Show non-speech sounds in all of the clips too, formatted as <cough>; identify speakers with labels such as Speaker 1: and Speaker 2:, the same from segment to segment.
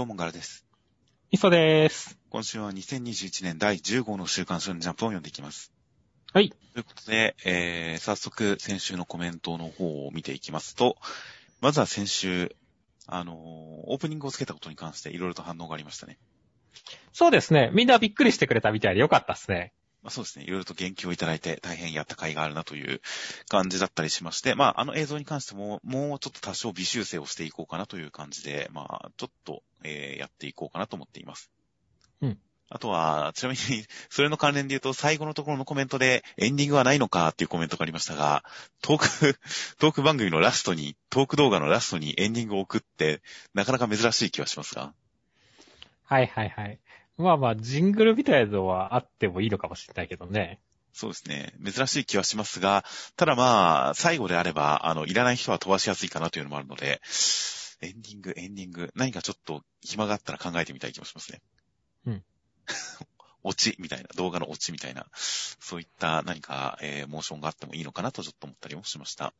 Speaker 1: どうも、ガラです。
Speaker 2: 磯です。
Speaker 1: 今週は2021年第10号の週刊少年ジャンプを読んでいきます。
Speaker 2: はい。
Speaker 1: ということで、えー、早速、先週のコメントの方を見ていきますと、まずは先週、あのーオープニングをつけたことに関していろいろと反応がありましたね。
Speaker 2: そうですね。みんなびっくりしてくれたみたいでよかったですね。
Speaker 1: まあ、そうですね。いろいろと言及をいただいて大変やった甲斐があるなという感じだったりしまして、まあ、あの映像に関しても、もうちょっと多少微修正をしていこうかなという感じで、まあ、ちょっと、えーやっていこうかなと思っています。
Speaker 2: うん。
Speaker 1: あとは、ちなみに、<laughs> それの関連で言うと、最後のところのコメントで、エンディングはないのかっていうコメントがありましたが、トーク、<laughs> トーク番組のラストに、トーク動画のラストにエンディングを送って、なかなか珍しい気はしますが。
Speaker 2: はいはいはい。まあまあ、ジングルみたいなのはあってもいいのかもしれないけどね。
Speaker 1: そうですね。珍しい気はしますが、ただまあ、最後であれば、あの、いらない人は飛ばしやすいかなというのもあるので、エンディング、エンディング、何かちょっと暇があったら考えてみたい気もしますね。
Speaker 2: うん。<laughs>
Speaker 1: オチみたいな、動画のオチみたいな、そういった何か、えーモーションがあってもいいのかなとちょっと思ったりもしました。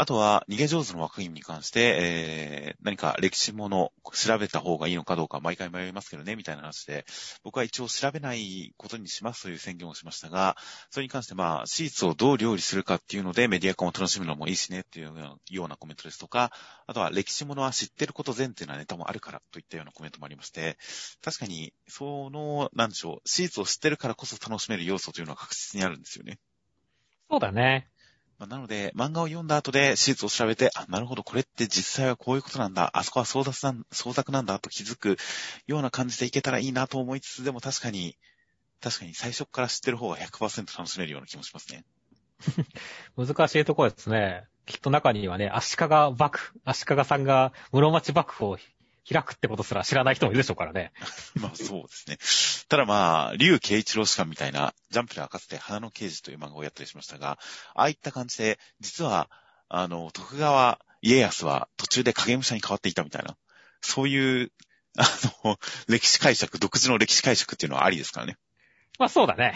Speaker 1: あとは、逃げ上手の若君に関して、えー、何か歴史もの調べた方がいいのかどうか毎回迷いますけどね、みたいな話で、僕は一応調べないことにしますという宣言をしましたが、それに関してまあ、シーツをどう料理するかっていうのでメディア化も楽しむのもいいしねっていうようなコメントですとか、あとは歴史ものは知ってること前提なネタもあるからといったようなコメントもありまして、確かに、その、なんでしょう、シーツを知ってるからこそ楽しめる要素というのは確実にあるんですよね。
Speaker 2: そうだね。
Speaker 1: まあなので、漫画を読んだ後でシーツを調べて、あ、なるほど、これって実際はこういうことなんだ、あそこは創作なん創作なんだと気づくような感じでいけたらいいなと思いつつ、でも確かに、確かに最初から知ってる方が100%楽しめるような気もしますね。<laughs>
Speaker 2: 難しいところですね。きっと中にはね、足利幕府、足利さんが室町幕府を開くってことすら知らない人もいるでしょうからね。<laughs>
Speaker 1: まあそうですね。ただまあ、竜慶一郎士官みたいな、ジャンプではかつて花の刑事という漫画をやったりしましたが、ああいった感じで、実は、あの、徳川家康は途中で影武者に変わっていたみたいな、そういう、あの、歴史解釈、独自の歴史解釈っていうのはありですからね。
Speaker 2: まあそうだね。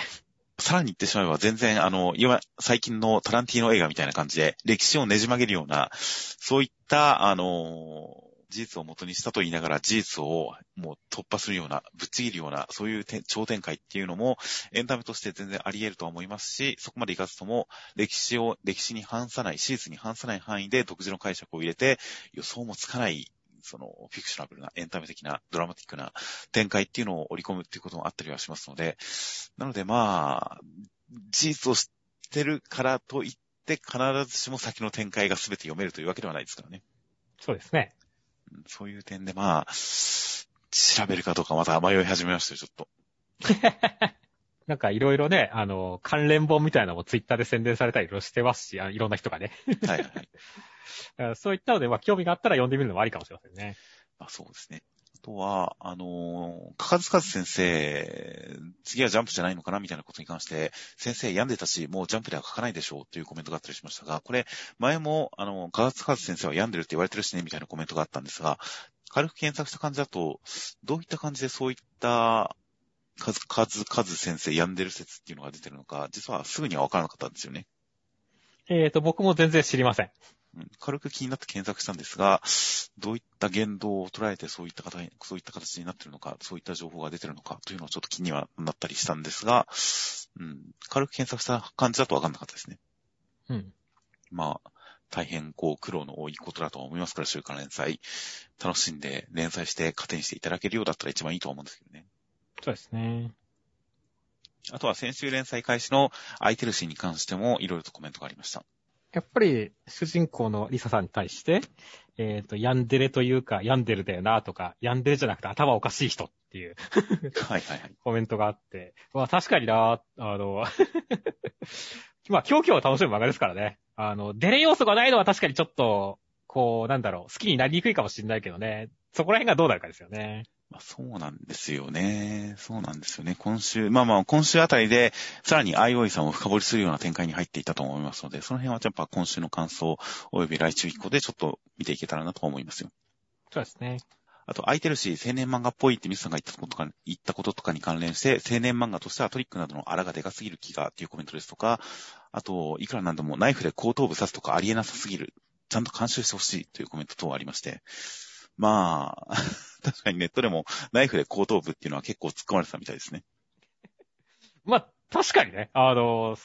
Speaker 1: さらに言ってしまえば全然、あの、今、最近のタランティーノ映画みたいな感じで、歴史をねじ曲げるような、そういった、あの、事実を元にしたと言いながら事実をもう突破するような、ぶっちぎるような、そういう超展開っていうのもエンタメとして全然あり得るとは思いますし、そこまでいかずとも歴史を、歴史に反さない、史実に反さない範囲で独自の解釈を入れて予想もつかない、そのフィクショナブルなエンタメ的なドラマティックな展開っていうのを織り込むっていうこともあったりはしますので、なのでまあ、事実を知ってるからといって必ずしも先の展開が全て読めるというわけではないですからね。
Speaker 2: そうですね。
Speaker 1: うんそういう点でまあ、調べるかどうかまた迷い始めましたよ、ちょっと。<laughs>
Speaker 2: なんかいろいろね、あの、関連本みたいなのもツイッターで宣伝されたりしてますし、あいろんな人がね。
Speaker 1: はいはい <laughs>
Speaker 2: そういったので、まあ興味があったら読んでみるのもありかもしれませんね。
Speaker 1: まあそうですね。とは、あのー、かかずかず先生、次はジャンプじゃないのかなみたいなことに関して、先生病んでたし、もうジャンプでは書かないでしょうというコメントがあったりしましたが、これ、前も、あの、かかずかず先生は病んでるって言われてるしね、みたいなコメントがあったんですが、軽く検索した感じだと、どういった感じでそういった、かずかずかず先生病んでる説っていうのが出てるのか、実はすぐにはわからなかったんですよね。
Speaker 2: えっ、と、僕も全然知りません。
Speaker 1: うん軽く気になって検索したんですが、どういった言動を捉えてそういった形に、そういった形になってるのか、そういった情報が出てるのかというのをちょっと気にはなったりしたんですが、うん、軽く検索した感じだとわかんなかったですね。
Speaker 2: うん。
Speaker 1: まあ、大変こう苦労の多いことだとは思いますから、週刊連載、楽しんで連載して糧にしていただけるようだったら一番いいとは思うんですけどね。
Speaker 2: そうですね。
Speaker 1: あとは先週連載開始の空いてるシーンに関してもいろいろとコメントがありました。
Speaker 2: やっぱり、主人公のリサさんに対して、えっ、と、ヤンデレというか、ヤンデルだよなとか、ヤンデレじゃなくて頭おかしい人っていう
Speaker 1: はいはいはい。<laughs>
Speaker 2: コメントがあって、まあ確かにな、あの、<laughs> まあ、狂気を楽しむ漫画ですからね。あの、デレ要素がないのは確かにちょっと、こう、なんだろう、好きになりにくいかもしれないけどね。そこら辺がどうなるかですよね。
Speaker 1: まあ、そうなんですよね。そうなんですよね。今週、まあまあ、今週あたりで、さらにアイオイさんを深掘りするような展開に入っていたと思いますので、その辺はやっぱ今週の感想、および来週以降でちょっと見ていけたらなと思いますよ。
Speaker 2: そうですね。
Speaker 1: あと、空いてるし、青年漫画っぽいってミスさんが言ったこととか、言ったこととかに関連して、青年漫画としてはトリックなどの荒がでかすぎる気がっていうコメントですとか、あと、いくらなんでもナイフで後頭部刺すとかありえなさすぎる。ちゃんと監修してほしいというコメント等ありまして、まあ、<laughs> 確かにネットでもナイフで後頭部っていうのは結構突っ込まれてたみたいですね。<laughs>
Speaker 2: まあ、確かにね、あの、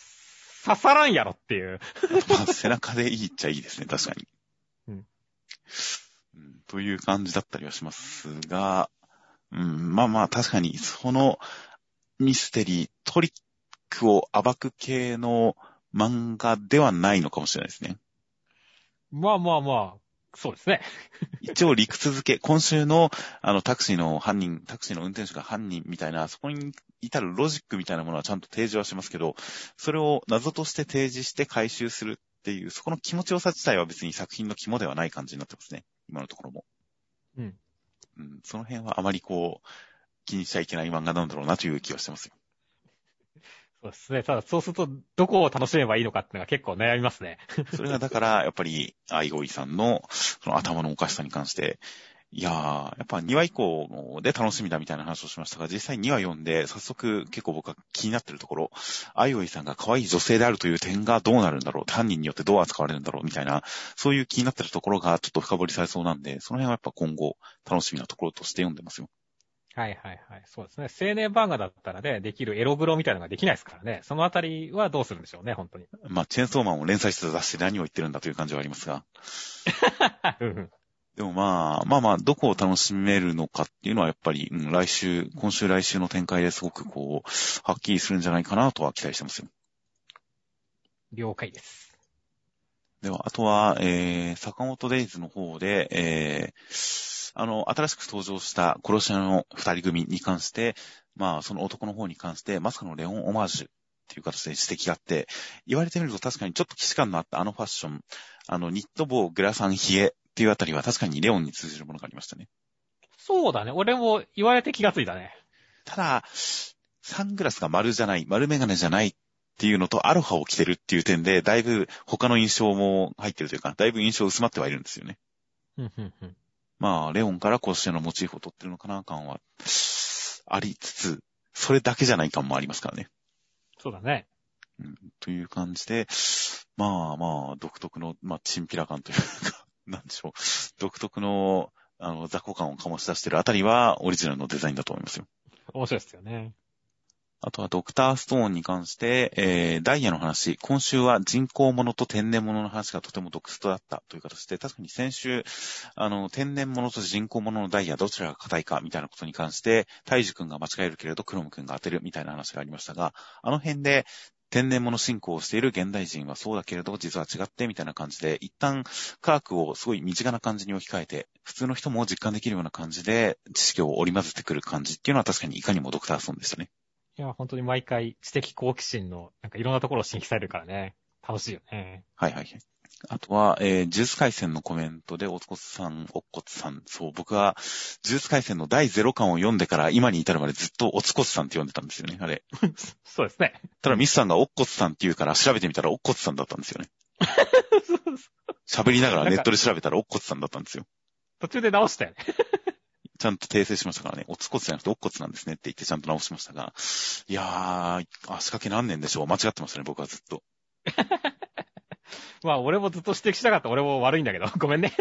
Speaker 2: 刺さらんやろっていう。<laughs>
Speaker 1: まあ、背中でいいっちゃいいですね、確かに。
Speaker 2: うん
Speaker 1: うんという感じだったりはしますが、うん、まあまあ確かに、そのミステリー、トリックを暴く系の漫画ではないのかもしれないですね。
Speaker 2: まあまあまあ、そうですね。
Speaker 1: 一応理屈付け、今週のあのタクシーの犯人、タクシーの運転手が犯人みたいな、そこに至るロジックみたいなものはちゃんと提示はしますけど、それを謎として提示して回収するっていう、そこの気持ちよさ自体は別に作品の肝ではない感じになってますね。今のところも。
Speaker 2: うん。
Speaker 1: うん、その辺はあまりこう、気にしちゃいけない漫画なんだろうなという気はしてますよ。
Speaker 2: そうですね。ただ、そうすると、どこを楽しめばいいのかっていうのが結構悩みますね。<laughs>
Speaker 1: それがだから、やっぱり、アイゴイさんの、その頭のおかしさに関して、いやー、やっぱ2話以降で楽しみだみたいな話をしましたが、実際2話読んで、早速結構僕は気になってるところ、アイゴイさんが可愛い女性であるという点がどうなるんだろう、犯人によってどう扱われるんだろうみたいな、そういう気になってるところがちょっと深掘りされそうなんで、その辺はやっぱ今後楽しみなところとして読んでますよ。
Speaker 2: はいはいはい。そうですね。青年漫画だったらね、できるエログロみたいなのができないですからね。そのあたりはどうするんでしょうね、本当に。
Speaker 1: まあ、チェーンソーマンを連載してた雑誌で何を言ってるんだという感じはありますが、<laughs>
Speaker 2: うん
Speaker 1: でもまあ、まあまあ、どこを楽しめるのかっていうのはやっぱり、うん、来週、今週来週の展開ですごくこう、はっきりするんじゃないかなとは期待してますよ。
Speaker 2: 了解です。
Speaker 1: では、あとは、えー、坂本デイズの方で、えー、あの、新しく登場した殺し屋の二人組に関して、まあ、その男の方に関して、まさかのレオンオマージュっていう形で指摘があって、言われてみると確かにちょっと既視感のあったあのファッション、あの、ニット帽、グラサン、ヒゲっていうあたりは確かにレオンに通じるものがありましたね。
Speaker 2: そうだね。俺も言われて気がついたね。
Speaker 1: ただ、サングラスが丸じゃない、丸メガネじゃないっていうのと、アロハを着てるっていう点で、だいぶ他の印象も入ってるというか、だいぶ印象薄まってはいるんですよね。
Speaker 2: うんうんうん。
Speaker 1: まあ、レオンから甲子園のモチーフを取ってるのかな感は、ありつつ、それだけじゃない感もありますからね。
Speaker 2: そうだね。
Speaker 1: うん、という感じで、まあまあ、独特の、まあ、チンピラ感というか、<laughs> なんでしょう。独特の、あの、雑魚感を醸し出してるあたりは、オリジナルのデザインだと思いますよ。
Speaker 2: 面白いですよね。
Speaker 1: あとはドクターストーンに関して、えー、ダイヤの話、今週は人工物と天然物の話がとても独特だったという形で、確かに先週、あの、天然物と人工物のダイヤどちらが硬いかみたいなことに関して、大樹くんが間違えるけれど、クロムくんが当てるみたいな話がありましたが、あの辺で、天然物進行をしている現代人はそうだけれど、実は違ってみたいな感じで、一旦科学をすごい身近な感じに置き換えて、普通の人も実感できるような感じで、知識を織り交ぜてくる感じっていうのは確かにいかにもドクターストーンでしたね。
Speaker 2: いや、本当に毎回知的好奇心の、なんかいろんなところを刺激されるからね。楽しいよね。
Speaker 1: はいはいはい。あとは、えー、呪術回戦のコメントで、おつこつさん、おっこつさん、そう、僕は、呪術回戦の第0巻を読んでから今に至るまでずっとおつこつさんって呼んでたんですよね、あれ。<laughs>
Speaker 2: そうですね。
Speaker 1: ただミスさんがおっこつさんって言うから調べてみたらおっこつさんだったんですよね。<laughs> 喋りながらネットで調べたらおっこつさんだったんですよ。
Speaker 2: 途中で直したよね。
Speaker 1: ちゃんと訂正しましたからね、おつこつじゃなくておっこつなんですねって言ってちゃんと直しましたが、いやー、足掛け何年でしょう間違ってましたね、僕はずっと。<laughs>
Speaker 2: まあ、俺もずっと指摘したかった俺も悪いんだけど、<laughs> ごめんね。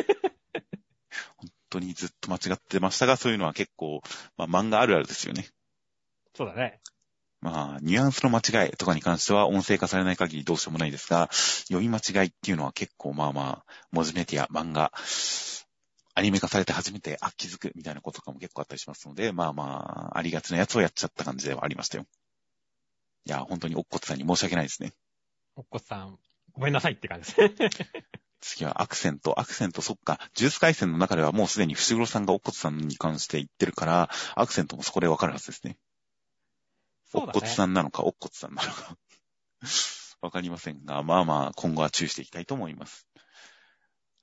Speaker 1: 本当にずっと間違ってましたが、そういうのは結構、まあ漫画あるあるですよね。
Speaker 2: そうだね。
Speaker 1: まあ、ニュアンスの間違いとかに関しては音声化されない限りどうしようもないですが、読み間違いっていうのは結構まあまあ、文字メディア、漫画、アニメ化されて初めて、あ、気づくみたいなこととかも結構あったりしますので、まあまあ、ありがちなやつをやっちゃった感じではありましたよ。いや、本当におっこつさんに申し訳ないですね。
Speaker 2: おっこさん、ごめんなさいって感じですね。<laughs>
Speaker 1: 次はアクセント。アクセント、そっか。ジュース回線の中ではもうすでに伏黒さんがおっこつさんに関して言ってるから、アクセントもそこでわかるはずですね。お
Speaker 2: そうだね。
Speaker 1: っこつさんなのか、おっこつさんなのか。わかりませんが、まあまあ、今後は注意していきたいと思います。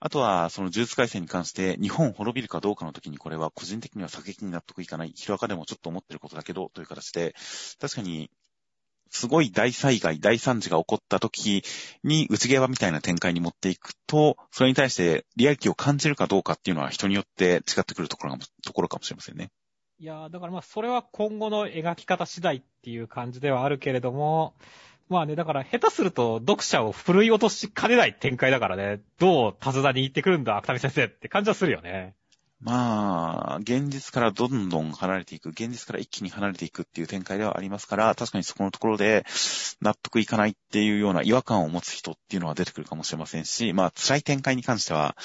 Speaker 1: あとは、その呪術回戦に関して、日本滅びるかどうかの時にこれは個人的には先に納得いかない。ヒロアカでもちょっと思ってることだけど、という形で、確かに、すごい大災害、大惨事が起こった時に内側みたいな展開に持っていくと、それに対してリアリティを感じるかどうかっていうのは人によって違ってくるところかもところかもしれませんね。
Speaker 2: いやーだからまあ、それは今後の描き方次第っていう感じではあるけれども、まあね、だから下手すると読者を振るい落としかねない展開だからね、どう手綱に行ってくるんだ、芥見先生って感じはするよね。
Speaker 1: まあ、現実からどんどん離れていく、現実から一気に離れていくっていう展開ではありますから、確かにそこのところで納得いかないっていうような違和感を持つ人っていうのは出てくるかもしれませんし、まあ、辛い展開に関しては、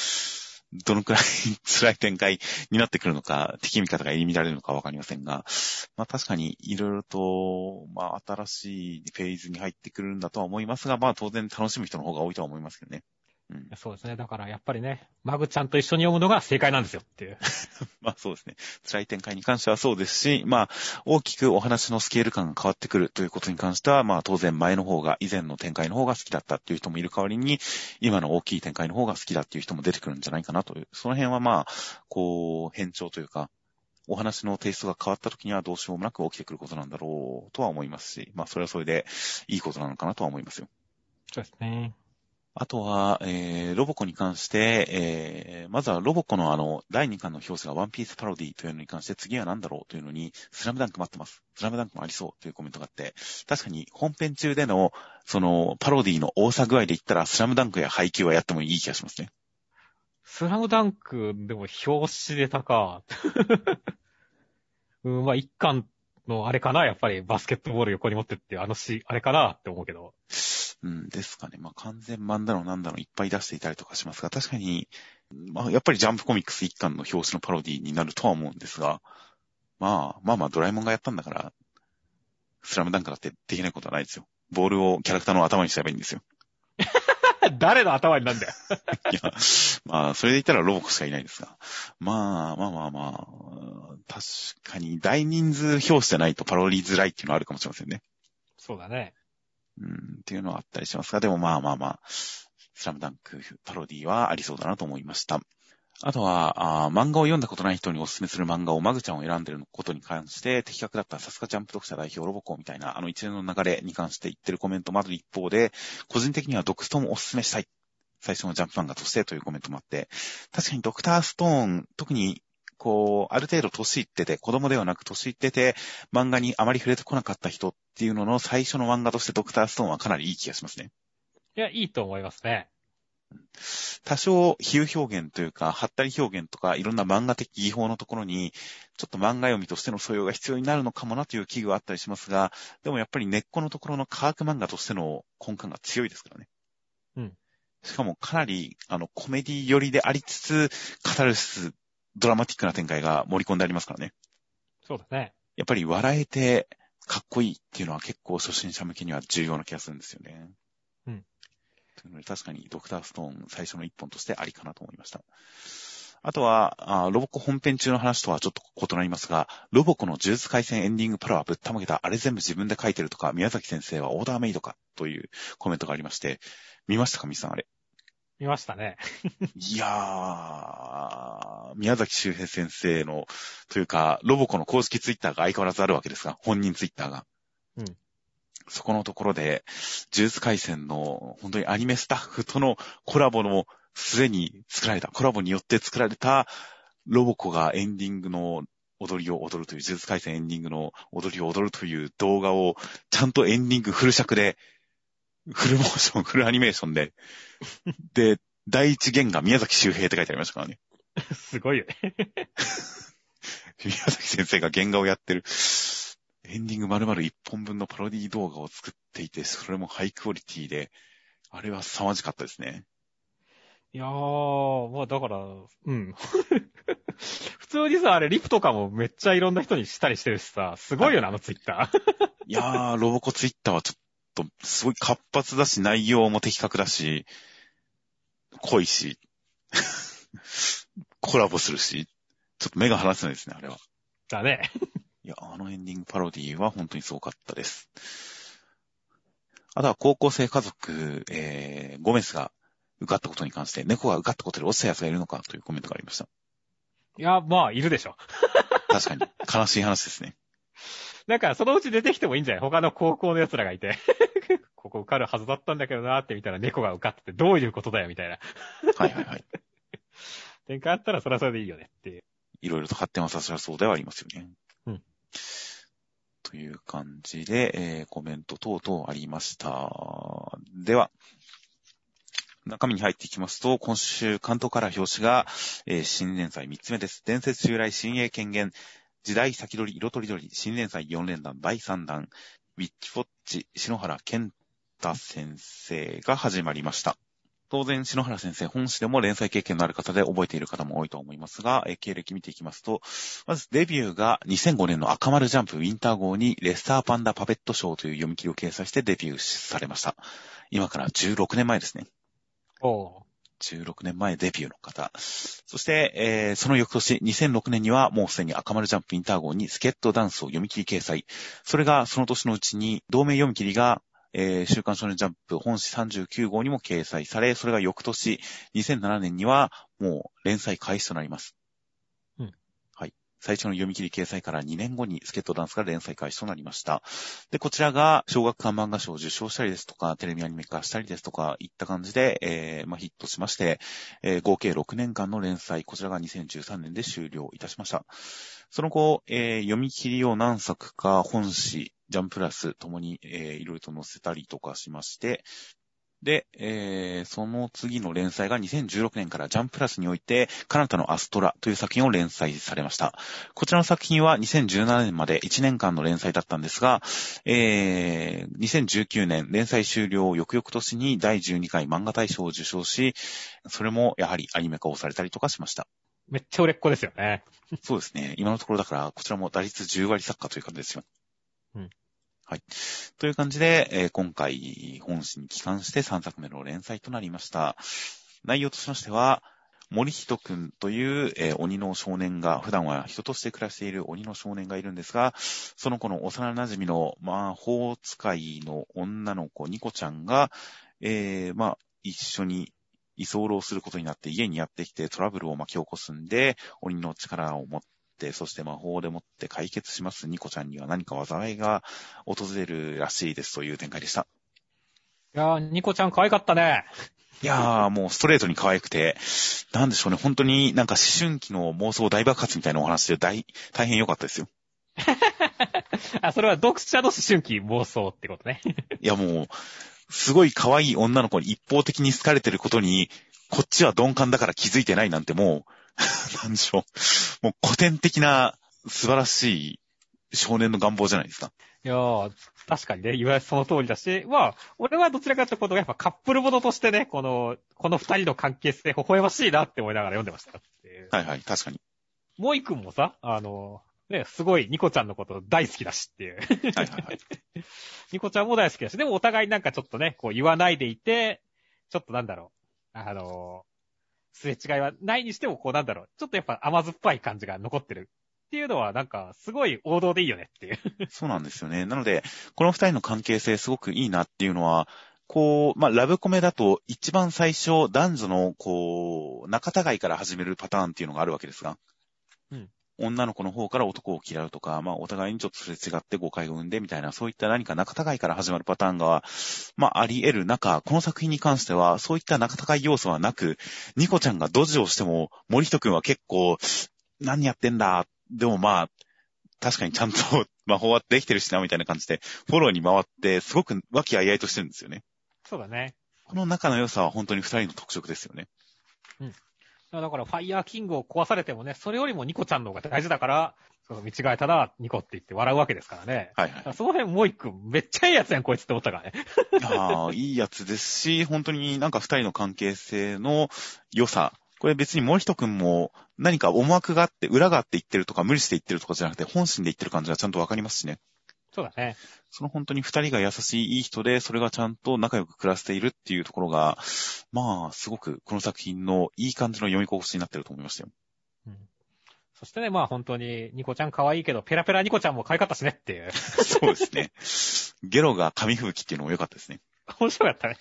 Speaker 1: どのくらい辛い展開になってくるのか、敵味方が入り乱れるのかわかりませんが、まあ確かにいろいろと、まあ新しいフェーズに入ってくるんだとは思いますが、まあ当然楽しむ人の方が多いとは思いますけどね。
Speaker 2: うん、そうですね。だからやっぱりね、マグちゃんと一緒に読むのが正解なんですよっていう。<laughs>
Speaker 1: まあそうですね。辛い展開に関してはそうですし、まあ大きくお話のスケール感が変わってくるということに関しては、まあ当然前の方が、以前の展開の方が好きだったっていう人もいる代わりに、今の大きい展開の方が好きだっていう人も出てくるんじゃないかなという、その辺はまあ、こう、変調というか、お話のテイストが変わった時にはどうしようもなく起きてくることなんだろうとは思いますし、まあそれはそれでいいことなのかなとは思いますよ。
Speaker 2: そうですね。
Speaker 1: あとは、えー、ロボコに関して、えー、まずはロボコのあの、第2巻の表紙がワンピースパロディというのに関して、次は何だろうというのに、スラムダンク待ってます。スラムダンクもありそうというコメントがあって、確かに本編中での、その、パロディの多さ具合で言ったら、スラムダンクや配給はやってもいい気がしますね。
Speaker 2: スラムダンク、でも表紙でたか。うん、まあ、一巻のあれかなやっぱりバスケットボール横に持ってってあのし、あれかなって思うけど。
Speaker 1: うん、ですかね。まあ、完全漫だのなんだのいっぱい出していたりとかしますが、確かに、まあ、やっぱりジャンプコミックス一巻の表紙のパロディになるとは思うんですが、まあ、まあまあ、ドラえもんがやったんだから、スラムダンクだってできないことはないですよ。ボールをキャラクターの頭にすればいいんですよ。<laughs>
Speaker 2: 誰の頭になんだよ。<laughs>
Speaker 1: いや、まあ、それで言ったらロボコしかいないですが。まあ、まあまあまあ、確かに大人数表紙じゃないとパロリづらいっていうのはあるかもしれませんね。
Speaker 2: そうだね。
Speaker 1: うん、っていうのはあったりしますが、でもまあまあまあ、スラムダンクパロディはありそうだなと思いました。あとはあ、漫画を読んだことない人にお勧めする漫画をマグちゃんを選んでることに関して、的確だったさすがジャンプ読者代表ロボコみたいな、あの一連の流れに関して言ってるコメントもある一方で、個人的にはドクストもお勧めしたい。最初のジャンプ漫画としてというコメントもあって、確かにドクターストーン、特にこう、ある程度年いってて、子供ではなく年いってて、漫画にあまり触れてこなかった人っていうのの最初の漫画としてドクターストーンはかなりいい気がしますね。
Speaker 2: いや、いいと思いますね。
Speaker 1: 多少比喩表現というか、はったり表現とか、いろんな漫画的技法のところに、ちょっと漫画読みとしての素養が必要になるのかもなという危惧はあったりしますが、でもやっぱり根っこのところの科学漫画としての根幹が強いですからね。
Speaker 2: うん。
Speaker 1: しかもかなり、あの、コメディ寄りでありつつ、カタルスドラマティックな展開が盛り込んでありますからね。
Speaker 2: そうだね。
Speaker 1: やっぱり笑えてかっこいいっていうのは結構初心者向けには重要な気がするんですよね。
Speaker 2: うん。
Speaker 1: というので確かにドクターストーン最初の一本としてありかなと思いました。あとはあ、ロボコ本編中の話とはちょっと異なりますが、ロボコの呪術回戦エンディングパラはぶったまげた、あれ全部自分で書いてるとか、宮崎先生はオーダーメイドかというコメントがありまして、見ましたか、みさんあれ？
Speaker 2: 見ましたね。
Speaker 1: いやー、宮崎周平先生の、というか、ロボコの公式ツイッターが相変わらずあるわけですが、本人ツイッターが。
Speaker 2: うん。
Speaker 1: そこのところで、呪術回戦の、本当にアニメスタッフとのコラボの末に作られた、コラボによって作られた、ロボコがエンディングの踊りを踊るという、呪術回戦エンディングの踊りを踊るという動画を、ちゃんとエンディングフル尺でフルモーション、フルアニメーションで、<laughs> で、第一弦が宮崎周平って書いてありましたからね。<laughs>
Speaker 2: すごいよね。
Speaker 1: 宮崎先生が原画をやってる、エンディング丸々一本分のパロディ動画を作っていて、それもハイクオリティで、あれは凄まじかったですね。
Speaker 2: いやー、まあだから、うん。<laughs> 普通にさ、あれ、リプとかもめっちゃいろんな人にしたりしてるしさ、すごいよな、あのツイッタ
Speaker 1: ー。いやー、ロボコツイッターはちょっと、すごい活発だし、内容も的確だし、濃いし、<laughs> コラボするし、ちょっと目が離せないですね、あれは。
Speaker 2: だね。<laughs>
Speaker 1: いや、あのエンディングパロディは本当にすごかったです。あとは高校生家族、えー、ゴメスが受かったことに関して、猫が受かったことで落ちた奴がいるのかというコメントがありました。
Speaker 2: いや、まあ、いるでしょ。
Speaker 1: 確かに。悲しい話ですね。
Speaker 2: なんか、そのうち出てきてもいいんじゃない？他の高校の奴らがいて。<laughs> ここ受かるはずだったんだけどなって見たら猫が受かっててどういうことだよみたいな。
Speaker 1: はいはいはい。<laughs>
Speaker 2: 展開あったらそれはそれでいいよねっていう。
Speaker 1: いろいろと発展はさせらそうではありますよ
Speaker 2: ね。うん。
Speaker 1: という感じで、えー、コメント等々ありました。では、中身に入っていきますと、今週関東から表紙が、えー、新連載3つ目です。伝説襲来新鋭権限、時代先取り色とりどり、新連載4連弾第3弾、ウィッチフォッチ、篠原健太先生が始まりました。当然、篠原先生、本誌でも連載経験のある方で覚えている方も多いと思いますが、え経歴見ていきますと、まずデビューが2005年の赤丸ジャンプウィンター号にレッサーパンダパペットショーという読み切りを掲載してデビューされました。今から16年前ですね。
Speaker 2: お
Speaker 1: 16年前デビューの方。そして、えー、その翌年、2006年にはもうすでに赤丸ジャンプインター号にスケットダンスを読み切り掲載。それがその年のうちに同盟読み切りがえー、週刊少年ジャンプ本誌39号にも掲載され、それが翌年、2007年にはもう連載開始となります。最初の読み切り掲載から2年後にスケットダンスが連載開始となりました。で、こちらが小学館漫画賞を受賞したりですとか、テレビアニメ化したりですとか、いった感じで、えー、まあ、ヒットしまして、えー、合計6年間の連載、こちらが2013年で終了いたしました。その後、えー、読み切りを何作か本誌、ジャンプラスともに、えー、いろいろと載せたりとかしまして、で、えー、その次の連載が2016年からジャンプラスにおいて、カナタのアストラという作品を連載されました。こちらの作品は2017年まで1年間の連載だったんですが、えー、2019年連載終了翌々年に第12回漫画大賞を受賞し、それもやはりアニメ化をされたりとかしました。
Speaker 2: めっちゃ売れっ子ですよね。
Speaker 1: そうですね。今のところだから、こちらも打率10割作家という感じですよ。
Speaker 2: うん。
Speaker 1: はい。という感じで、えー、今回、本誌に帰還して3作目の連載となりました。内容としましては、森人くんという、えー、鬼の少年が、普段は人として暮らしている鬼の少年がいるんですが、その子の幼馴染の魔法使いの女の子、ニコちゃんが、えー、まあ、一緒に居候することになって家にやってきてトラブルを巻き起こすんで、鬼の力を持って、そして魔法でもって解決しますニコちゃんには何か災いが訪れるらしいですという展開でした。
Speaker 2: いやー、ニコちゃん可愛かったね。
Speaker 1: いやー、もうストレートに可愛くて、なんでしょうね、本当になんか思春期の妄想大爆発みたいなお話で大、大変良かったですよ。<laughs>
Speaker 2: あ、それは読者の思春期妄想ってことね。<laughs>
Speaker 1: いやもう、すごい可愛い女の子に一方的に好かれてることに、こっちは鈍感だから気づいてないなんてもう、<laughs> なんでしょう。もう古典的な素晴らしい少年の願望じゃないですか。
Speaker 2: いやー、確かにね、言われその通りだし、まあ、俺はどちらかというと、やっぱカップルものとしてね、この、この二人の関係性、微笑ましいなって思いながら読んでました
Speaker 1: はいはい、確かに。
Speaker 2: もう一くんもさ、あの、ね、すごいニコちゃんのこと大好きだしっていう。はいはいはい。<laughs> ニコちゃんも大好きだし、でもお互いなんかちょっとね、こう言わないでいて、ちょっとなんだろう、あの、すれ違いはないにしても、こうなんだろう、ちょっとやっぱ甘酸っぱい感じが残ってるっていうのは、なんか、すごい王道でいいよねっていう。
Speaker 1: そうなんですよね。なので、この二人の関係性すごくいいなっていうのは、こう、まあ、ラブコメだと、一番最初、男女の、こう、仲違いから始めるパターンっていうのがあるわけですが、
Speaker 2: うん。
Speaker 1: 女の子の方から男を嫌うとか、まあ、お互いにちょっとすれ違って誤解を生んでみたいな、そういった何か仲違いから始まるパターンが、まあ、あり得る中、この作品に関しては、そういった仲違い要素はなく、ニコちゃんがドジをしても、森人くんは結構、何やってんだ、でもまあ、確かにちゃんと <laughs> 魔法はできてるしな、みたいな感じで、フォローに回って、すごく和気あいあいとしてるんですよね。
Speaker 2: そうだね。
Speaker 1: この仲の良さは本当に二人の特色ですよね。
Speaker 2: うん。だから、ファイヤーキングを壊されてもね、それよりもニコちゃんの方が大事だから、その見違えたら、ニコって言って笑うわけですからね。
Speaker 1: はいはい。
Speaker 2: その辺もう一個、めっちゃいいやつやん、こいつって思ったからね。
Speaker 1: ああ、いいやつですし、本当になんか二人の関係性の良さ。これ別に森人くんも何か思惑があって、裏があって言ってるとか、無理して言ってるとかじゃなくて、本心で言ってる感じがちゃんとわかりますしね。
Speaker 2: そうだね。
Speaker 1: その本当に二人が優しいいい人で、それがちゃんと仲良く暮らしているっていうところが、まあ、すごくこの作品のいい感じの読み心地になってると思いましたよ。
Speaker 2: うん。そしてね、まあ本当に、ニコちゃん可愛いけど、ペラペラニコちゃんも可愛かったしねっていう。
Speaker 1: そうですね。ゲロが紙吹雪っていうのも良かったですね。
Speaker 2: 面白かったね。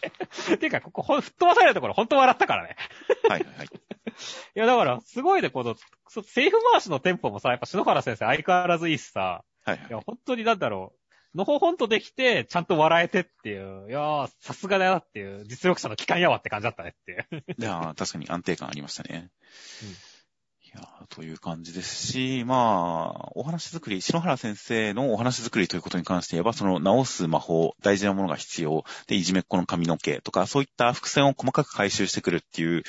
Speaker 2: ていうか、ここ、吹っ飛ばされるところ、本当笑ったからね。
Speaker 1: はいはいはい。い
Speaker 2: や、だから、すごいね、この、セーフ回しのテンポもさ、やっぱ篠原先生相変わらずいいしさ、
Speaker 1: はい、はい。
Speaker 2: いや、本当になんだろう。のほほんとできて、ちゃんと笑えてっていう。いやー、さすがだなっていう。実力者の機関やわって感じだったねっていう。
Speaker 1: いやー、確かに安定感ありましたね。うん、いいやーという感じですし、まあ、お話作り、篠原先生のお話作りということに関して言えば、その直す魔法、大事なものが必要、で、いじめっ子の髪の毛とか、そういった伏線を細かく回収してくるっていう、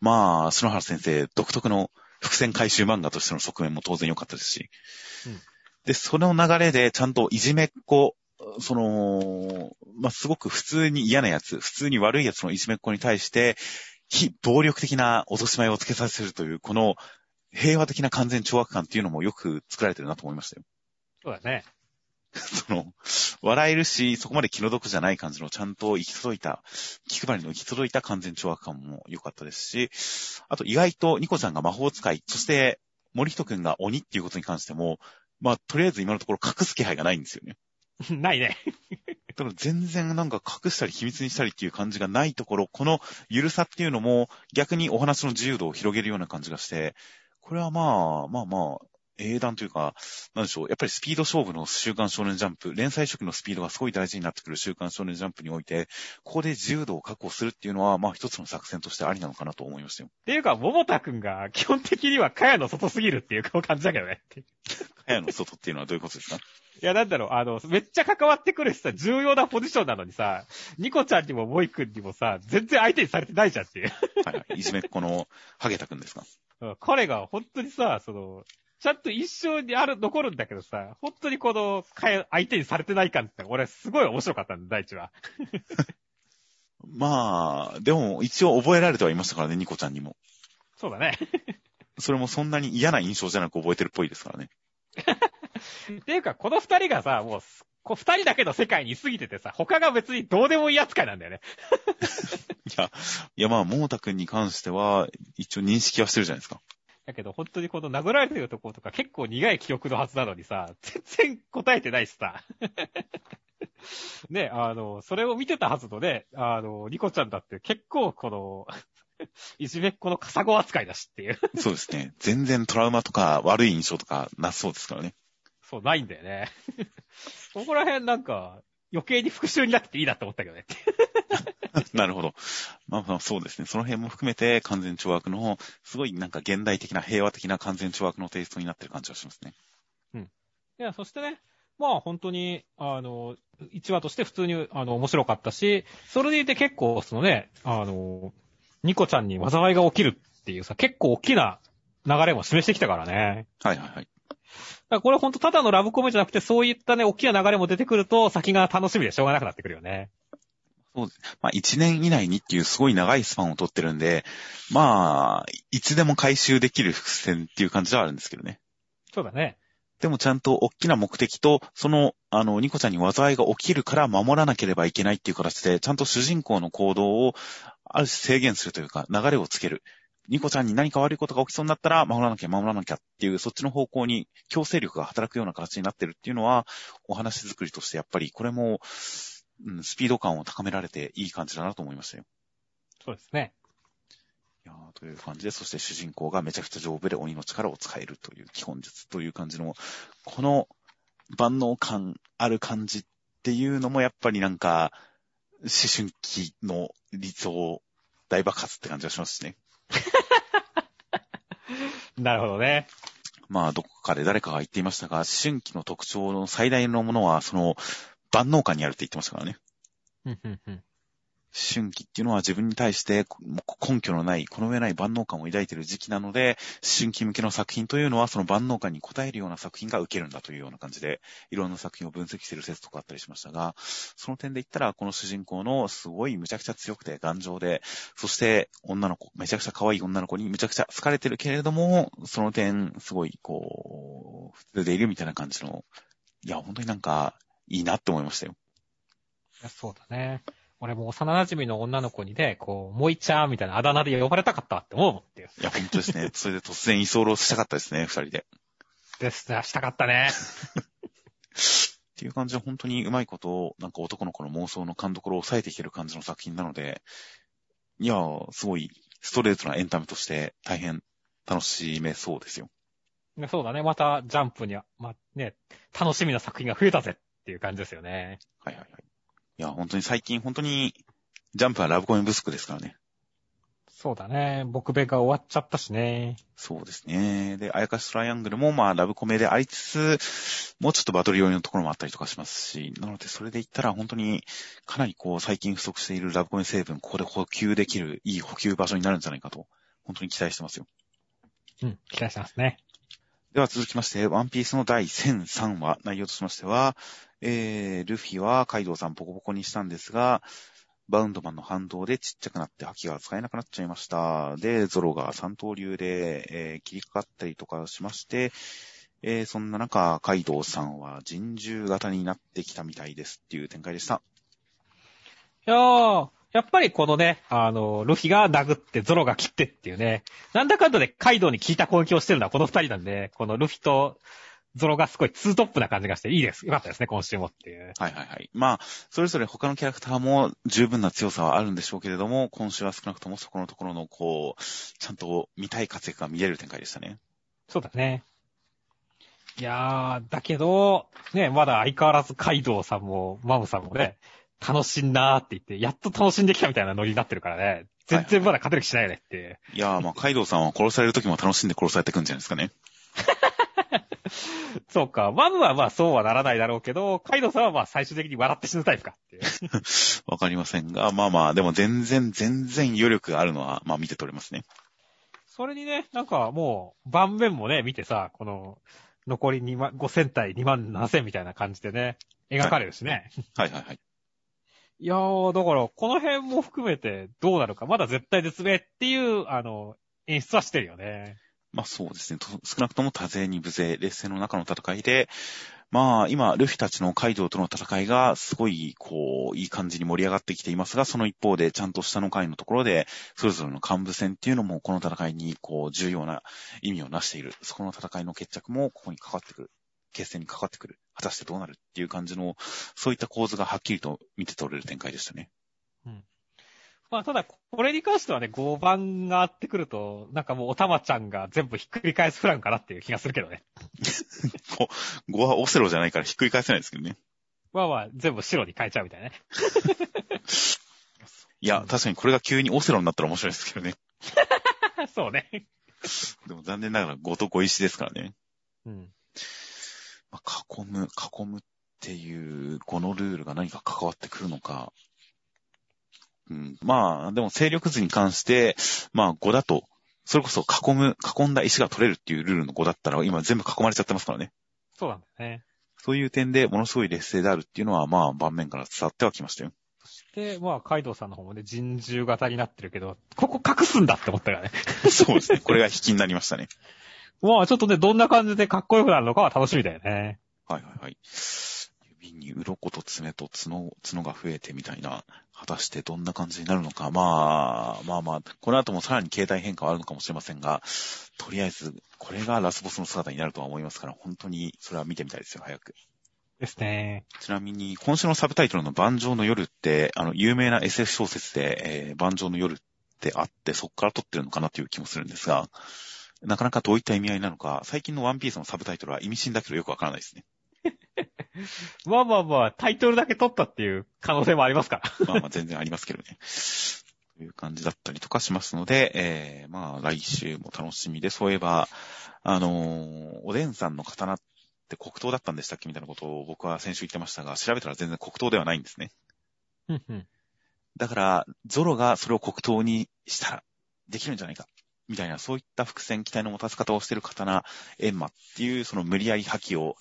Speaker 1: まあ、篠原先生独特の伏線回収漫画としての側面も当然良かったですし、
Speaker 2: うん
Speaker 1: で、その流れでちゃんといじめっ子、その、まあ、すごく普通に嫌なやつ、普通に悪いやつのいじめっ子に対して、非暴力的な脅し前をつけさせるという、この平和的な完全懲悪感っていうのもよく作られてるなと思いましたよ。
Speaker 2: そうだね。<laughs>
Speaker 1: その、笑えるし、そこまで気の毒じゃない感じのちゃんと行き届いた、気配りの行き届いた完全懲悪感も良かったですし、あと意外とニコちゃんが魔法使い、そして森人くんが鬼っていうことに関しても、まあ、とりあえず今のところ隠す気配がないんですよね。<laughs>
Speaker 2: ないね。<laughs>
Speaker 1: だから全然なんか隠したり秘密にしたりっていう感じがないところ、この緩さっていうのも逆にお話の自由度を広げるような感じがして、これはまあ、まあまあ、英断というか、なんでしょう、やっぱりスピード勝負の週刊少年ジャンプ、連載初期のスピードがすごい大事になってくる週刊少年ジャンプにおいて、ここで自由度を確保するっていうのは、まあ一つの作戦としてありなのかなと思いましたよ。
Speaker 2: っていうか、桃田くんが基本的には茅の外すぎるっていう感じだけどね。
Speaker 1: 部屋の外っていうのはどういうことですか？
Speaker 2: いや、なんだろう、あの、めっちゃ関わってくるしさ、重要なポジションなのにさ、ニコちゃんにもモイくんにもさ、全然相手にされてないじゃんっていう。
Speaker 1: はいはい。いじめっ子のハゲタくんですか？
Speaker 2: うん彼が本当にさ、その、ちゃんと一生にある、残るんだけどさ、本当にこの、相手にされてない感って、俺すごい面白かったんだ、第一は。
Speaker 1: まあ、でも一応覚えられてはいましたからね、ニコちゃんにも。
Speaker 2: そうだね。
Speaker 1: それもそんなに嫌な印象じゃなく覚えてるっぽいですからね。<laughs>
Speaker 2: っていうか、この二人がさ、もう、こう二人だけの世界に過ぎててさ、他が別にどうでもいい扱いなんだよね。<laughs>
Speaker 1: いや、いやまあ、桃田くんに関しては、一応認識はしてるじゃないですか。
Speaker 2: だけど、本当にこの殴られてるところとか結構苦い記憶のはずなのにさ、<laughs> 全然答えてないしさ。<laughs> ね、あの、それを見てたはずのね、あの、ニコちゃんだって結構この、<laughs> いじめっ子のカサゴ扱いだしっていう。
Speaker 1: そうですね。全然トラウマとか悪い印象とかなさそうですからね。
Speaker 2: そう、ないんだよね。ここら辺なんか、余計に復讐になってていいなって思ったけどね。
Speaker 1: なるほど。まあまあそうですね。その辺も含めて完全懲悪の、すごいなんか現代的な平和的な完全懲悪のテイストになってる感じがしますね。
Speaker 2: いや、そしてね、まあ本当に、あの、1話として普通に、あの、面白かったし、それでいて結構、そのね、あの、ニコちゃんに災いが起きるっていうさ、結構大きな流れも示してきたからね。
Speaker 1: はいはいはい。
Speaker 2: だこれほんとただのラブコメじゃなくて、そういったね、大きな流れも出てくると、先が楽しみでしょうがなくなってくるよね。
Speaker 1: そうです。まあ1年以内にっていうすごい長いスパンを取ってるんで、まあ、いつでも回収できる伏線っていう感じではあるんですけどね。
Speaker 2: そうだね。
Speaker 1: でもちゃんと大きな目的と、その、あの、ニコちゃんに災いが起きるから守らなければいけないっていう形で、ちゃんと主人公の行動を、ある種制限するというか、流れをつける。ニコちゃんに何か悪いことが起きそうになったら、守らなきゃ守らなきゃっていう、そっちの方向に強制力が働くような形になってるっていうのは、お話作りとしてやっぱり、これも、うん、スピード感を高められていい感じだなと思いましたよ。
Speaker 2: そうですね。
Speaker 1: いやーという感じで、そして主人公がめちゃくちゃ丈夫で鬼の力を使えるという基本術という感じの、この万能感ある感じっていうのもやっぱりなんか、思春期の理想大爆発って感じがしますしね。<laughs>
Speaker 2: なるほどね。
Speaker 1: まあ、どこかで誰かが言っていましたが、思春期の特徴の最大のものは、その、万能感にあるって言ってましたからね。
Speaker 2: うんうんうん
Speaker 1: 思春期っていうのは自分に対して根拠のない、この上ない万能感を抱いている時期なので、思春期向けの作品というのはその万能感に応えるような作品が受けるんだというような感じで、いろんな作品を分析している説とかあったりしましたが、その点で言ったら、この主人公のすごいむちゃくちゃ強くて頑丈で、そして女の子、めちゃくちゃ可愛い女の子にむちゃくちゃ好かれてるけれども、その点、すごいこう、普通でいるみたいな感じの、いや、本当になんか、いいなって思いましたよ。
Speaker 2: いやそうだね。俺も幼馴染の女の子にね、こう、もいちゃんみたいなあだ名で呼ばれたかったって思うもんっていう。
Speaker 1: いや、本当ですね。<laughs> それで突然居候したかったですね、二人で。
Speaker 2: ですね、したかったね。
Speaker 1: っていう感じで本当にうまいことを、なんか男の子の妄想の勘どころを抑えてきてる感じの作品なので、いやー、すごいストレートなエンタメとして大変楽しめそうですよ。
Speaker 2: ねそうだね。また、ジャンプには、ま、ね、楽しみな作品が増えたぜっていう感じですよね。
Speaker 1: はいはいはい。いや、本当に最近本当に、ジャンプはラブコメ不足ですからね。
Speaker 2: そうだね。僕べが終わっちゃったしね。
Speaker 1: そうですね。で、あやかしトライアングルも、まあ、ラブコメでありつつ、もうちょっとバトル寄りのところもあったりとかしますし、なので、それで言ったら本当に、かなりこう、最近不足しているラブコメ成分、ここで補給できる、いい補給場所になるんじゃないかと、本当に期待してますよ。
Speaker 2: うん、期待してますね。
Speaker 1: では続きまして、ワンピースの第1003話、内容としましては、えー、ルフィはカイドウさんボコボコにしたんですが、バウンドマンの反動でちっちゃくなって覇気が使えなくなっちゃいました。で、ゾロが三刀流で、えー切りかかったりとかしまして、えーそんな中、カイドウさんは人獣型になってきたみたいですっていう展開でした。
Speaker 2: いやー、やっぱりこのね、あの、ルフィが殴ってゾロが切ってっていうね、なんだかんだでカイドウに効いた攻撃をしてるのはこの二人なんで、このルフィとゾロがすごいツートップな感じがしていいです。よかったですね、今週もっていう。
Speaker 1: はいはいはい。まあ、それぞれ他のキャラクターも十分な強さはあるんでしょうけれども、今週は少なくともそこのところの、こう、ちゃんと見たい活躍が見れる展開でしたね。
Speaker 2: そうだね。いやー、だけど、ね、まだ相変わらずカイドウさんも、マムさんもね、楽しんなーって言って、やっと楽しんできたみたいなノリになってるからね、全然まだ勝てる気しないよねっていう。
Speaker 1: いやー、まあ、カイドウさんは殺される時も楽しんで殺されてくんじゃないですかね。<laughs>
Speaker 2: そうか、マムはまあそうはならないだろうけど、カイドウさんはまあ最終的に笑って死ぬタイプかっていう。<laughs>
Speaker 1: わかりませんが、まあまあ、でも全然、全然余力があるのは、まあ見て取れますね。
Speaker 2: それにね、なんかもう、盤面もね、見てさ、この、残り2万、5000対2万7000みたいな感じでね、描かれるしね。
Speaker 1: はいはいはい。
Speaker 2: い、いやー、だから、この辺も含めてどうなるか、まだ絶対絶命っていう、あの、演出はしてるよね。
Speaker 1: まあそうですね。少なくとも多勢に無勢、劣勢の中の戦いで、まあ今、ルフィたちのカイドウとの戦いがすごい、こう、いい感じに盛り上がってきていますが、その一方で、ちゃんと下の階のところで、それぞれの幹部戦っていうのも、この戦いに、こう、重要な意味をなしている。そこの戦いの決着も、ここにかかってくる。決戦にかかってくる。果たしてどうなるっていう感じの、そういった構図がはっきりと見て取れる展開でしたね。
Speaker 2: まあ、ただ、これに関してはね、5番があってくると、なんかもうおたまちゃんが全部ひっくり返すプランかなっていう気がするけどね。<laughs>
Speaker 1: 5はオセロじゃないからひっくり返せないですけどね。
Speaker 2: まあまあ、全部白に変えちゃうみたいなね。
Speaker 1: いや、確かにこれが急にオセロになったら面白いですけどね。<laughs>
Speaker 2: そうね。
Speaker 1: でも残念ながら5と5石ですからね。
Speaker 2: うん。
Speaker 1: まあ、囲む、囲むっていう、このルールが何か関わってくるのか。うん、まあ、でも勢力図に関して、まあ5だと、それこそ囲む、囲んだ石が取れるっていうルールの5だったら、今全部囲まれちゃってますからね。
Speaker 2: そうなんだよね。
Speaker 1: そういう点でものすごい劣勢であるっていうのは、まあ盤面から伝わってはきましたよ。
Speaker 2: で、まあ、カイドウさんの方もね、人獣型になってるけど、ここ隠すんだって思ったからね。<laughs>
Speaker 1: そうですね。これが引きになりましたね。
Speaker 2: まあ、ちょっとね、どんな感じでかっこよくなるのかは楽しみだよね。
Speaker 1: はいはいはい。指に鱗と爪と角、角が増えてみたいな、果たしてどんな感じになるのか。まあ、まあまあ、この後もさらに形態変化はあるのかもしれませんが、とりあえず、これがラスボスの姿になるとは思いますから、本当にそれは見てみたいですよ、早く。
Speaker 2: ですね。
Speaker 1: ちなみに、今週のサブタイトルの万丈の夜って、あの、有名な SF 小説で、えー、万丈の夜ってあって、そこから撮ってるのかなという気もするんですが、なかなかどういった意味合いなのか、最近のワンピースのサブタイトルは意味深だけどよくわからないですね。<laughs>
Speaker 2: まあまあまあ、タイトルだけ取ったっていう可能性もありますから。
Speaker 1: まあまあ全然ありますけどね。という感じだったりとかしますので、えー、まあ来週も楽しみで、そういえば、あのーおでんさんの刀って黒刀だったんでしたっけみたいなことを僕は先週言ってましたが、調べたら全然黒刀ではないんですね。だから、ゾロがそれを黒刀にしたらできるんじゃないか。みたいな、そういった伏線、期待の持たせ方をしている刀、エンマっていう、その無理やり覇気を、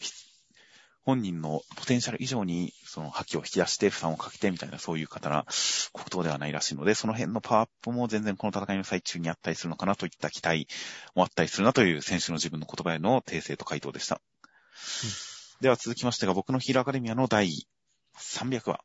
Speaker 1: 本人のポテンシャル以上に、その覇気を引き出して、負担をかけてみたいな、そういう刀、黒刀ではないらしいので、その辺のパワーアップも全然この戦いの最中にあったりするのかなといった期待もあったりするなという選手の自分の言葉への訂正と回答でした。では続きましてが、僕のヒーローアカデミアの第300話。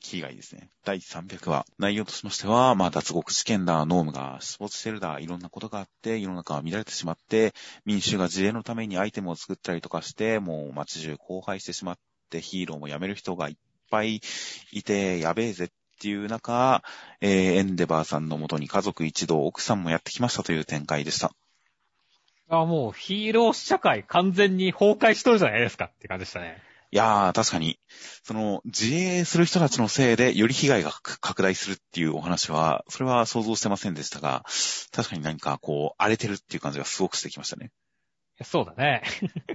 Speaker 1: 被害ですね。第300話。内容としましては、まあ、脱獄事件だ、ノームが出没してるだ、いろんなことがあって、世の中が乱れてしまって、民衆が自衛のためにアイテムを作ったりとかして、もう街中荒廃してしまって、ヒーローも辞める人がいっぱいいて、やべえぜっていう中、えー、エンデバーさんのもとに家族一同、奥さんもやってきましたという展開でした。
Speaker 2: あ、もうヒーロー社会完全に崩壊しとるじゃないですかって感じでしたね。
Speaker 1: いやー、確かに、その、自衛する人たちのせいで、より被害が拡大するっていうお話は、それは想像してませんでしたが、確かに何かこう、荒れてるっていう感じがすごくしてきましたね。
Speaker 2: そうだね。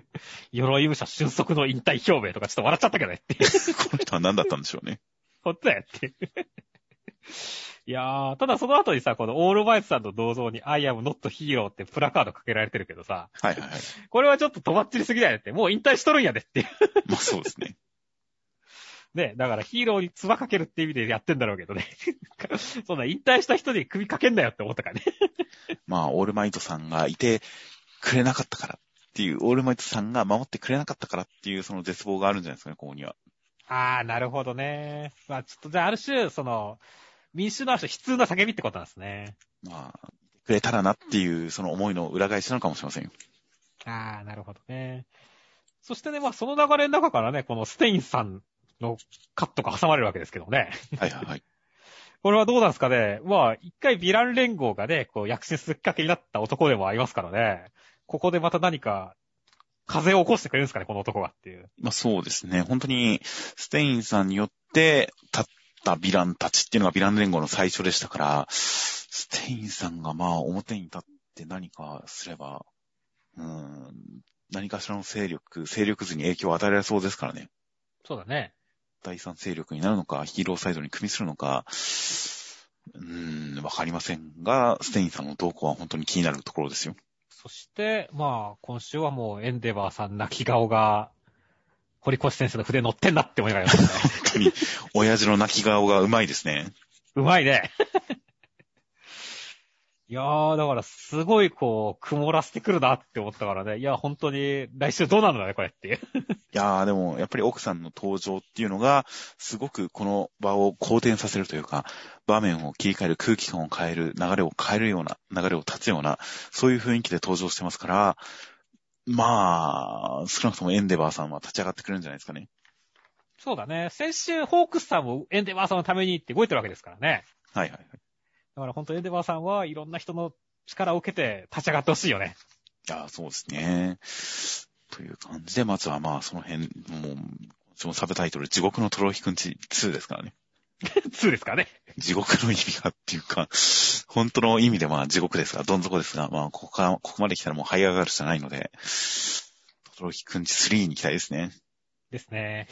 Speaker 2: <laughs> 鎧武者瞬足の引退表明とかちょっと笑っちゃったけどね。
Speaker 1: この人は何だったんでしょうね。<laughs>
Speaker 2: 本当だよっていやー、ただその後にさ、このオールマイトさんの銅像に I am not hero ってプラカードかけられてるけどさ、
Speaker 1: はいはいはい。
Speaker 2: これはちょっととばっちりすぎだよねって、もう引退しとるんやでっていう。
Speaker 1: まあそうですね。
Speaker 2: ね、だからヒーローに唾かけるって意味でやってんだろうけどね。<laughs> そんな引退した人に首かけんなよって思ったからね。
Speaker 1: まあ、オールマイトさんがいてくれなかったからっていう、オールマイトさんが守ってくれなかったからっていう、その絶望があるんじゃないですかね、ここには。
Speaker 2: あー、なるほどね。まあちょっと、じゃあある種、その、民主のある種悲痛な叫びってことなんですね。
Speaker 1: まあ、くれたらなっていう、その思いの裏返しなのかもしれませんよ。
Speaker 2: あー、なるほどね。そしてね、まあその流れの中からね、このステインさんのカットが挟まれるわけですけどね。
Speaker 1: はいはいはい。<laughs>
Speaker 2: これはどうなんですかね。まあ、一回ヴィラン連合がね、こう躍進するきっかけになった男でもありますからね。ここでまた何か、風を起こしてくれるんですかね、この男がっていう。
Speaker 1: まあそうですね。本当に、ステインさんによって立ったヴィランたちっていうのがヴィラン連合の最初でしたから、ステインさんがまあ表に立って何かすれば、うーん、何かしらの勢力、勢力図に影響を与えられそうですからね。
Speaker 2: そうだね。
Speaker 1: 第三勢力になるのか、ヒーローサイドに組みするのか、うーん、わかりませんが、ステインさんの動向は本当に気になるところですよ。
Speaker 2: そして、まあ、今週はもうエンデバーさん泣き顔が、堀越先生の筆乗ってんなって思いながらね。
Speaker 1: 本当に、親父の泣き顔がうまいですね。
Speaker 2: うまいね。いやー、だからすごいこう、曇らせてくるなって思ったからね。いや、本当に来週どうなるんだね、これっていう。
Speaker 1: いやー、でも、やっぱり奥さんの登場っていうのが、すごくこの場を好転させるというか、場面を切り替える、空気感を変える、流れを変えるような、流れを断つような、そういう雰囲気で登場してますから、まあ、少なくともエンデバーさんは立ち上がってくれるんじゃないですかね。
Speaker 2: そうだね。先週、ホークスさんもエンデバーさんのためにって動いてるわけですからね。
Speaker 1: はいはいはい。
Speaker 2: だから本当エンデバーさんはいろんな人の力を受けて立ち上がってほしいよね。
Speaker 1: いやー、そうですね。という感じで、まずはまあ、その辺、もう、そのサブタイトル、地獄のトロヒくんち2ですからね。
Speaker 2: 2ですからね。
Speaker 1: 地獄の意味がっていうか、本当の意味でまあ地獄ですが、どん底ですが、まあここから、ここまで来たらもう這い上がるしかないので、トロヒくんち3に行きたいですね。
Speaker 2: ですね。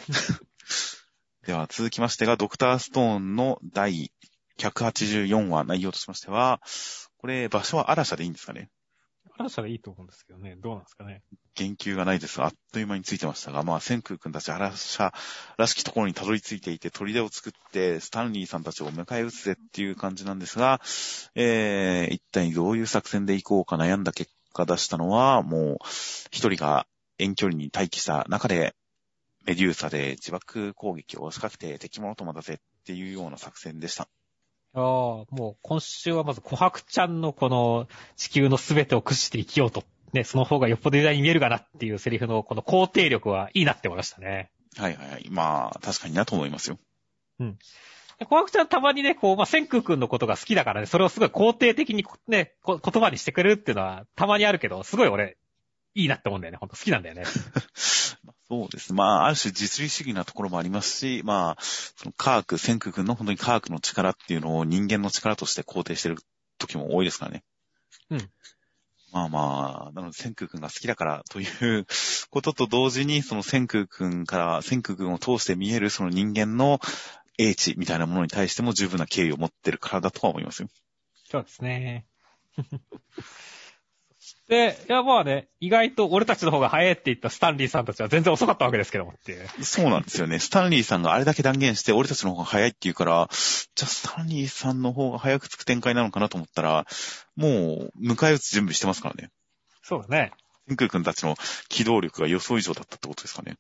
Speaker 2: <laughs>
Speaker 1: では続きましてが、ドクターストーンの第184話内容としましては、これ場所は嵐でいいんですかね？
Speaker 2: 嵐でいいと思うんですけどね。どうなんですかね。
Speaker 1: 言及がないですが、あっという間についてましたが、まあ、千空くんたち嵐らしきところにたどり着いていて、砦を作って、スタンリーさんたちを迎え撃つぜっていう感じなんですが、えー、一体どういう作戦で行こうか悩んだ結果出したのは、もう、一人が遠距離に待機した中で、メデューサで自爆攻撃を仕掛けて敵物とまだぜっていうような作戦でした。
Speaker 2: ああ、もう今週はまず琥珀ちゃんのこの地球のすべてを駆使して生きようと。ね、その方がよっぽど偉大に見えるかなっていうセリフのこの肯定力はいいなって思いましたね。
Speaker 1: はいはいはい。まあ、確かになと思いますよ。
Speaker 2: で琥珀ちゃんたまにね、こう、まあ、千空くんのことが好きだからね、それをすごい肯定的にね、こ言葉にしてくれるっていうのはたまにあるけど、すごい俺、いいなって思うんだよね。ほんと好きなんだよね。<laughs>
Speaker 1: そうです。まあ、ある種実利主義なところもありますし、まあ、その科学、千空君の本当に科学の力っていうのを人間の力として肯定してる時も多いですからね。
Speaker 2: うん。
Speaker 1: まあまあ、なので千空君が好きだからという <laughs> ことと同時に、その千空君から、千空君を通して見えるその人間の英知みたいなものに対しても十分な敬意を持ってるからだとは思いますよ。
Speaker 2: そうですね。で、いやまあね、意外と俺たちの方が早いって言ったスタンリーさんたちは全然遅かったわけですけどもっていう。
Speaker 1: そうなんですよね。スタンリーさんがあれだけ断言して、俺たちの方が早いって言うから、じゃあスタンリーさんの方が早くつく展開なのかなと思ったら、もう、迎え撃つ準備してますからね。
Speaker 2: そうだね。
Speaker 1: 天空君たちの機動力が予想以上だったってことですかね。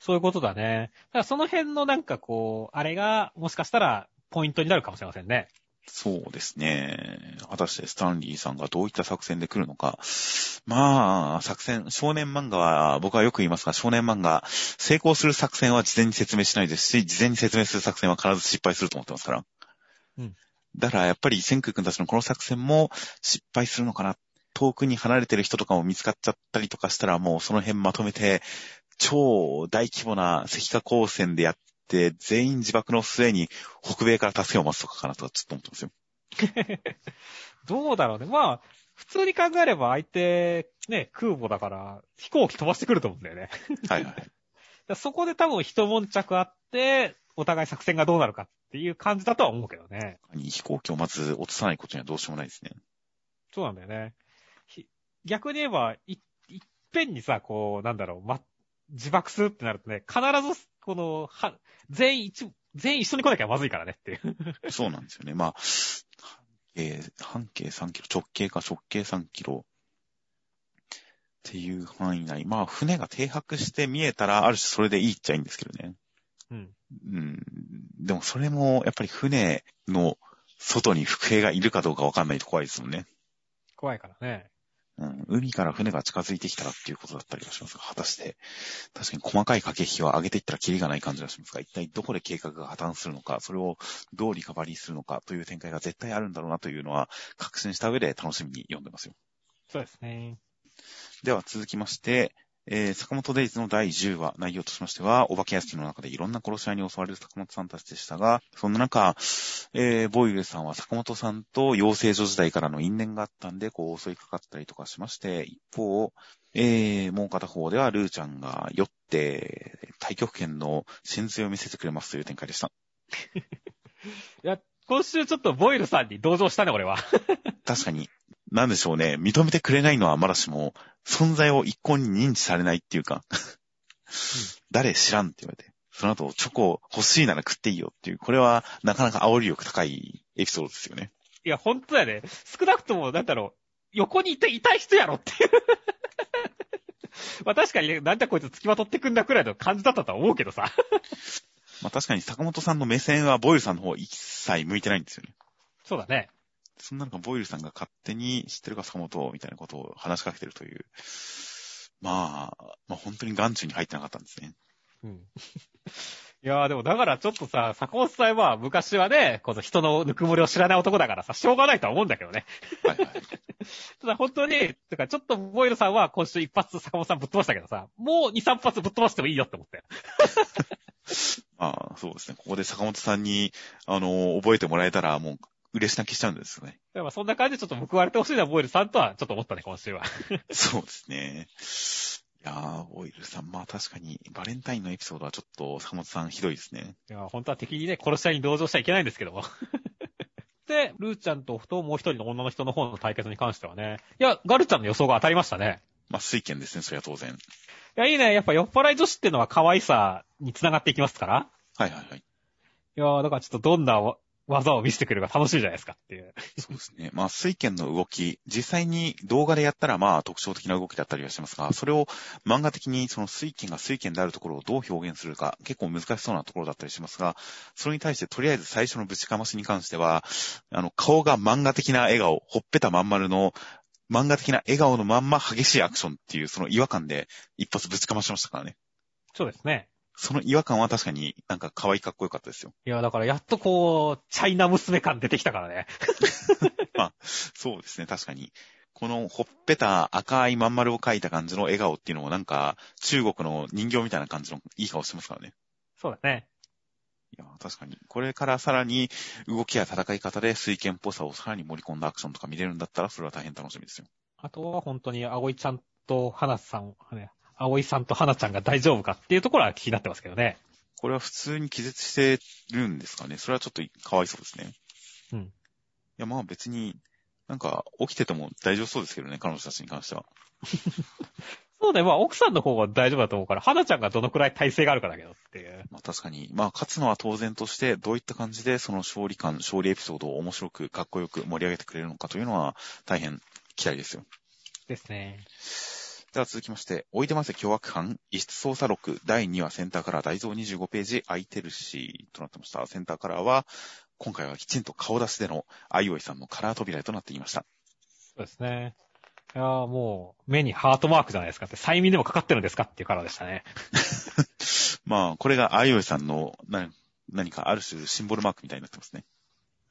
Speaker 2: そういうことだね。だからその辺のなんかこう、あれが、もしかしたら、ポイントになるかもしれませんね。
Speaker 1: そうですね。果たしてスタンリーさんがどういった作戦で来るのか。まあ、作戦、少年漫画は、僕はよく言いますが、少年漫画、成功する作戦は事前に説明しないですし、事前に説明する作戦は必ず失敗すると思ってますから。
Speaker 2: うん。
Speaker 1: だから、やっぱり、千空君たちのこの作戦も失敗するのかな。遠くに離れてる人とかも見つかっちゃったりとかしたら、もうその辺まとめて、超大規模な石化光線でやって、全員自爆の末に北米から助けを待つとかかなとかちょっと思ってますよ。<laughs>
Speaker 2: どうだろうね。まあ、普通に考えれば相手、ね、空母だから、飛行機飛ばしてくると思うんだよね。<laughs>
Speaker 1: はいはい。
Speaker 2: そこで多分一悶着あって、お互い作戦がどうなるかっていう感じだとは思うけどね。
Speaker 1: 飛行機をまず落とさないことにはどうしようもないですね。
Speaker 2: そうなんだよね。ひ逆に言えば、い、いっぺんにさ、こう、なんだろう、ま、自爆するってなるとね、必ず、この、は、全員一、全員一緒に来なきゃまずいからねっていう。<laughs>
Speaker 1: そうなんですよね。まあ、えー半径3キロ、直径か直径3キロっていう範囲内。まあ、船が停泊して見えたら、ある種それでいいっちゃいいんですけどね。
Speaker 2: うん。
Speaker 1: うん。でもそれも、やっぱり船の外に伏兵がいるかどうかわかんないと怖いですもんね。
Speaker 2: 怖いからね。
Speaker 1: うん。海から船が近づいてきたらっていうことだったりはしますが、果たして、確かに細かい駆け引きを上げていったらキリがない感じがしますが、一体どこで計画が破綻するのか、それをどうリカバリーするのかという展開が絶対あるんだろうなというのは、確信した上で楽しみに読んでますよ。
Speaker 2: そうですね。
Speaker 1: では続きまして、えー、坂本デイズの第10話、内容としましては、お化け屋敷の中でいろんな殺し合いに襲われる坂本さんたちでしたが、そんな中、えー、ボイルさんは坂本さんと養成所時代からの因縁があったんで、こう襲いかかったりとかしまして、一方、えー、もう片方ではルーちゃんが酔って、太極拳の真髄を見せてくれますという展開でした。<laughs>
Speaker 2: いや、今週ちょっとボイルさんに同情したね、俺は。<laughs>
Speaker 1: 確かに、なんでしょうね、認めてくれないのはまだしも、存在を一向に認知されないっていうか、誰知らんって言われて、その後チョコ欲しいなら食っていいよっていう、これはなかなか煽り力高いエピソードですよね。
Speaker 2: いや、本当だよね。少なくとも、なんだろう、横にいていたい人やろっていう。<laughs> まあ確かにね、なんじゃこいつ付きまとってくんだくらいの感じだったとは思うけどさ。
Speaker 1: まあ確かに坂本さんの目線はボイルさんの方一切向いてないんですよね。
Speaker 2: そうだね。
Speaker 1: そんな中ボイルさんが勝手に知ってるか坂本みたいなことを話しかけてるという。まあ、まあ本当に眼中に入ってなかったんですね。
Speaker 2: うん。<laughs> いやーでもだからちょっとさ、坂本さんは昔はね、この人のぬくもりを知らない男だからさ、しょうがないとは思うんだけどね。
Speaker 1: はいはい。<laughs>
Speaker 2: ただ本当に、てかちょっとボイルさんは今週一発坂本さんぶっ飛ばしたけどさ、もう二三発ぶっ飛ばしてもいいよって思ったよ。<laughs>
Speaker 1: まあそうですね。ここで坂本さんに、あの、覚えてもらえたらもう嬉し泣きしちゃうんですよね。
Speaker 2: だからそんな感じでちょっと報われてほしいな、ボイルさんとはちょっと思ったね、今週は。<laughs>
Speaker 1: そうですね。いやー、オイルさん、まあ確かに、バレンタインのエピソードはちょっと坂本さんひどいですね。
Speaker 2: いや、本当は敵にね、殺し合いに同情しちゃいけないんですけども。<laughs> で、ルーちゃんとともう一人の女の人の方の対決に関してはね、いや、ガルちゃんの予想が当たりましたね。
Speaker 1: まあ水拳ですね、それは当然。
Speaker 2: いや、いいね。やっぱ酔っ払い女子っていうのは可愛さに繋がっていきますから。
Speaker 1: はいはいはい。
Speaker 2: いやーだからちょっとどんなわ技を見せてくれるか楽しいじゃないですかっていう。
Speaker 1: そうですね。まあ水拳の動き、実際に動画でやったらまあ特徴的な動きだったりはしますが、それを漫画的にその水拳が水拳であるところをどう表現するか、結構難しそうなところだったりしますが、それに対してとりあえず最初のぶちかましに関しては、あの、顔が漫画的な笑顔、ほっぺたまん丸の、漫画的な笑顔のまんま激しいアクションっていうその違和感で一発ぶちかましましたからね。
Speaker 2: そうですね。
Speaker 1: その違和感は確かになんか可愛いかっこよかったですよ。
Speaker 2: いや、だからやっとこう、チャイナ娘感出てきたからね。<laughs>
Speaker 1: そうですね、確かに。このほっぺた赤いまん丸を描いた感じの笑顔っていうのもなんか中国の人形みたいな感じのいい顔してますからね。
Speaker 2: そうだね。
Speaker 1: いや、確かに。これからさらに動きや戦い方で水拳っぽさをさらに盛り込んだアクションとか見れるんだったらそれは大変楽しみですよ。
Speaker 2: あとは本当に葵ちゃんと花さん、ね、葵さんと花ちゃんが大丈夫かっていうところは気になってますけどね。
Speaker 1: これは普通に気絶してるんですかねそれはちょっとかわいそうですね。
Speaker 2: うん。
Speaker 1: いや、まあ別に、なんか起きてても大丈夫そうですけどね、彼女たちに関しては。<laughs>
Speaker 2: そうね、まあ奥さんの方は大丈夫だと思うから、花ちゃんがどのくらい体勢があるかだけどっていう。
Speaker 1: まあ確かに、まあ勝つのは当然として、どういった感じでその勝利感、勝利エピソードを面白く、かっこよく盛り上げてくれるのかというのは大変期待ですよ。
Speaker 2: ですね。
Speaker 1: では続きまして、おいでませ凶悪犯、異質捜査録第2話センターカラー大蔵25ページ空いてるし、となってました。センターカラーは、今回はきちんと顔出しでの、あいおいさんのカラー扉となっていました。
Speaker 2: そうですね。いやーもう、目にハートマークじゃないですかって、催眠でもかかってるんですかっていうカラーでしたね。<laughs>
Speaker 1: まあ、これがあいおいさんのな何かある種シンボルマークみたいになってますね。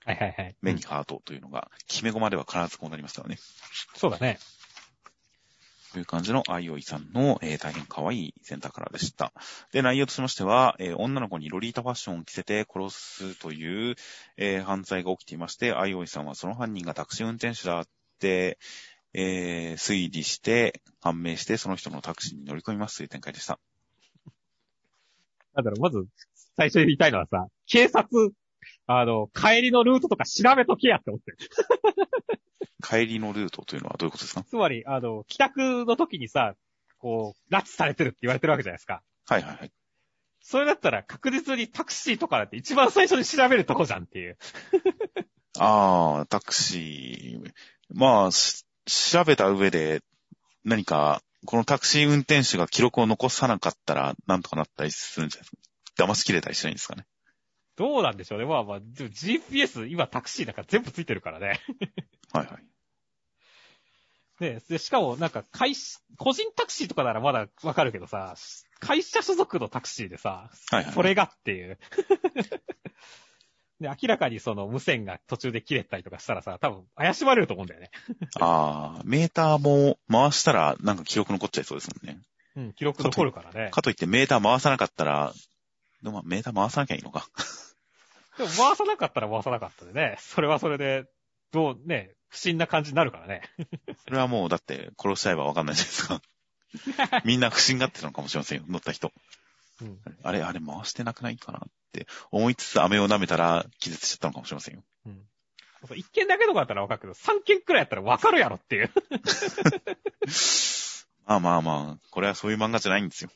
Speaker 2: はいはいはい。
Speaker 1: 目にハートというのが、決め駒では必ずこうなりますからね。
Speaker 2: そうだね。
Speaker 1: という感じのあいおいさんの、えー、大変可愛いセンターカラーでした。で、内容としましては、えー、女の子にロリータファッションを着せて殺すという、えー、犯罪が起きていまして、あいおいさんはその犯人がタクシー運転手だって、えー、推理して、判明して、その人のタクシーに乗り込みますという展開でした。
Speaker 2: なんだろう、まず、最初に言いたいのはさ、警察、あの、帰りのルートとか調べとけやって思ってる。
Speaker 1: 帰りのルートというのはどういうことですか？
Speaker 2: つまり、あの、帰宅の時にさ、こう、拉致されてるって言われてるわけじゃないですか。
Speaker 1: はいはいはい。
Speaker 2: それだったら確実にタクシーとかだって一番最初に調べるとこじゃんっていう。<laughs>
Speaker 1: あー、タクシー。まあ、し調べた上で、何か、このタクシー運転手が記録を残さなかったら、なんとかなったりするんじゃないですか？騙しきれたりしないんですかね？
Speaker 2: どうなんでしょうね。まあまあ、GPS、今タクシーだから全部ついてるからね。<laughs>
Speaker 1: はいはい。
Speaker 2: ねで、しかもなんか会社、個人タクシーとかならまだわかるけどさ、会社所属のタクシーでさ、
Speaker 1: はいはい。
Speaker 2: それがっていう。<laughs> で、明らかにその無線が途中で切れたりとかしたらさ、多分怪しまれると思うんだよね。
Speaker 1: あー、メーターも回したら、なんか記録残っちゃいそうですもんね。
Speaker 2: うん、記録残るからね。
Speaker 1: かといってメーター回さなかったら、でもまあメーター回さなきゃいいのか。
Speaker 2: でも回さなかったら回さなかったでね、それはそれで、どうね、不審な感じになるからね。<laughs>
Speaker 1: それはもう、だって、殺しちゃえばわかんないじゃないですか。<laughs> みんな不審がってたのかもしれませんよ、乗った人。
Speaker 2: うん。
Speaker 1: あれ、あれ回してなくないかなって思いつつ飴を舐めたら気絶しちゃったのかもしれませんよ。
Speaker 2: うん。一件だけとかだったらわかるけど、三件くらいやったらわかるやろっていう。<laughs>
Speaker 1: まあまあまあ、これはそういう漫画じゃないんですよ。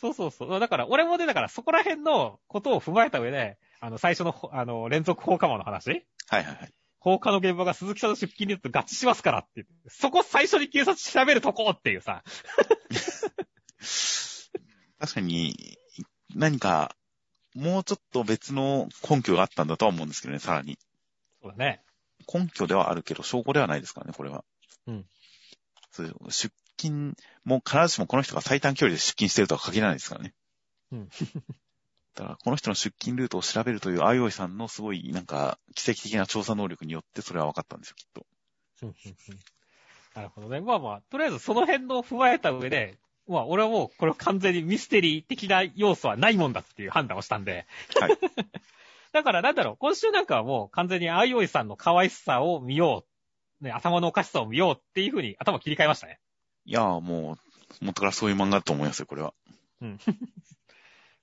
Speaker 2: そうそうそう。だから、俺もね、だからそこら辺のことを踏まえた上で、あの、最初のほ、あの、連続放火魔の話
Speaker 1: はいはいはい。
Speaker 2: 放火の現場が鈴木さんの出勤によって合致しますからってそこ最初に警察調べるとこっていうさ。<laughs>
Speaker 1: 確かに、何か、もうちょっと別の根拠があったんだとは思うんですけどね、さらに。
Speaker 2: そうだね。
Speaker 1: 根拠ではあるけど、証拠ではないですからね、これは。
Speaker 2: うん。
Speaker 1: そう出勤、もう必ずしもこの人が最短距離で出勤してるとは限らないですからね。
Speaker 2: うん。
Speaker 1: だから、この人の出勤ルートを調べるという、あいおいさんのすごい、なんか、奇跡的な調査能力によって、それは分かったんですよ、きっと。
Speaker 2: うんうんうんなるほどね。まあまあ、とりあえずその辺の踏まえた上で、まあ俺はもうこれは完全にミステリー的な要素はないもんだっていう判断をしたんで。
Speaker 1: はい。<laughs>
Speaker 2: だからなんだろう、今週なんかはもう完全にあいおいさんの可愛さを見よう。ね、頭のおかしさを見ようっていう風に頭切り替えましたね。
Speaker 1: いやーもう、元からそういう漫画だと思いますよ、これは。<laughs>
Speaker 2: だ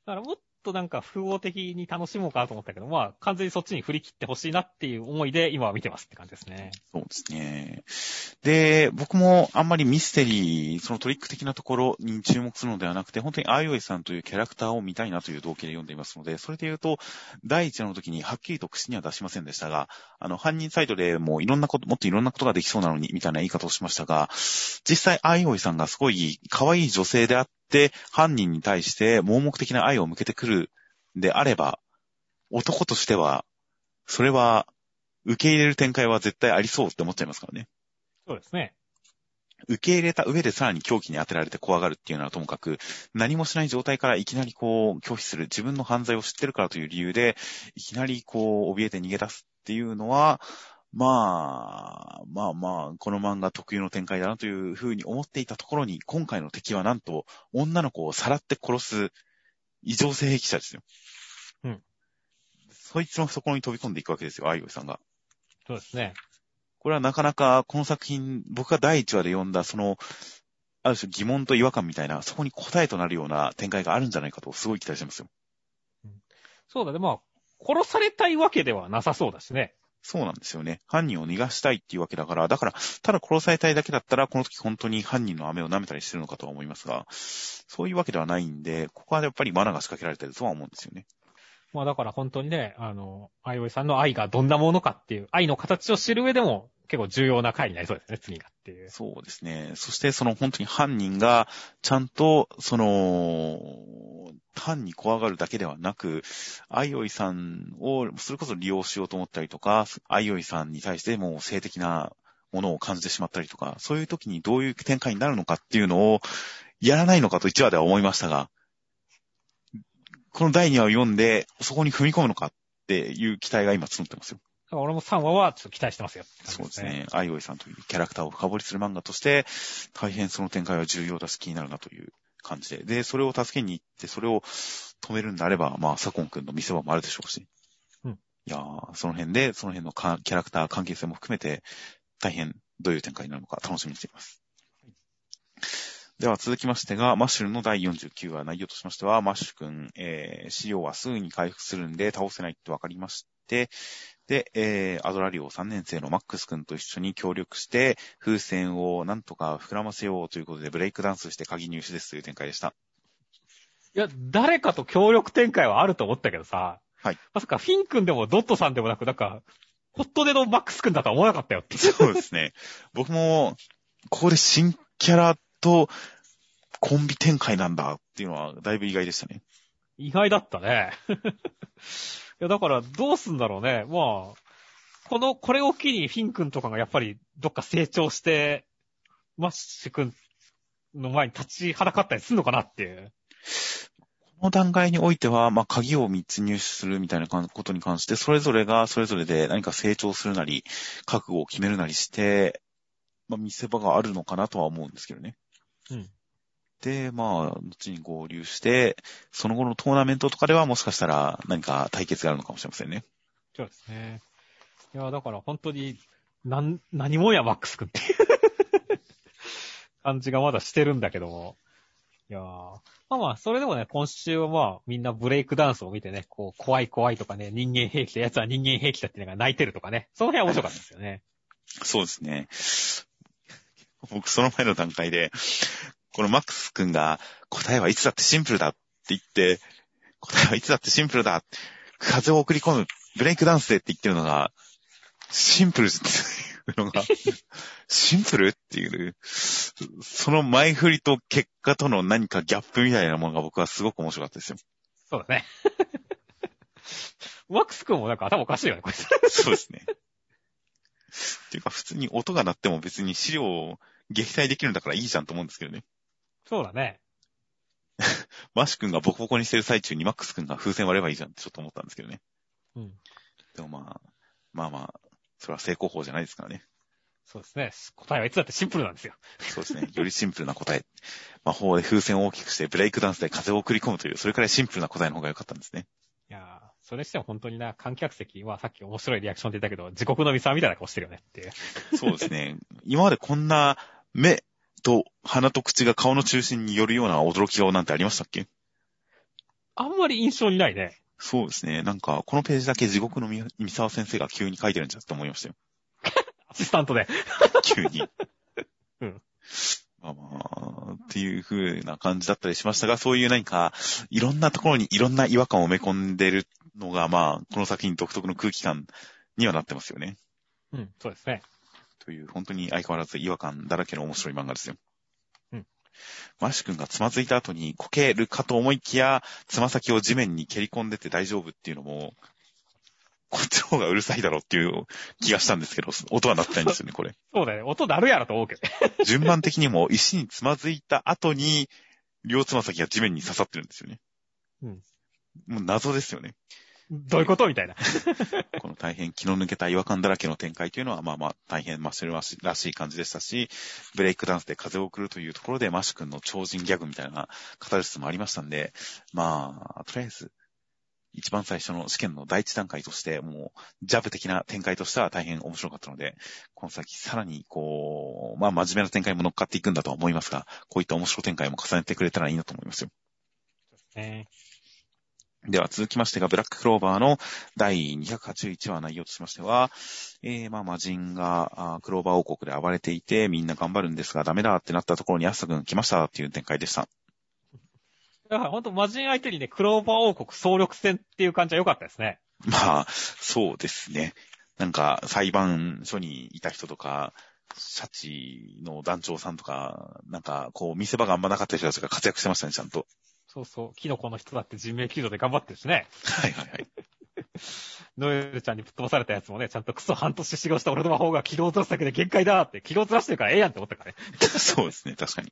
Speaker 2: からもっとなんか複合的に楽しもうかと思ったけど、まあ完全にそっちに振り切ってほしいなっていう思いで今は見てますって感じですね。
Speaker 1: そうですね。で、僕もあんまりミステリー、そのトリック的なところに注目するのではなくて、本当にあいおいさんというキャラクターを見たいなという動機で読んでいますので、それで言うと、第一話の時にはっきりと口には出しませんでしたが、あの、犯人サイトでもういろんなこと、もっといろんなことができそうなのに、みたいな言い方をしましたが、実際あいおいさんがすごい可愛い女性であって、犯人に対して盲目的な愛を向けてくるであれば、男としては、それは、受け入れる展開は絶対ありそうって思っちゃいますからね。
Speaker 2: そうですね。
Speaker 1: 受け入れた上でさらに狂気に当てられて怖がるっていうのはともかく、何もしない状態からいきなりこう拒否する、自分の犯罪を知ってるからという理由で、いきなりこう怯えて逃げ出すっていうのは、まあ、まあまあ、この漫画特有の展開だなというふうに思っていたところに、今回の敵はなんと、女の子をさらって殺す異常性癖者ですよ。
Speaker 2: うん。
Speaker 1: そいつもそこに飛び込んでいくわけですよ、アイオイさんが。
Speaker 2: そうですね。
Speaker 1: これはなかなかこの作品、僕が第1話で読んだその、ある種疑問と違和感みたいな、そこに答えとなるような展開があるんじゃないかとすごい期待してますよ。
Speaker 2: そうだね。まあ、殺されたいわけではなさそうだしね。
Speaker 1: そうなんですよね。犯人を逃がしたいっていうわけだから、だから、ただ殺されたいだけだったら、この時本当に犯人の飴を舐めたりしてるのかとは思いますが、そういうわけではないんで、ここはやっぱり罠が仕掛けられてるとは思うんですよね。
Speaker 2: まあだから本当にね、あの、あいおいさんの愛がどんなものかっていう、愛の形を知る上でも結構重要な回になりそうですね、次がっていう。
Speaker 1: そうですね。そしてその本当に犯人が、ちゃんと、その、単に怖がるだけではなく、あいおいさんを、それこそ利用しようと思ったりとか、あいおいさんに対してもう性的なものを感じてしまったりとか、そういう時にどういう展開になるのかっていうのを、やらないのかと1話では思いましたが、この第2話を読んで、そこに踏み込むのかっていう期待が今募ってますよ。
Speaker 2: から俺も3話はちょっと期待してますよ。
Speaker 1: そうですね。アイオイさんというキャラクターを深掘りする漫画として、大変その展開は重要だし気になるなという感じで。で、それを助けに行って、それを止めるんであれば、まあ、サコン君の見せ場もあるでしょうし。
Speaker 2: うん。
Speaker 1: いやー、その辺で、その辺のかキャラクター関係性も含めて、大変どういう展開になるのか楽しみにしています。では続きましてが、マッシュルの第49話内容としましては、マッシュ君、えー、資料はすぐに回復するんで倒せないって分かりまして、で、えー、アドラリオ3年生のマックス君と一緒に協力して、風船をなんとか膨らませようということでブレイクダンスして鍵入手ですという展開でした。
Speaker 2: いや、誰かと協力展開はあると思ったけどさ。
Speaker 1: はい。
Speaker 2: まさかフィン君でもドットさんでもなく、なんか、ホットデのマックス君だとは思わなかったよって。
Speaker 1: そうですね。僕も、ここで新キャラとコンビ展開なんだっていうのはだいぶ意外でしたね。
Speaker 2: 意外だったね。いや、だから、どうすんだろうね。まあ、この、これを機にフィン君とかがやっぱりどっか成長して、マッシュ君の前に立ちはだかったりするのかなっていう。
Speaker 1: この段階においては、まあ、鍵を3つ入手するみたいなことに関して、それぞれがそれぞれで何か成長するなり、覚悟を決めるなりして、まあ、見せ場があるのかなとは思うんですけどね。
Speaker 2: うん。
Speaker 1: で、まあ、後に合流して、その後のトーナメントとかではもしかしたら何か対決があるのかもしれませんね。
Speaker 2: そうですね。いや、だから本当に、なん、何もやマックス君っていう <laughs> 感じがまだしてるんだけども。いやーまあまあ、それでもね、今週はまあ、みんなブレイクダンスを見てね、こう、怖い怖いとかね、人間兵器だ、奴は人間兵器だっていうのが泣いてるとかね、その辺は面白かったですよね。<laughs>
Speaker 1: そうですね。僕その前の段階で、このマックス君が答えはいつだってシンプルだって言って、答えはいつだってシンプルだ。風を送り込む。ブレイクダンスでって言ってるのが、シンプルっていうのが、シンプルっていう、その前振りと結果との何かギャップみたいなものが僕はすごく面白かったですよ。
Speaker 2: そうだね。<laughs> マックス君もなんか頭おかしいよね、こいつ。
Speaker 1: そうですね。っていうか普通に音が鳴っても別に資料を撃退できるんだからいいじゃんと思うんですけどね。
Speaker 2: そうだね。<laughs>
Speaker 1: マッシュ君がボコボコにしてる最中にマックス君が風船割ればいいじゃんってちょっと思ったんですけどね。
Speaker 2: うん。
Speaker 1: でもまあ、まあまあ、それは成功法じゃないですからね。
Speaker 2: そうですね。答えはいつだってシンプルなんですよ。
Speaker 1: そうですね。よりシンプルな答え。魔法で風船を大きくしてブレイクダンスで風を送り込むという、それくらいシンプルな答えの方が良かったんですね。
Speaker 2: いやーそれにしても本当にな、観客席はさっき面白いリアクションで言ったけど、自国のミサみたいな顔してるよねっていう。
Speaker 1: そうですね。今までこんな目と鼻と口が顔の中心に寄るような驚き顔なんてありましたっけ？
Speaker 2: あんまり印象にないね。
Speaker 1: そうですね。なんか、このページだけ地獄のみ三沢先生が急に書いてるんじゃって思いましたよ。
Speaker 2: アシスタントで。
Speaker 1: 急に。
Speaker 2: うん。
Speaker 1: まあまあ、っていう風な感じだったりしましたが、そういう何か、いろんなところにいろんな違和感を埋め込んでるのが、まあ、この作品独特の空気感にはなってますよね。
Speaker 2: うん、そうですね。
Speaker 1: という、本当に相変わらず違和感だらけの面白い漫画ですよ。
Speaker 2: うん。
Speaker 1: マッシュ君がつまずいた後にこけるかと思いきや、つま先を地面に蹴り込んでて大丈夫っていうのも、こっちの方がうるさいだろうっていう気がしたんですけど、音は鳴ってないんですよね、これ。
Speaker 2: そうだよね。音鳴るやろと思うけどね。<laughs>
Speaker 1: 順番的にも石につまずいた後に、両つま先が地面に刺さってるんですよね。
Speaker 2: うん。
Speaker 1: もう謎ですよね。
Speaker 2: どういうことみたいな。<laughs>
Speaker 1: この大変気の抜けた違和感だらけの展開というのは、まあまあ大変マッシュルらしい感じでしたし、ブレイクダンスで風を送るというところでマッシュ君の超人ギャグみたいなカタルシスもありましたんで、まあ、とりあえず、一番最初の試験の第一段階として、もう、ジャブ的な展開としては大変面白かったので、この先さらにこう、まあ真面目な展開も乗っかっていくんだとは思いますが、こういった面白展開も重ねてくれたらいいなと思いますよ。
Speaker 2: ね
Speaker 1: では続きましてが、ブラッククローバーの第281話内容としましては、えー、まあ、魔人がクローバー王国で暴れていて、みんな頑張るんですが、ダメだってなったところにアスタ君来ましたっていう展開でした。
Speaker 2: だから本当魔人相手にね、クローバー王国総力戦っていう感じは良かったですね。
Speaker 1: まあ、そうですね。なんか、裁判所にいた人とか、シャチの団長さんとか、なんか、こう、見せ場があんまなかった人たちが活躍してましたね、ちゃんと。
Speaker 2: そうそう。キノコの人だって人命救助で頑張ってるしね。
Speaker 1: はいはいはい。<laughs>
Speaker 2: ノエルちゃんにぶっ飛ばされたやつもね、ちゃんとクソ半年修行した俺の魔法が軌道をずらすだけで限界だって、軌道をずらしてるからええやんって思ったからね。<laughs>
Speaker 1: そうですね、確かに。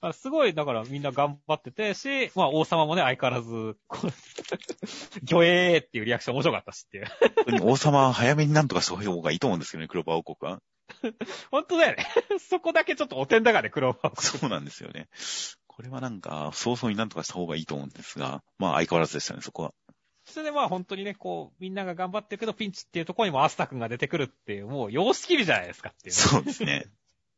Speaker 2: あすごい、だからみんな頑張っててし、まあ王様もね、相変わらず、こう <laughs> 魚えーっていうリアクション面白かったしっていう。
Speaker 1: 本当に王様は早めになんとかした方がいいと思うんですけどね、クローバー王国は。
Speaker 2: 本当だよね。そこだけちょっとお点だがね、クローバー。
Speaker 1: そうなんですよね。これはなんか、早々になんとかした方がいいと思うんですが、まあ相変わらずでしたね、そこは。
Speaker 2: それでまあ本当にね、こう、みんなが頑張ってるけど、ピンチっていうところにもアスタ君が出てくるっていう、もう様式美じゃないですかっていう、ね。
Speaker 1: そうですね。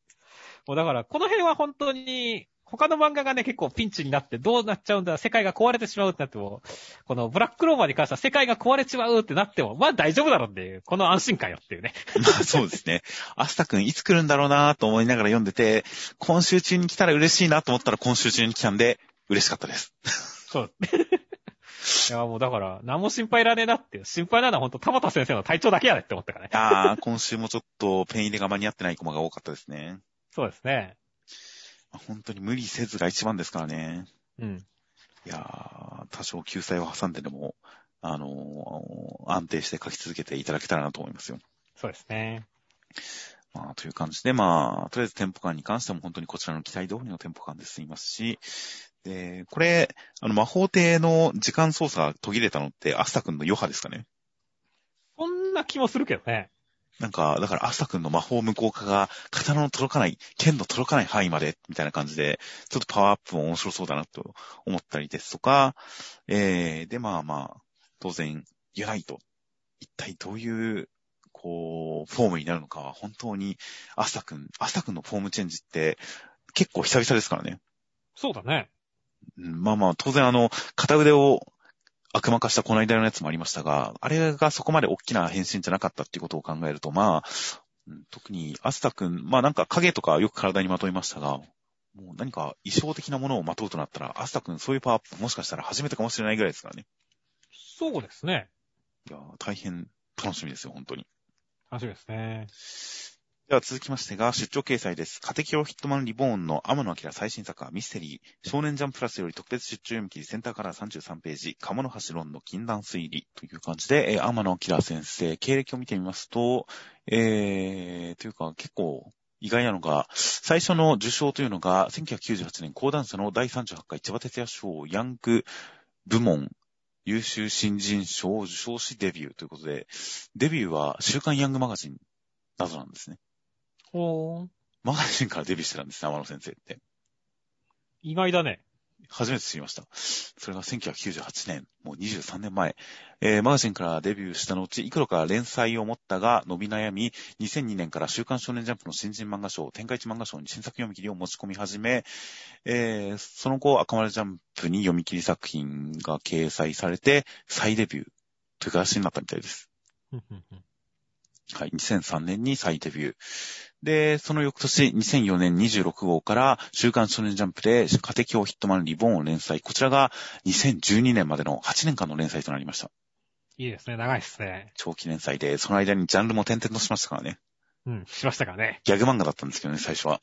Speaker 1: <laughs>
Speaker 2: もうだから、この辺は本当に、他の漫画がね、結構ピンチになってどうなっちゃうんだ、世界が壊れてしまうってなっても、このブラッククローバーに関しては世界が壊れちまうってなっても、まあ大丈夫だろうっていう、この安心感よっていうね。
Speaker 1: ま <laughs> あそうですね。アスタ君いつ来るんだろうなと思いながら読んでて、今週中に来たら嬉しいなと思ったら今週中に来たんで、嬉しかったです。
Speaker 2: そう。<laughs> いや、もうだから、何も心配いらねえなっていう。心配なのは本当田畑先生の体調だけやねって思ったからね。
Speaker 1: ああ、今週もちょっとペン入れが間に合ってないコマが多かったですね。
Speaker 2: そうですね。
Speaker 1: 本当に無理せずが一番ですからね。
Speaker 2: うん。
Speaker 1: いやー、多少救済を挟んででも、あのー安定して書き続けていただけたらなと思いますよ。
Speaker 2: そうですね。
Speaker 1: まあ、という感じで、まあ、とりあえずテンポ感に関しても本当にこちらの期待通りのテンポ感で進みますし、で、これ、あの、魔法帝の時間操作が途切れたのって、アスタ君の余波ですかね
Speaker 2: そんな気もするけどね。
Speaker 1: なんか、だからアスタ君の魔法無効化が、刀の届かない、剣の届かない範囲まで、みたいな感じで、ちょっとパワーアップも面白そうだなと思ったりですとか、えー、で、まあまあ、当然、ユナイト。一体どういう、こう、フォームになるのかは、本当に、アスタ君、アスタ君のフォームチェンジって、結構久々ですからね。
Speaker 2: そうだね。
Speaker 1: うんまあまあ、当然あの、片腕を悪魔化したこの間のやつもありましたが、あれがそこまで大きな変身じゃなかったっていうことを考えると、まあ、うん特にアスタ君、まあなんか影とかよく体にまといましたが、もう何か衣装的なものをまとうとなったら、アスタ君そういうパワーアップもしかしたら初めてかもしれないぐらいですからね。
Speaker 2: そうですね。
Speaker 1: いやー、大変楽しみですよ、本当に。
Speaker 2: 楽しみですね。
Speaker 1: では続きましてが、出張掲載です。カテキオヒットマンリボーンの天野明最新作はミステリー。少年ジャンプラスより特別出張読み切りセンターから33ページ、鴨の橋論の禁断推理という感じで、えー天野明先生、経歴を見てみますと、えー、というか結構意外なのが、最初の受賞というのが、1998年講談社の第38回千葉哲也賞ヤング部門優秀新人賞を受賞しデビューということで、デビューは週刊ヤングマガジンなどなんですね。
Speaker 2: おー。
Speaker 1: マガジンからデビューしてたんですね、天野先生って。
Speaker 2: 意外だね。
Speaker 1: 初めて知りました。それが1998年、もう23年前。えーマガジンからデビューした後、いくらか連載を持ったが伸び悩み、2002年から週刊少年ジャンプの新人漫画賞、天下一漫画賞に新作読み切りを持ち込み始め、えーその後、赤丸ジャンプに読み切り作品が掲載されて、再デビューという形になったみたいです。はい、2003年に再デビュー。で、その翌年、2004年26号から、週刊少年ジャンプで、家庭教ヒットマンリボーンを連載。こちらが2012年までの8年間の連載となりました。
Speaker 2: いいですね。長いですね。
Speaker 1: 長期連載で、その間にジャンルも転々としましたからね。
Speaker 2: うん、しましたからね。
Speaker 1: ギャグ漫画だったんですけどね、最初は。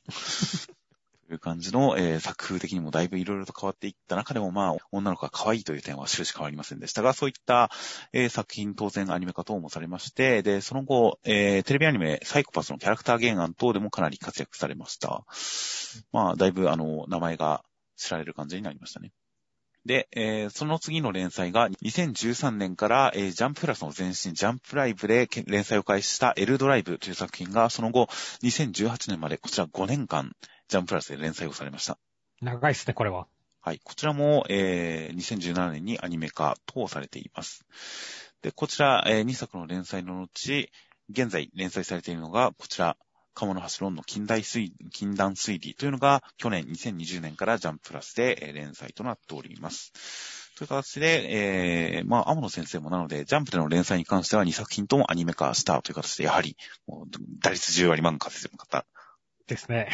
Speaker 1: という感じの、えー作風的にもだいぶいろいろと変わっていった中でも、まあ、女の子が可愛いという点は終始変わりませんでしたが、そういった、えー作品当然アニメ化等もされまして、で、その後、えーテレビアニメサイコパスのキャラクター原案等でもかなり活躍されました。まあ、だいぶあの、名前が知られる感じになりましたね。で、えーその次の連載が2013年から、えージャンププラスの前身、ジャンプライブで連載を開始したエルドライブという作品が、その後、2018年までこちら5年間、ジャンププラスで連載をされました。
Speaker 2: 長いですね、これは。
Speaker 1: はい。こちらも、えー2017年にアニメ化等されています。で、こちら、え2作の連載の後、現在連載されているのが、こちら、鴨の橋論の近代推禁断推理というのが、去年2020年からジャンププラスでえー連載となっております。という形で、えー、まあ、天野先生もなので、ジャンプでの連載に関しては2作品ともアニメ化したという形で、やはり、もう打率10割漫画家先生の方、
Speaker 2: ですね。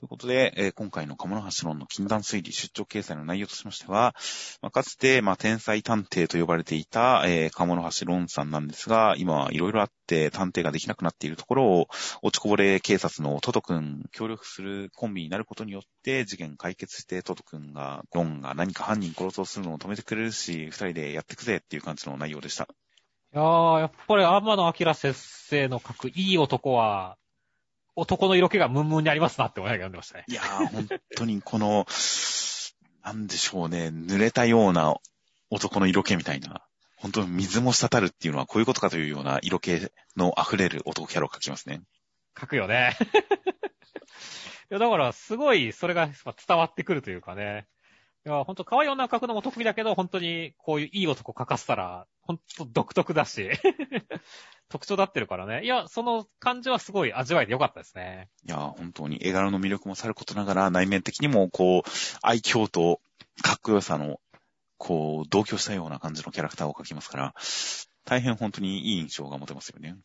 Speaker 1: ということで、えー今回の鴨の橋論の禁断推理出張掲載の内容としましては、まあかつて、まあ、天才探偵と呼ばれていた、えー、鴨の橋論さんなんですが、今はいろいろあって探偵ができなくなっているところを、落ちこぼれ警察のトト君、協力するコンビになることによって、事件解決してトト君が、ロンが何か犯人殺そうするのを止めてくれるし、二人でやってくぜっていう感じの内容でした。
Speaker 2: いやー、やっぱり天野明先生の書くいい男は、男の色気がムンムンにありますなって思いながら読んでましたね。
Speaker 1: いやー、本当にこの、なんでしょうね、濡れたような男の色気みたいな、本当に水も滴るっていうのはこういうことかというような色気の溢れる男キャラを描きますね。
Speaker 2: 書くよね。<laughs> いや、だから、すごい、それが伝わってくるというかね。いや、ほんと、可愛い女を描くのも得意だけど、本当に、こういういい男描かせたら、ほんと独特だし、<laughs> 特徴だってるからね。いや、その感じはすごい味わえてよかったですね。
Speaker 1: いや、本当に絵柄の魅力もさることながら、内面的にも、こう、愛嬌とかっこよさの、こう、同居したような感じのキャラクターを描きますから、大変本当にいい印象が持てますよね。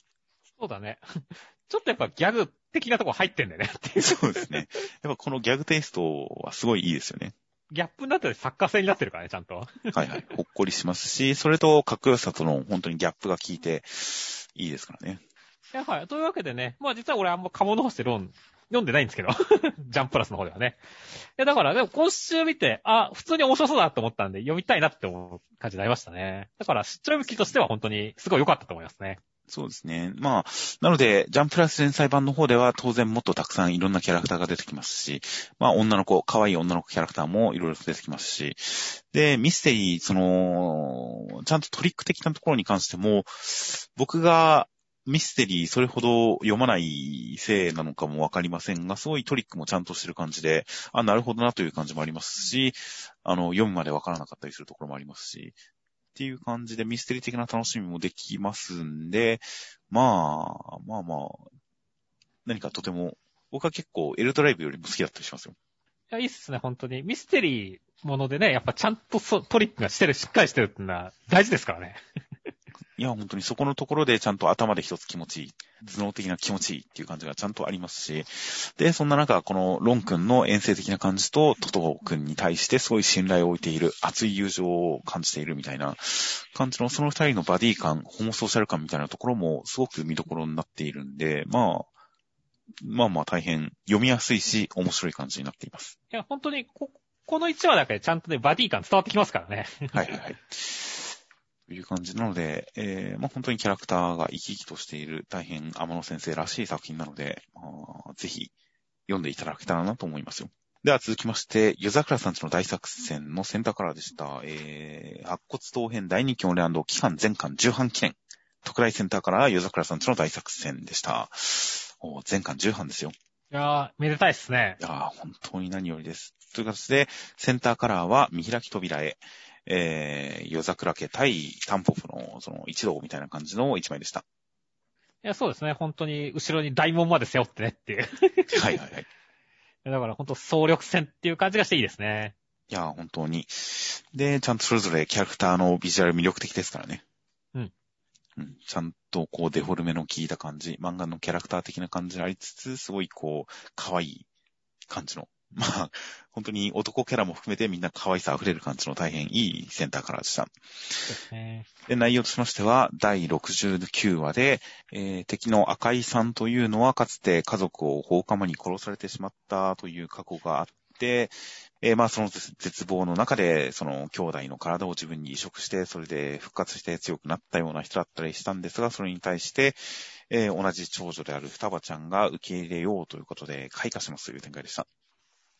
Speaker 2: そうだね。<laughs> ちょっとやっぱギャグ的なとこ入ってんだよね。<laughs>
Speaker 1: そうですね。やっぱこのギャグテイストはすごいいいですよね。
Speaker 2: ギャップになってる作家性になってるからね、ちゃんと。
Speaker 1: はいはい。ほっこりしますし、それとかっこよさとの本当にギャップが効いて、いいですからね。
Speaker 2: いや、はい。というわけでね、まあ実は俺あんまカモノホステロン読んでないんですけど、<laughs> ジャンププラスの方ではね。いや、だから、でも今週見て、あ、普通に面白そうだと思ったんで、読みたいなって思う感じになりましたね。だから、出張向きとしては本当にすごい良かったと思いますね。
Speaker 1: そうですね。まあ、なので、ジャンプラス連載版の方では当然もっとたくさんいろんなキャラクターが出てきますし、まあ女の子、可愛い女の子キャラクターもいろいろ出てきますし、で、ミステリー、その、ちゃんとトリック的なところに関しても、僕がミステリーそれほど読まないせいなのかもわかりませんが、すごいトリックもちゃんとしてる感じで、あ、なるほどなという感じもありますし、あの、読むまでわからなかったりするところもありますし、っていう感じでミステリー的な楽しみもできますんで、まあ、まあまあ、何かとても、僕は結構エルドライブよりも好きだったりしますよ。
Speaker 2: いや、いいっすね、本当に。ミステリーものでね、やっぱちゃんとそトリックがしてる、しっかりしてるってのは大事ですからね。
Speaker 1: いや、本当にそこのところでちゃんと頭で一つ気持ちいい、頭脳的な気持ちいいっていう感じがちゃんとありますし、で、そんな中、このロン君の遠征的な感じと、トト君に対してすごい信頼を置いている、熱い友情を感じているみたいな感じの、その二人のバディ感、ホモソーシャル感みたいなところもすごく見どころになっているんで、まあ、まあまあ大変読みやすいし、面白い感じになっています。
Speaker 2: いや、本当にこ、この1話だけでちゃんとね、バディ感伝わってきますからね。
Speaker 1: はいはいはい。という感じなので、えー、まあ本当にキャラクターが生き生きとしている大変天野先生らしい作品なので、まあ、ぜひ読んでいただけたらなと思いますよ。では続きまして、夜桜さんちの大作戦のセンターカラーでした。えー、白骨刀編第2期オンレ期間全巻重版記念。特大センターカラー夜桜さんちの大作戦でした。お全巻重版ですよ。
Speaker 2: いやー、めでたいっすね
Speaker 1: い。やー本当に何よりです。という形で、センターカラーは見開き扉へ、えー、夜桜家対タンポポのその一同みたいな感じの一枚でした。
Speaker 2: いや、そうですね。本当に、後ろに大門まで背負ってねっていう。
Speaker 1: はいはいはい。<laughs>
Speaker 2: だから本当総力戦っていう感じがしていいですね。
Speaker 1: いやー本当に。で、ちゃんとそれぞれキャラクターのビジュアル魅力的ですからね。
Speaker 2: うん。
Speaker 1: うん。ちゃんとこうデフォルメの効いた感じ、漫画のキャラクター的な感じでありつつ、すごいこう、可愛い感じの。<laughs> まあ、本当に男キャラも含めてみんな可愛さ溢れる感じの大変いいセンターカラーでした。
Speaker 2: ですね。
Speaker 1: で、内容としましては、第69話で、えー敵の赤井さんというのは、かつて家族を放火魔に殺されてしまったという過去があって、えーまあ、その絶絶望の中で、その兄弟の体を自分に移植して、それで復活して強くなったような人だったりしたんですが、それに対して、えー同じ長女である双葉ちゃんが受け入れようということで、開花しますという展開でした。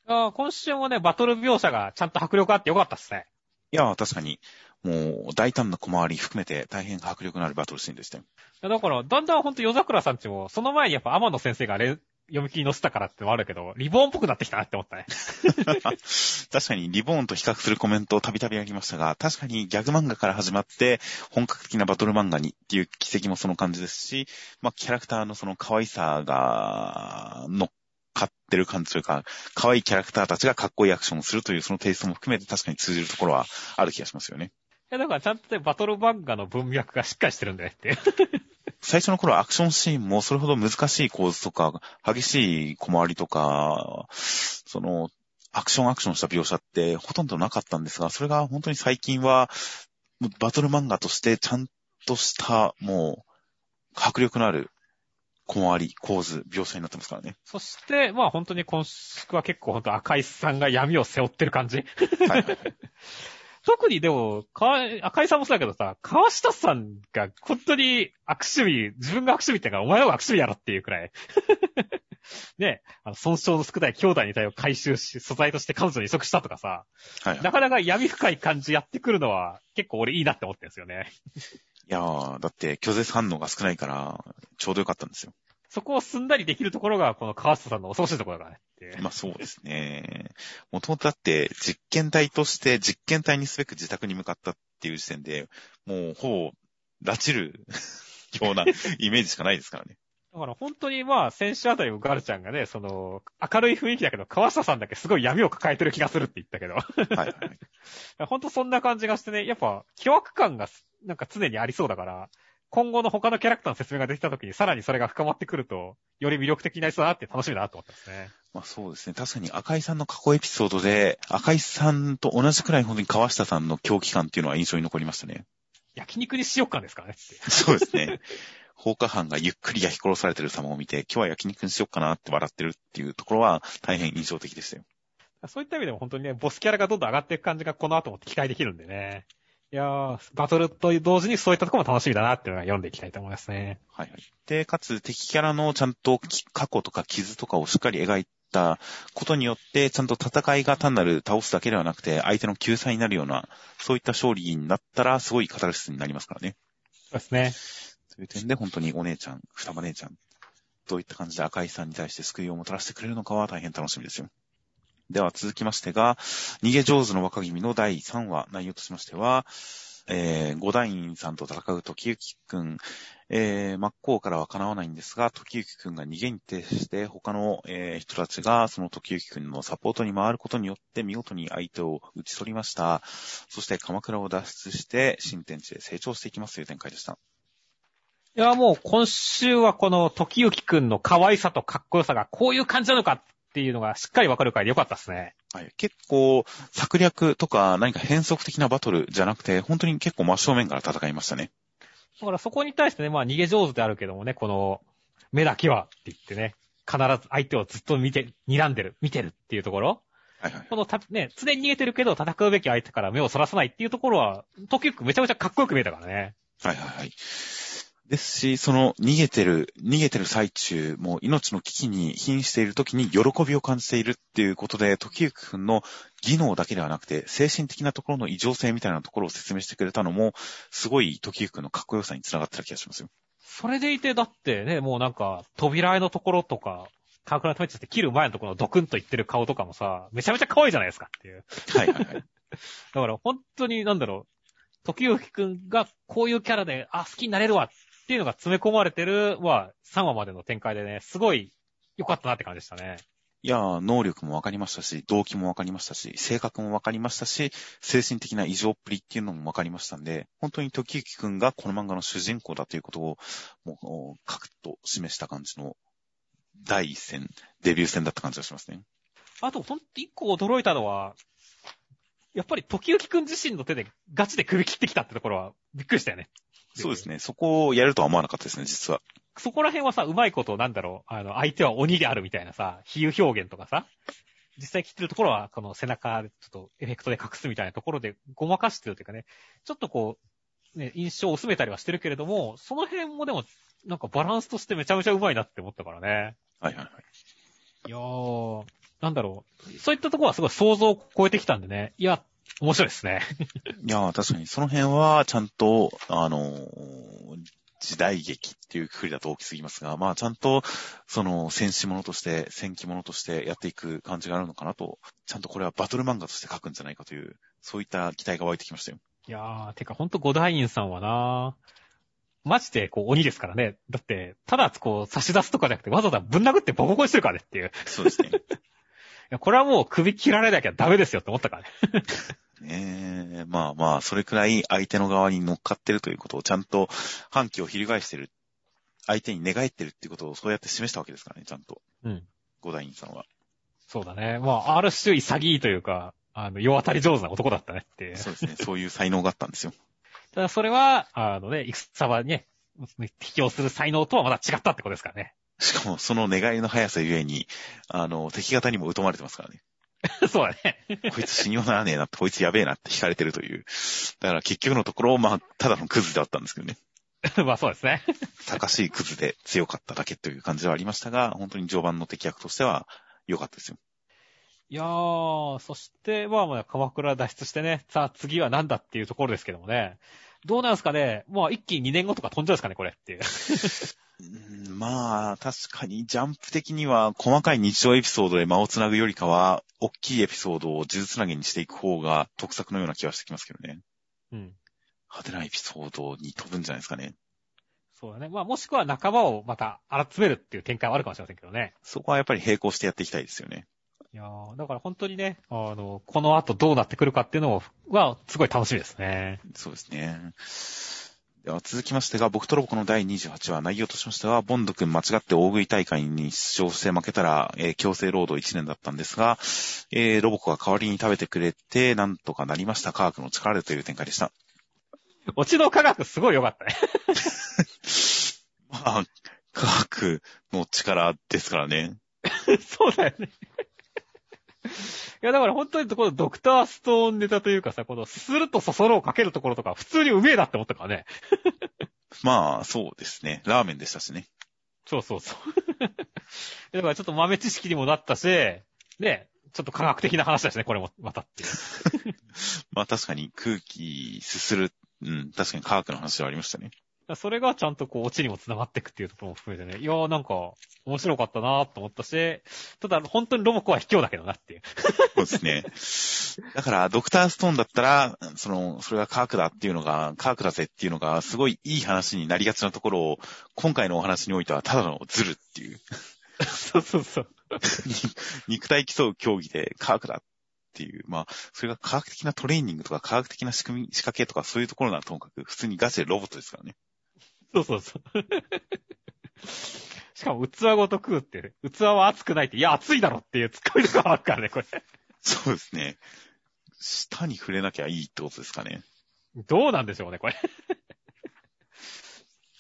Speaker 2: あー今週もね、バトル描写がちゃんと迫力あってよかったっすね。
Speaker 1: いやー、確かに、もう、大胆な小回り含めて大変迫力のあるバトルシーンでしたよ。
Speaker 2: だから、だんだんほんと夜桜さんちも、その前にやっぱ天野先生がレ読み切り載せたからってのもあるけど、リボーンっぽくなってきたなって思ったね。<laughs>
Speaker 1: 確かにリボーンと比較するコメントをたびたびありましたが、確かにギャグ漫画から始まって本格的なバトル漫画にっていう奇跡もその感じですし、まあキャラクターのその可愛さが乗っかってる感じというか、可愛いキャラクターたちがかっこいいアクションをするというそのテイストも含めて確かに通じるところはある気がしますよね。
Speaker 2: いやだからちゃんとね、バトル漫画の文脈がしっかりしてるんだよって。<laughs>
Speaker 1: 最初の頃はアクションシーンもそれほど難しい構図とか、激しい小回りとか、その、アクションアクションした描写ってほとんどなかったんですが、それが本当に最近は、バトル漫画としてちゃんとした、もう、迫力のある小回り、構図、描写になってますからね。
Speaker 2: そして、まあ本当に今週は結構本当赤井さんが闇を背負ってる感じ。
Speaker 1: はい。<laughs>
Speaker 2: 特にでも、か赤井さんもそうだけどさ、川下さんが本当に悪趣味、自分が悪趣味ってか、お前の方が悪趣味やろっていうくらい。<laughs> ね、あの、損傷の少ない兄弟に体を回収し、素材として彼女に移植したとかさ、
Speaker 1: はい。
Speaker 2: なかなか闇深い感じやってくるのは、結構俺いいなって思ってるんですよね。
Speaker 1: いやー、だって拒絶反応が少ないから、ちょうどよかったんですよ。
Speaker 2: そこをすんなりできるところが、この川下さんの恐ろしいところだねって。
Speaker 1: まあそうですね。もともとだって実験体として実験体にすべく自宅に向かったっていう時点で、もうほぼ、拉致る <laughs> ようなイメージしかないですからね。
Speaker 2: だから本当にまあ、先週あたりもガルちゃんがね、その、明るい雰囲気だけど、川下さんだけすごい闇を抱えてる気がするって言ったけど。
Speaker 1: はいはい。<laughs>
Speaker 2: 本当そんな感じがしてね、やっぱ、凶悪感がなんか常にありそうだから、今後の他のキャラクターの説明ができた時にさらにそれが深まってくると、より魅力的になりそうだなって楽しみだなと思ったんですね。
Speaker 1: まあそうですね。確かに赤井さんの過去エピソードで、赤井さんと同じくらい本当に川下さんの狂気感っていうのは印象に残りましたね。
Speaker 2: 焼肉にしよっかですからねって。
Speaker 1: そうですね。放火犯がゆっくり焼き殺されてる様を見て、今日は焼肉にしよっかなって笑ってるっていうところは大変印象的でしたよ。
Speaker 2: そういった意味でも本当にね、ボスキャラがどんどん上がっていく感じがこの後も期待できるんでね。いやー、バトルと同時にそういったところも楽しみだなっていうのが読んでいきたいと思いますね。
Speaker 1: はいはい。で、かつ敵キャラのちゃんとき過去とか傷とかをしっかり描いたことによって、ちゃんと戦いが単なる倒すだけではなくて、相手の救済になるような、そういった勝利になったら、すごいカタルシスになりますからね。
Speaker 2: そうですね。
Speaker 1: そういう点で本当にお姉ちゃん、双葉姉ちゃん、どういった感じで赤井さんに対して救いをもたらしてくれるのかは大変楽しみですよ。では続きましてが、逃げ上手の若君の第3話、内容としましては、えー、五大院さんと戦う時行くん、えー、真っ向からは叶わないんですが、時行くんが逃げに徹して、他の、えー人たちがその時行くんのサポートに回ることによって見事に相手を打ち取りました。そして鎌倉を脱出して、新天地で成長していきますという展開でした。
Speaker 2: いや、もう今週はこの時行くんの可愛さとかっこよさがこういう感じなのかっていうのがしっかりわかる回でよかったですね。
Speaker 1: はい、結構、策略とか何か変則的なバトルじゃなくて、本当に結構真正面から戦いましたね。
Speaker 2: だからそこに対してね、まあ逃げ上手であるけどもね、この、目だけはって言ってね、必ず相手をずっと見て、睨んでる、見てるっていうところ。
Speaker 1: はいはい。
Speaker 2: このた、ね、常に逃げてるけど戦うべき相手から目をそらさないっていうところは、時行くんめちゃめちゃかっこよく見えたからね。
Speaker 1: はいはいはい。ですし、その逃げてる、逃げてる最中、もう命の危機に瀕している時に喜びを感じているっていうことで、時行くんの技能だけではなくて、精神的なところの異常性みたいなところを説明してくれたのも、すごい時行くんのかっこよさにつながってた気がしますよ。
Speaker 2: それでいて、だってね、もうなんか、扉絵のところとか、カークラトメッチって切る前のところのドクンと言ってる顔とかもさ、めちゃめちゃ可愛いじゃないですかっていう。
Speaker 1: はいはいはい。<laughs>
Speaker 2: だから本当になんだろう、時行くんがこういうキャラで、あ、好きになれるわっていうのが詰め込まれてるは、3話までの展開でね、すごい良かったなって感じでしたね。
Speaker 1: いやー、能力も分かりましたし、動機も分かりましたし、性格も分かりましたし、精神的な異常っぷりっていうのも分かりましたんで、本当に時行くんがこの漫画の主人公だということを、もう、カクッと示した感じの、第一戦、デビュー戦だった感じがしますね。
Speaker 2: あと、ほんと一個驚いたのは、やっぱり時行くん自身の手でガチで首切ってきたってところはびっくりしたよね。
Speaker 1: そうですね。そこをやるとは思わなかったですね、実は。
Speaker 2: そこら辺はさ、うまいこと、なんだろう、あの、相手は鬼であるみたいなさ、比喩表現とかさ、実際切ってるところは、この背中でちょっとエフェクトで隠すみたいなところでごまかしてるというかね、ちょっとこう、ね、印象を薄めたりはしてるけれども、その辺もでも、なんかバランスとしてめちゃめちゃうまいなって思ったからね。
Speaker 1: はいはいはい。
Speaker 2: いやー、なんだろう。そういったところはすごい想像を超えてきたんでね。いや、面白いですね。
Speaker 1: いやー、確かにその辺は、ちゃんと、あのー時代劇っていうくくりだと大きすぎますが、まあちゃんと、その戦士ものとして、戦記ものとしてやっていく感じがあるのかなと、ちゃんとこれはバトル漫画として書くんじゃないかという、そういった期待が湧いてきましたよ。
Speaker 2: いやー、てかほんと五大院さんはなマジでこう鬼ですからね。だって、ただこう差し出すとかじゃなくてわざわざぶん殴ってボコボコにしてるからねっていう。い
Speaker 1: そうですね。<laughs>
Speaker 2: や、これはもう首切られなきゃダメですよって思ったからね。
Speaker 1: ねえ、まあまあ、それくらい相手の側に乗っかってるということをちゃんと反旗を翻してる、相手に寝返ってるっていうことをそうやって示したわけですからね、ちゃんと。
Speaker 2: うん。
Speaker 1: 五大院さんは。
Speaker 2: そうだね。まあ、ある種潔いというか、あの、世当たり上手な男だったねって。
Speaker 1: そうですね。そういう才能があったんですよ。<laughs>
Speaker 2: ただそれは、あのね、戦はね、適応する才能とはまた違ったってことですからね。
Speaker 1: しかも、その願いの速さゆえに、あの、敵方にも疎まれてますからね。<laughs>
Speaker 2: そうだね。
Speaker 1: こいつ死にようならねえなって、こいつやべえなって惹かれてるという。だから結局のところ、まあ、ただのクズだったんですけどね。<laughs>
Speaker 2: まあそうですね。<laughs>
Speaker 1: 高しいクズで強かっただけという感じはありましたが、本当に序盤の敵役としては良かったですよ。
Speaker 2: いやー、そして、まあまあ、鎌倉脱出してね、さあ次は何だっていうところですけどもね。どうなんですかねまあ一気に2年後とか飛んじゃうんですかねこれっていう。
Speaker 1: うんまあ、確かにジャンプ的には細かい日常エピソードで間をつなぐよりかは、大きいエピソードを呪術つなげにしていく方が得策のような気はしてきますけどね。
Speaker 2: うん。
Speaker 1: 派手なエピソードに飛ぶんじゃないですかね。
Speaker 2: そうだね。まあもしくは仲間をまた集めるっていう展開はあるかもしれませんけどね。
Speaker 1: そこはやっぱり並行してやっていきたいですよね。
Speaker 2: いやー、だから本当にね、あの、この後どうなってくるかっていうのは、すごい楽しみですね。
Speaker 1: そうですね。では続きましてが、僕とロボコの第28話、内容としましては、ボンド君間違って大食い大会に出場して負けたら、えー強制労働1年だったんですが、えーロボコが代わりに食べてくれて、なんとかなりました、科学の力でという展開でした。
Speaker 2: オチの科学すごい良かったね。<laughs>
Speaker 1: まあ、科学の力ですからね。<laughs>
Speaker 2: そうだよね。いや、だから本当にこのドクターストーンネタというかさ、このスルとそそろをかけるところとか普通にうめえなって思ったからね。<laughs>
Speaker 1: まあ、そうですね。ラーメンでしたしね。
Speaker 2: そうそうそう。<laughs> だからちょっと豆知識にもなったし、ね、ちょっと科学的な話だしね、これも、またっていう。<laughs>
Speaker 1: まあ確かに空気すする、うん、確かに科学の話はありましたね。
Speaker 2: それがちゃんとこう、オチにも繋がっていくっていうところも含めてね、いやーなんか、面白かったなーと思ったし、ただ本当にロボコは卑怯だけどなっていう。
Speaker 1: そうですね。だから、ドクターストーンだったら、その、それが科学だっていうのが、科学だぜっていうのが、すごいいい話になりがちなところを、今回のお話においては、ただのズルっていう、
Speaker 2: そうそうそう。<laughs>
Speaker 1: 肉体競う競技で科学だっていう、まあ、それが科学的なトレーニングとか科学的な仕組み、仕掛けとかそういうところならともかく、普通にガチでロボットですからね。
Speaker 2: そうそうそう。<laughs> しかも器ごと食うって、器は熱くないって、いや熱いだろっていうツッコミとかあるからね、これ。
Speaker 1: そうですね。舌に触れなきゃいいってことですかね。
Speaker 2: どうなんでしょうね、これ。<laughs>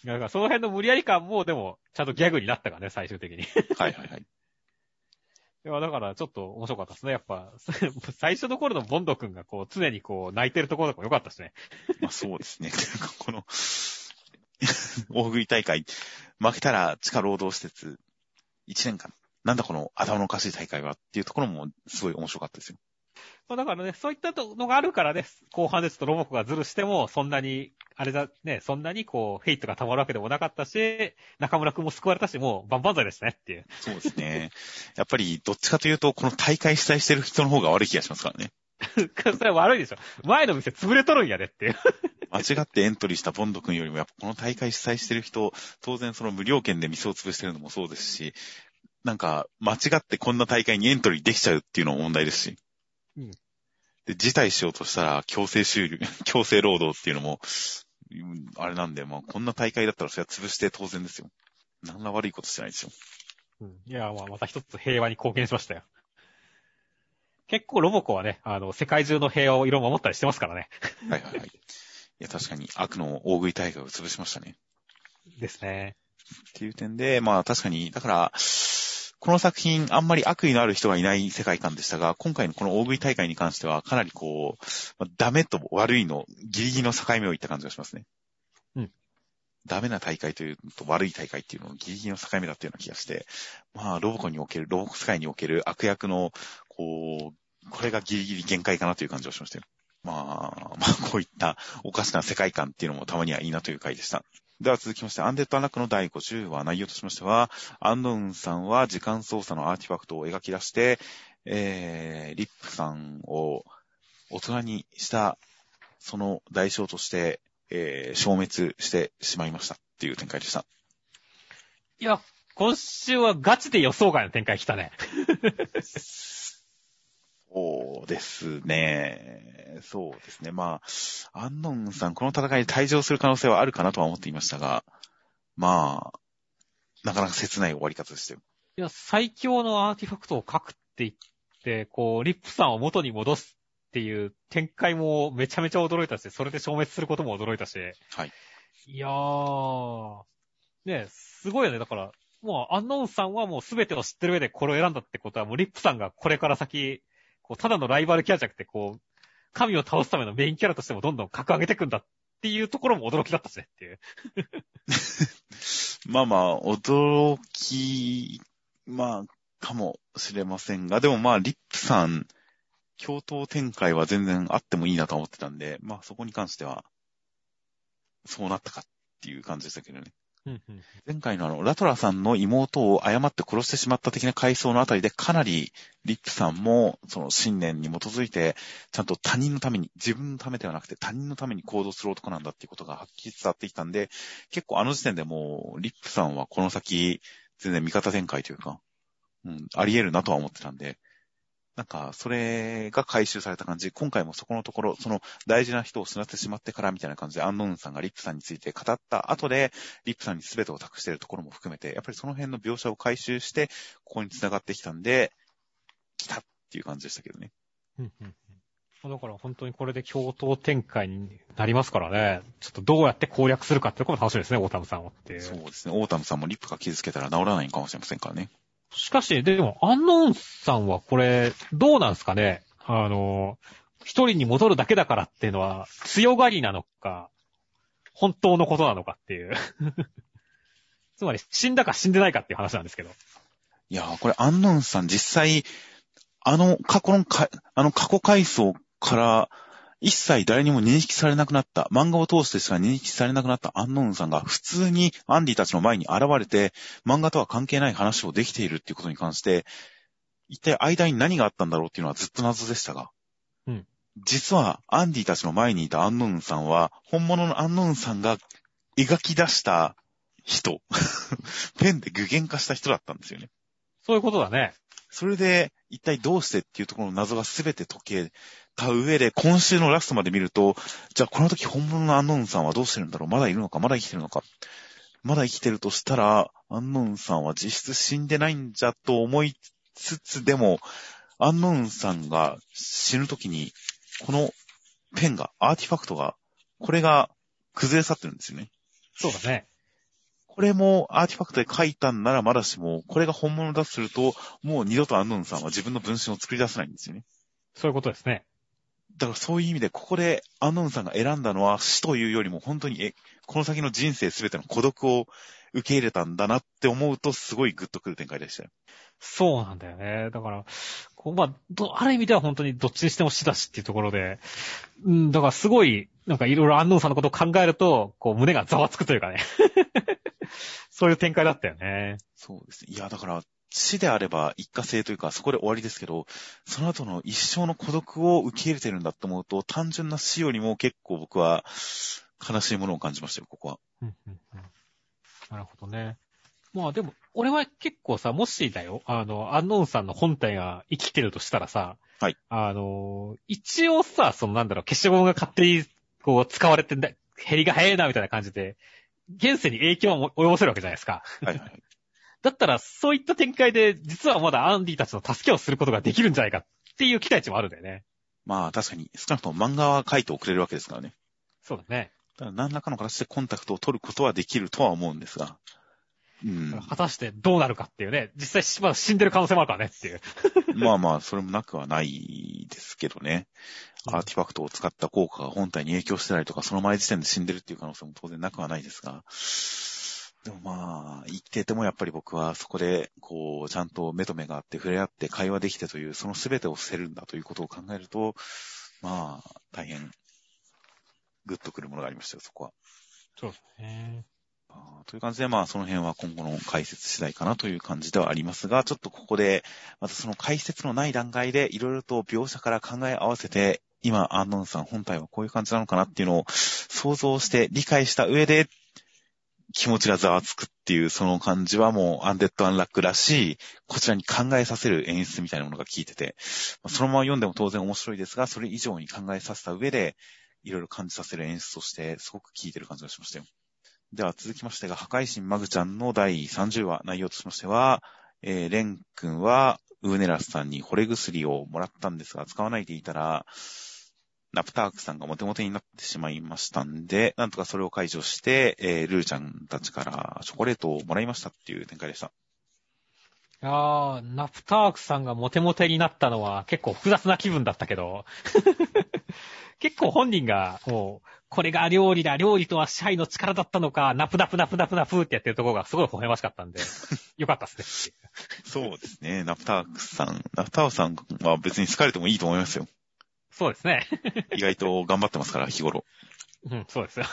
Speaker 2: だからその辺の無理やり感も、でも、ちゃんとギャグになったからね、最終的に。い
Speaker 1: はいはいはい。<laughs>
Speaker 2: や、だから、ちょっと面白かったですね、やっぱ。最初の頃のボンド君がこう、常にこう、泣いてるところとかも良かったしね。
Speaker 1: まあそうですね。この、<laughs> 大食い大会、負けたら地下労働施設、1年間。なんだこの頭のおかしい大会はっていうところもすごい面白かったですよ。
Speaker 2: まあだからね、そういったのがあるからね、後半でちょっとロボコがズルしても、そんなに、あれだ、ね、そんなにこう、ヘイトが溜まるわけでもなかったし、中村くんも救われたし、もう万々歳ですねっていう。
Speaker 1: そうですね。やっぱりどっちかというと、この大会主催してる人の方が悪い気がしますからね。<laughs>
Speaker 2: それは悪いでしょ。前の店潰れとるんやでっていう。<laughs>
Speaker 1: 間違ってエントリーしたボンド君よりも、やっぱこの大会主催してる人、当然その無料券で店を潰してるのもそうですし、なんか、間違ってこんな大会にエントリーできちゃうっていうのも問題ですし。
Speaker 2: うん
Speaker 1: で、辞退しようとしたら強制終了、<laughs> 強制労働っていうのも、うんあれなんで、まあ、こんな大会だったらそれは潰して当然ですよ。何ら悪いことしてないですよ。
Speaker 2: うんいや、まあ、また一つ平和に貢献しましたよ。結構ロボコはね、あの、世界中の平和を色々守ったりしてますからね。
Speaker 1: はいはいはい。いや、確かに悪の大食い大会を潰しましたね。
Speaker 2: ですね。
Speaker 1: っていう点で、まあ確かに、だから、この作品、あんまり悪意のある人がいない世界観でしたが、今回のこの大食い大会に関しては、かなりこう、まあダメと悪いの、ギリギリの境目を言った感じがしますね。
Speaker 2: うん。
Speaker 1: ダメな大会というのと悪い大会っていうののギリギリの境目だったような気がして、まあ、ロボコにおける、ロボコ世界における悪役の、こう、これがギリギリ限界かなという感じがしましたよ。まあ、まあ、こういったおかしな世界観っていうのもたまにはいいなという回でした。では続きまして、アンデッドアナックの第50話、内容としましては、アンドウンさんは時間操作のアーティファクトを描き出して、えー、リップさんを大人にした、その代償として、えー、消滅してしまいましたっていう展開でした。
Speaker 2: いや、今週はガチで予想外の展開来たね。<laughs>
Speaker 1: そうですね。そうですね。まあ、アンノンさん、この戦いで退場する可能性はあるかなとは思っていましたが、まあ、なかなか切ない終わり方でしたよ。
Speaker 2: いや、最強のアーティファクトを書くって言って、こう、リップさんを元に戻すっていう展開もめちゃめちゃ驚いたし、それで消滅することも驚いたし。
Speaker 1: はい。
Speaker 2: いやー、ねすごいよね。だから、もう、アンノーンさんはもう全てを知ってる上でこれを選んだってことは、もうリップさんがこれから先、こう、ただのライバルキャラじゃなくて、こう、神を倒すためのメインキャラとしてもどんどん格上げていくんだっていうところも驚きだったしねっていう。<laughs>
Speaker 1: まあまあ、驚き、まあ、かもしれませんが、でもまあ、リップさん、共闘展開は全然あってもいいなと思ってたんで、まあそこに関しては、そうなったかっていう感じでしたけどね。
Speaker 2: うんうん。
Speaker 1: 前回のあの、ラトラさんの妹を誤って殺してしまった的な回想のあたりでかなりリップさんもその信念に基づいてちゃんと他人のために、自分のためではなくて他人のために行動する男なんだっていうことがはっきり伝わってきたんで、結構あの時点でもうリップさんはこの先全然味方展開というか、うん、あり得るなとは思ってたんで、なんか、それが回収された感じ。今回もそこのところ、その大事な人を失ってしまってからみたいな感じで、アンノーンさんがリップさんについて語った後で、リップさんに全てを託しているところも含めて、やっぱりその辺の描写を回収して、ここに繋がってきたんで、来たっていう感じでしたけどね。
Speaker 2: うんうんうんだから本当にこれで共闘展開になりますからね。ちょっとどうやって攻略するかってところも楽しみですね、オータムさんはっていう。
Speaker 1: そうですね。オータムさんもリップが傷つけたら治らないかもしれませんからね。
Speaker 2: しかし、でも、アンノーンさんはこれ、どうなんすかね？あの、一人に戻るだけだからっていうのは、強がりなのか、本当のことなのかっていう。<laughs> つまり、死んだか死んでないかっていう話なんですけど。
Speaker 1: いやー、これアンノーンさん実際、あの過去の、あの過去回想から、一切誰にも認識されなくなった、漫画を通してしか認識されなくなったアンノーンさんが普通にアンディたちの前に現れて、漫画とは関係ない話をできているっていうことに関して、一体間に何があったんだろうっていうのはずっと謎でしたが、
Speaker 2: うん
Speaker 1: 実はアンディたちの前にいたアンノーンさんは、本物のアンノーンさんが描き出した人、<laughs> ペンで具現化した人だったんですよね。
Speaker 2: そういうことだね。
Speaker 1: それで、一体どうしてっていうところの謎が全て解けた上で、今週のラストまで見ると、じゃあこの時本物のアンノーンさんはどうしてるんだろう？まだいるのか？まだ生きてるのか？まだ生きてるとしたら、アンノーンさんは実質死んでないんじゃと思いつつでも、アンノーンさんが死ぬ時に、このペンが、アーティファクトが、これが崩れ去ってるんですよね。
Speaker 2: そうだね。
Speaker 1: これもアーティファクトで書いたんならまだしも、これが本物だとすると、もう二度とアンノーンさんは自分の分身を作り出せないんですよね。
Speaker 2: そういうことですね。
Speaker 1: だからそういう意味で、ここでアンノーンさんが選んだのは死というよりも本当に、え、この先の人生すべての孤独を受け入れたんだなって思うと、すごいグッとくる展開でしたよ。
Speaker 2: そうなんだよね。だから、こうまあ、ど、ある意味では本当にどっちにしても死だしっていうところで、うん、だからすごい、なんかいろいろ安納さんのことを考えると、こう胸がざわつくというかね。<laughs> そういう展開だったよね。
Speaker 1: そうですね。いや、だから、死であれば一過性というか、そこで終わりですけど、その後の一生の孤独を受け入れてるんだと思うと、単純な死よりも結構僕は悲しいものを感じましたよ、ここは。
Speaker 2: うんうんうんなるほどね。まあでも、俺は結構さ、もしだよ、あの、アンノーンさんの本体が生きてるとしたらさ、
Speaker 1: はい。
Speaker 2: あの、一応さ、そのなんだろう、消しゴムが勝手にこう使われてんだ、減りが早いなみたいな感じで、現世に影響を及ぼせるわけじゃないですか。
Speaker 1: はいはい。
Speaker 2: だったら、そういった展開で、実はまだアンディたちの助けをすることができるんじゃないかっていう期待値もあるんだよね。
Speaker 1: まあ確かに、少なくとも漫画は書いておくれるわけですからね。
Speaker 2: そうだね。
Speaker 1: だから何らかの形でコンタクトを取ることはできるとは思うんですが。うん。
Speaker 2: 果たしてどうなるかっていうね、実際まだ死んでる可能性もあるからねっていう。
Speaker 1: まあまあ、それもなくはないですけどね。アーティファクトを使った効果が本体に影響してたりとか、その前時点で死んでるっていう可能性も当然なくはないですが。でもまあ、生きててもやっぱり僕はそこで、こう、ちゃんと目と目があって触れ合って会話できてという、その全てを捨てるんだということを考えると、まあ、大変、グッとくるものがありましたよ、そこは。
Speaker 2: そうですね。
Speaker 1: という感じで、まあ、その辺は今後の解説次第かなという感じではありますが、ちょっとここで、またその解説のない段階で、いろいろと描写から考え合わせて、今、アンノンさん本体はこういう感じなのかなっていうのを想像して理解した上で、気持ちがざわつくっていうその感じはもうアンデッド・アンラックらしい、こちらに考えさせる演出みたいなものが効いてて、そのまま読んでも当然面白いですが、それ以上に考えさせた上で、いろいろ感じさせる演出として、すごく効いてる感じがしましたよ。では続きましてが、破壊神マグちゃんの第30話、内容としましては、えー、レン君は、ウーネラスさんに惚れ薬をもらったんですが、使わないでいたら、ナプタークさんがモテモテになってしまいましたんで、なんとかそれを解除して、えー、ルーちゃんたちからチョコレートをもらいましたっていう展開でした。
Speaker 2: あー、ナプタークさんがモテモテになったのは結構複雑な気分だったけど、<laughs> 結構本人がもう、これが料理だ、料理とは支配の力だったのか、ナプナプナプナプナプってやってるところがすごい微笑ましかったんで、<laughs> よかったっすね。
Speaker 1: そうですね。ナプタークさん。ナプタークさんは別に好かれてもいいと思いますよ。
Speaker 2: そうですね。<laughs>
Speaker 1: 意外と頑張ってますから、日頃。
Speaker 2: うん、そうですよ。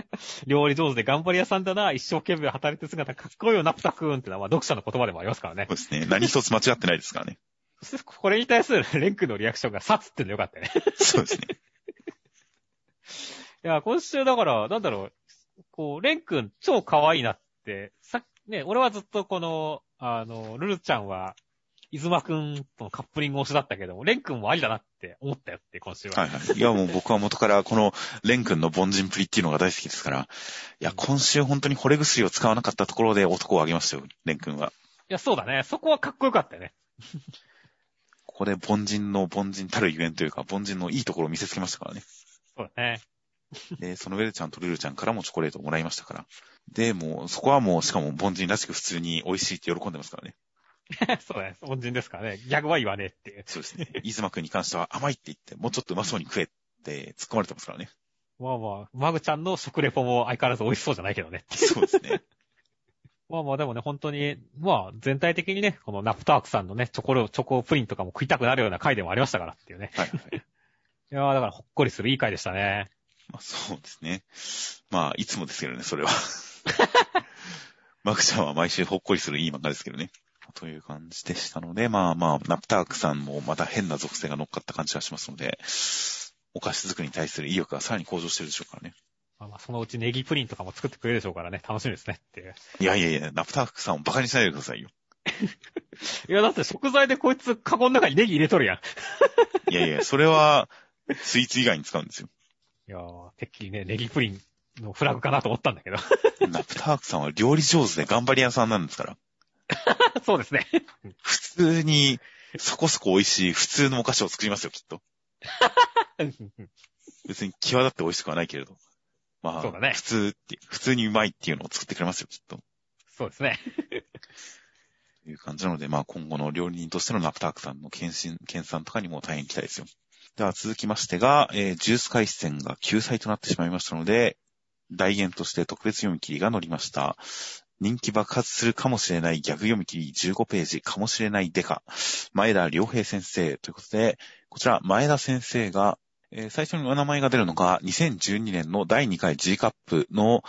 Speaker 2: <laughs> 料理上手で頑張り屋さんだな、一生懸命働いてる姿かっこいいよ、ナプタくんってのは、まあ、読者の言葉でもありますからね
Speaker 1: そ。うですね。何一つ間違ってないですからね。<laughs>
Speaker 2: これに対するレン君のリアクションがサツってのよかったね。
Speaker 1: そうですね。
Speaker 2: いや、今週だから、なんだろう、こう、レン君超可愛いなって、さね、俺はずっとこの、あの、ルルちゃんは、イズマくんとのカップリング推しだったけども、レン君もありだなって思ったよって、今週は。
Speaker 1: はいはい。いやもう僕は元からこのレン君の凡人プリっていうのが大好きですから。いや、今週本当に惚れ薬を使わなかったところで男をあげましたよ、レン君は。
Speaker 2: いや、そうだね。そこはかっこよかったよね。<laughs>
Speaker 1: ここで凡人の凡人たるゆえんというか、凡人のいいところを見せつけましたからね。
Speaker 2: そうだね。<laughs>
Speaker 1: で、そのウェルちゃんとルルちゃんからもチョコレートをもらいましたから。で、もう、そこはもう、しかも凡人らしく普通に美味しいって喜んでますからね。<laughs>
Speaker 2: そうだね。恩人ですからね。逆は言わねえっていう。
Speaker 1: そうですね。イズマ君に関しては甘いって言って、もうちょっとうまそうに食えって突っ込まれてますからね。
Speaker 2: まあまあ、マグちゃんの食レポも相変わらず美味しそうじゃないけどね。
Speaker 1: そうですね。<laughs>
Speaker 2: まあまあでもね、本当に、まあ全体的にね、このナプタークさんのね、チョコレ、チョコプリンとかも食いたくなるような回でもありましたからっていうね。
Speaker 1: はいはい。
Speaker 2: いやーだからほっこりするいい回でしたね。
Speaker 1: まあ、そうですね。まあ、いつもですけどね、それは。<laughs> マクちゃんは毎週ほっこりするいい漫画ですけどね。という感じでしたので、まあまあ、ナプタークさんもまた変な属性が乗っかった感じがしますので、お菓子作りに対する意欲がさらに向上してるでしょうからね。
Speaker 2: まあまあそのうちネギプリンとかも作ってくれるでしょうからね、楽しみですねっていう。
Speaker 1: いやいやいや、ナプタークさんをバカにしないでくださいよ。<laughs>
Speaker 2: いやだって食材でこいつカゴの中にネギ入れとるやん。<laughs>
Speaker 1: いやいや、それは、スイーツ以外に使うんですよ。
Speaker 2: いやー、てっきりね、ネギプリンのフラグかなと思ったんだけど。<laughs>
Speaker 1: ナプタークさんは料理上手で頑張り屋さんなんですから。<laughs>
Speaker 2: そうですね。
Speaker 1: 普通に、そこそこ美味しい普通のお菓子を作りますよ、きっと。<laughs> 別に際立って美味しくはないけれど。まあ、
Speaker 2: そうだね
Speaker 1: 普通って、普通にうまいっていうのを作ってくれますよ、きっと。
Speaker 2: そうですね。
Speaker 1: という感じなので、まあ今後の料理人としてのナプタークさんの検診、検査とかにも大変期待ですよ。では続きましてが、えージュース回線が救済となってしまいましたので、代言として特別読み切りが載りました。人気爆発するかもしれないギャグ読み切り15ページかもしれないデカ。前田良平先生ということで、こちら前田先生が、えー最初にお名前が出るのが2012年の第2回 G カップの、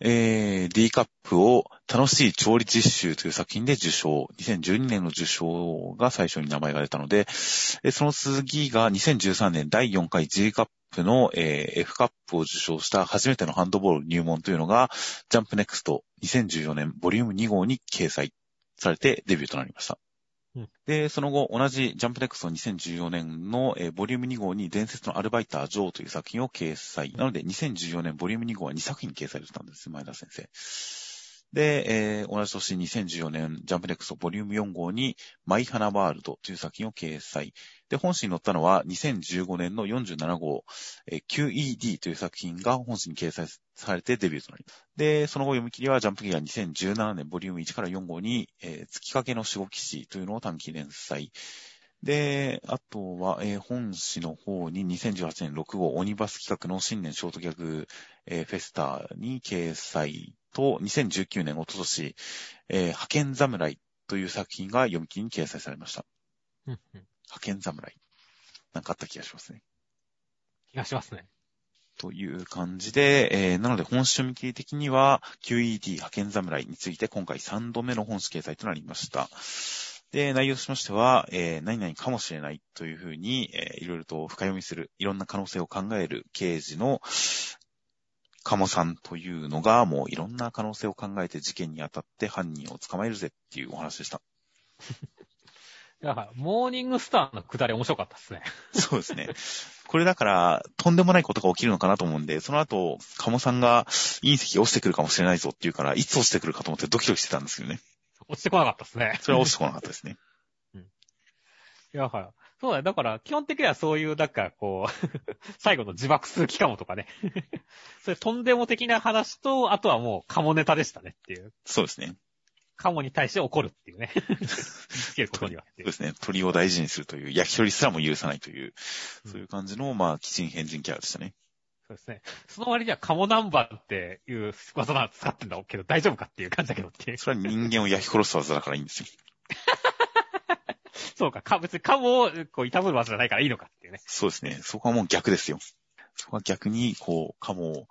Speaker 1: えー D カップを楽しい調理実習という作品で受賞。2012年の受賞が最初に名前が出たので、えーその次が2013年第4回 G カップの、えー F カップを受賞した初めてのハンドボール入門というのが、ジャンプネクスト2014年ボリューム2号に掲載されてデビューとなりました。で、その後、同じジャンプネクスト2014年の、えーボリューム2号に伝説のアルバイター・ジョーという作品を掲載。なので、2014年ボリューム2号は2作品掲載されたんです、前田先生。で、えー同じ年2014年ジャンプネクストボリューム4号にマイハナワールドという作品を掲載。で、本誌に載ったのは2015年の47号、えー QED という作品が本誌に掲載されてデビューとなります。で、その後読み切りはジャンプギア2017年ボリューム1から4号に、えー月影の守護騎士というのを短期連載。で、あとは、えー本誌の方に2018年6号オニバス企画の新年ショートギャグ、えーフェスタに掲載と、2019年おととし、えー派遣侍という作品が読み切りに掲載されました。派遣侍。なんかあった気がしますね。
Speaker 2: 気がしますね。
Speaker 1: という感じで、えーなので本誌読み切り的には QED 派遣侍について今回3度目の本誌掲載となりました。で、内容としましては、えー何々かもしれないというふうに、えーいろいろと深読みする、いろんな可能性を考える刑事の鴨さんというのが、もういろんな可能性を考えて事件に当たって犯人を捕まえるぜっていうお話でした。<laughs>
Speaker 2: だから、モーニングスターのくだり面白かったですね。
Speaker 1: そうですね。これだから、とんでもないことが起きるのかなと思うんで、その後、鴨さんが隕石落ちてくるかもしれないぞっていうから、いつ落ちてくるかと思ってドキドキしてたんですけどね。
Speaker 2: 落ちてこなかったですね。
Speaker 1: それは落ちてこなかったですね。<laughs>
Speaker 2: いや、はい。そうだね。だから、基本的にはそういう、なんか、こう、<laughs> 最後の自爆数機かもとかね。<laughs> そういうとんでも的な話と、あとはもう、カモネタでしたねっていう。
Speaker 1: そうですね。
Speaker 2: カモに対して怒るっていうね。つけることには。<laughs>
Speaker 1: そうですね。鳥を大事にするという、焼き鳥すらも許さないという、そういう感じの、まあ、基人変人キャラでしたね。
Speaker 2: そうですね。その割にはカモナンバーっていう技な使ってんだけど大丈夫かっていう感じだけどっていう。
Speaker 1: それは人間を焼き殺す技だからいいんですよ。<laughs>
Speaker 2: そうか、か、別にカモをこう、痛む技じゃないからいいのかっていうね。
Speaker 1: そうですね。そこはもう逆ですよ。そこは逆に、こう、カモを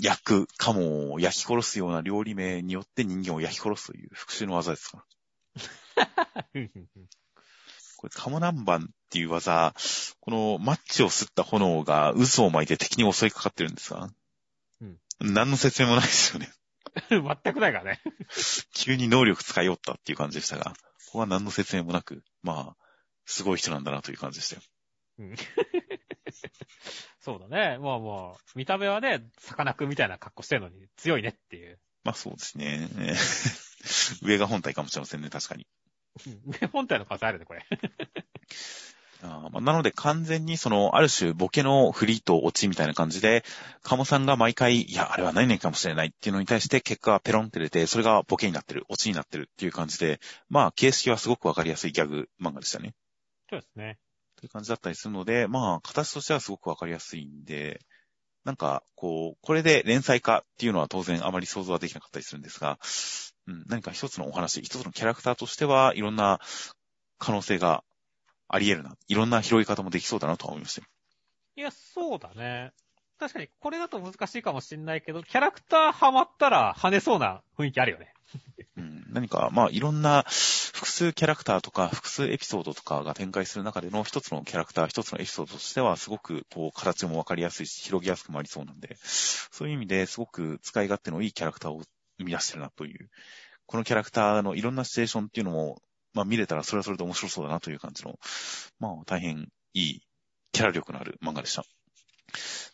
Speaker 1: 焼く、カモを焼き殺すような料理名によって人間を焼き殺すという復讐の技ですか？ら。<laughs> これ、カモナンバンっていう技、このマッチを吸った炎が渦を巻いて敵に襲いかかってるんですが、
Speaker 2: うん
Speaker 1: 何の説明もないですよね。<laughs>
Speaker 2: 全くないからね。<laughs>
Speaker 1: 急に能力使いよったっていう感じでしたが、ここは何の説明もなく、まあ、すごい人なんだなという感じでしたよ。
Speaker 2: うんそうだね。まあまあ、見た目はね、さかなクンみたいな格好してるのに強いねっていう。
Speaker 1: まあそうですね。<laughs> 上が本体かもしれませんね、確かに。
Speaker 2: ね本体の数あるね、これ。<laughs>
Speaker 1: あーまあなので完全にその、ある種ボケのフリーとオチみたいな感じで、カモさんが毎回、いや、あれは何々かもしれないっていうのに対して結果がペロンって出て、それがボケになってる、オチになってるっていう感じで、まあ形式はすごくわかりやすいギャグ漫画でしたね。
Speaker 2: そうですね。
Speaker 1: という感じだったりするので、まあ、形としてはすごくわかりやすいんで、なんか、こう、これで連載化っていうのは当然あまり想像はできなかったりするんですが、うん、何か一つのお話、一つのキャラクターとしてはいろんな可能性があり得るな。いろんな拾い方もできそうだなとは思いました。
Speaker 2: いや、そうだね。確かに、これだと難しいかもしれないけど、キャラクターハマったら跳ねそうな雰囲気あるよね。
Speaker 1: うん、何か、まあ、いろんな複数キャラクターとか複数エピソードとかが展開する中での一つのキャラクター、一つのエピソードとしてはすごく、こう、形もわかりやすいし、広げやすくもありそうなんで、そういう意味ですごく使い勝手のいいキャラクターを生み出してるなという、このキャラクターのいろんなシチュエーションっていうのも、まあ見れたらそれはそれで面白そうだなという感じの、まあ大変いいキャラ力のある漫画でした。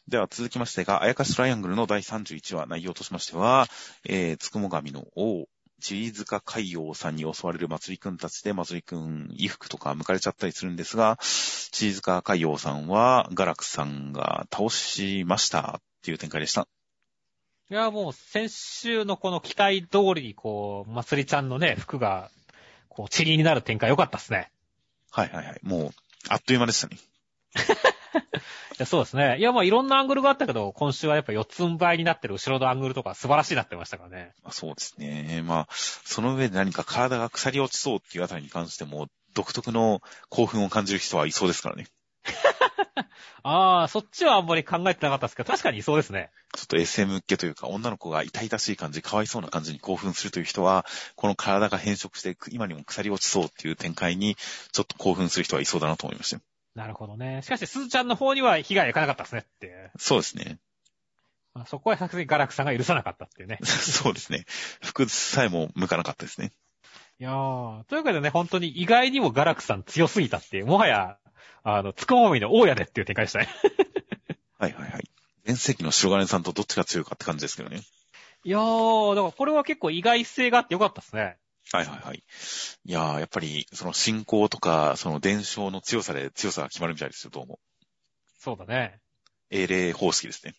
Speaker 1: では続きましてが、あやかしトライアングルの第31話内容としましては、えー、つくも神の王、チリ塚海洋さんに襲われる祭りくんたちで、祭りくん衣服とか剥かれちゃったりするんですが、チリ塚海洋さんはガラクさんが倒しましたっていう展開でした。
Speaker 2: いや、もう、先週のこの期待通りに、こう、まつりちゃんのね、服が、こう、チリになる展開良かったっすね。
Speaker 1: はいはいはい。もう、あっという間でしたね。<laughs>
Speaker 2: いや、そうですね。いや、まあ、いろんなアングルがあったけど、今週はやっぱ四つん這いになってる後ろのアングルとか素晴らしいなってましたからね。
Speaker 1: まあ、そうですね。まあ、その上で何か体が腐り落ちそうっていうあたりに関しても、独特の興奮を感じる人はいそうですからね。<laughs>
Speaker 2: ああ、そっちはあんまり考えてなかったですけど、確かにそうですね。
Speaker 1: ちょっと SM 系というか、女の子が痛々しい感じ、かわいそうな感じに興奮するという人は、この体が変色して、今にも腐り落ちそうっていう展開に、ちょっと興奮する人はいそうだなと思いましたよ。
Speaker 2: なるほどね。しかし、すずちゃんの方には被害がいかなかったですねって。
Speaker 1: そうですね。
Speaker 2: まあそこはさすがにガラクさんが許さなかったっていうね。<laughs>
Speaker 1: そうですね。服さえも向かなかったですね。
Speaker 2: いやー、というわけでね、本当に意外にもガラクさん強すぎたっていう、もはや、あの、つくもみの大家でっていう展開でしたね。<laughs>
Speaker 1: はいはいはい。前世紀の白金さんとどっちが強いかって感じですけどね。
Speaker 2: いやー、だからこれは結構意外性があってよかったですね。
Speaker 1: はいはいはい。いやー、やっぱり、その信仰とか、その伝承の強さで強さが決まるみたいですよ、どうも。
Speaker 2: そうだね。
Speaker 1: 英霊方式ですね。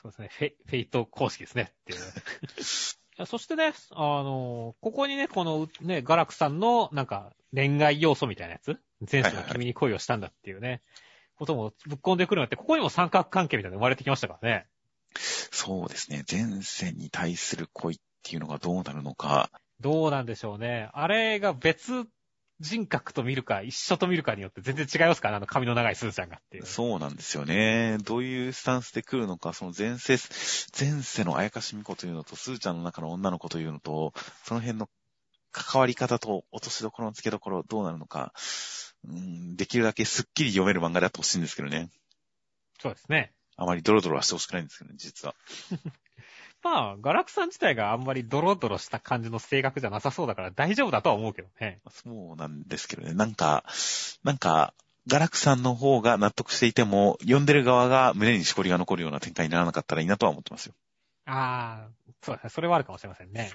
Speaker 2: そうですね。フェフェイト公式ですね。っていう。<laughs> そしてね、あの、ここにね、このね、ガラクさんの、なんか、恋愛要素みたいなやつ？前世の君に恋をしたんだっていうね、こともぶっ込んでくるのって、ここにも三角関係みたいなの生まれてきましたからね。
Speaker 1: そうですね。前世に対する恋っていうのがどうなるのか。
Speaker 2: どうなんでしょうね。あれが別人格と見るか、一緒と見るかによって全然違いますから、あの髪の長いスーちゃんがっていう。
Speaker 1: そうなんですよね。どういうスタンスで来るのか、その前世、前世のあやかしみ子というのと、スーちゃんの中の女の子というのと、その辺の関わり方と落としどころの付けどころどうなるのか、うん、できるだけスッキリ読める漫画であってほしいんですけどね。
Speaker 2: そうですね。
Speaker 1: あまりドロドロはしてほしくないんですけどね、実は。<laughs>
Speaker 2: まあ、ガラクさん自体があんまりドロドロした感じの性格じゃなさそうだから大丈夫だとは思うけどね。
Speaker 1: そうなんですけどね。なんか、なんか、ガラクさんの方が納得していても、読んでる側が胸にしこりが残るような展開にならなかったらいいなとは思ってますよ。
Speaker 2: ああ、そうですね。それはあるかもしれませんね。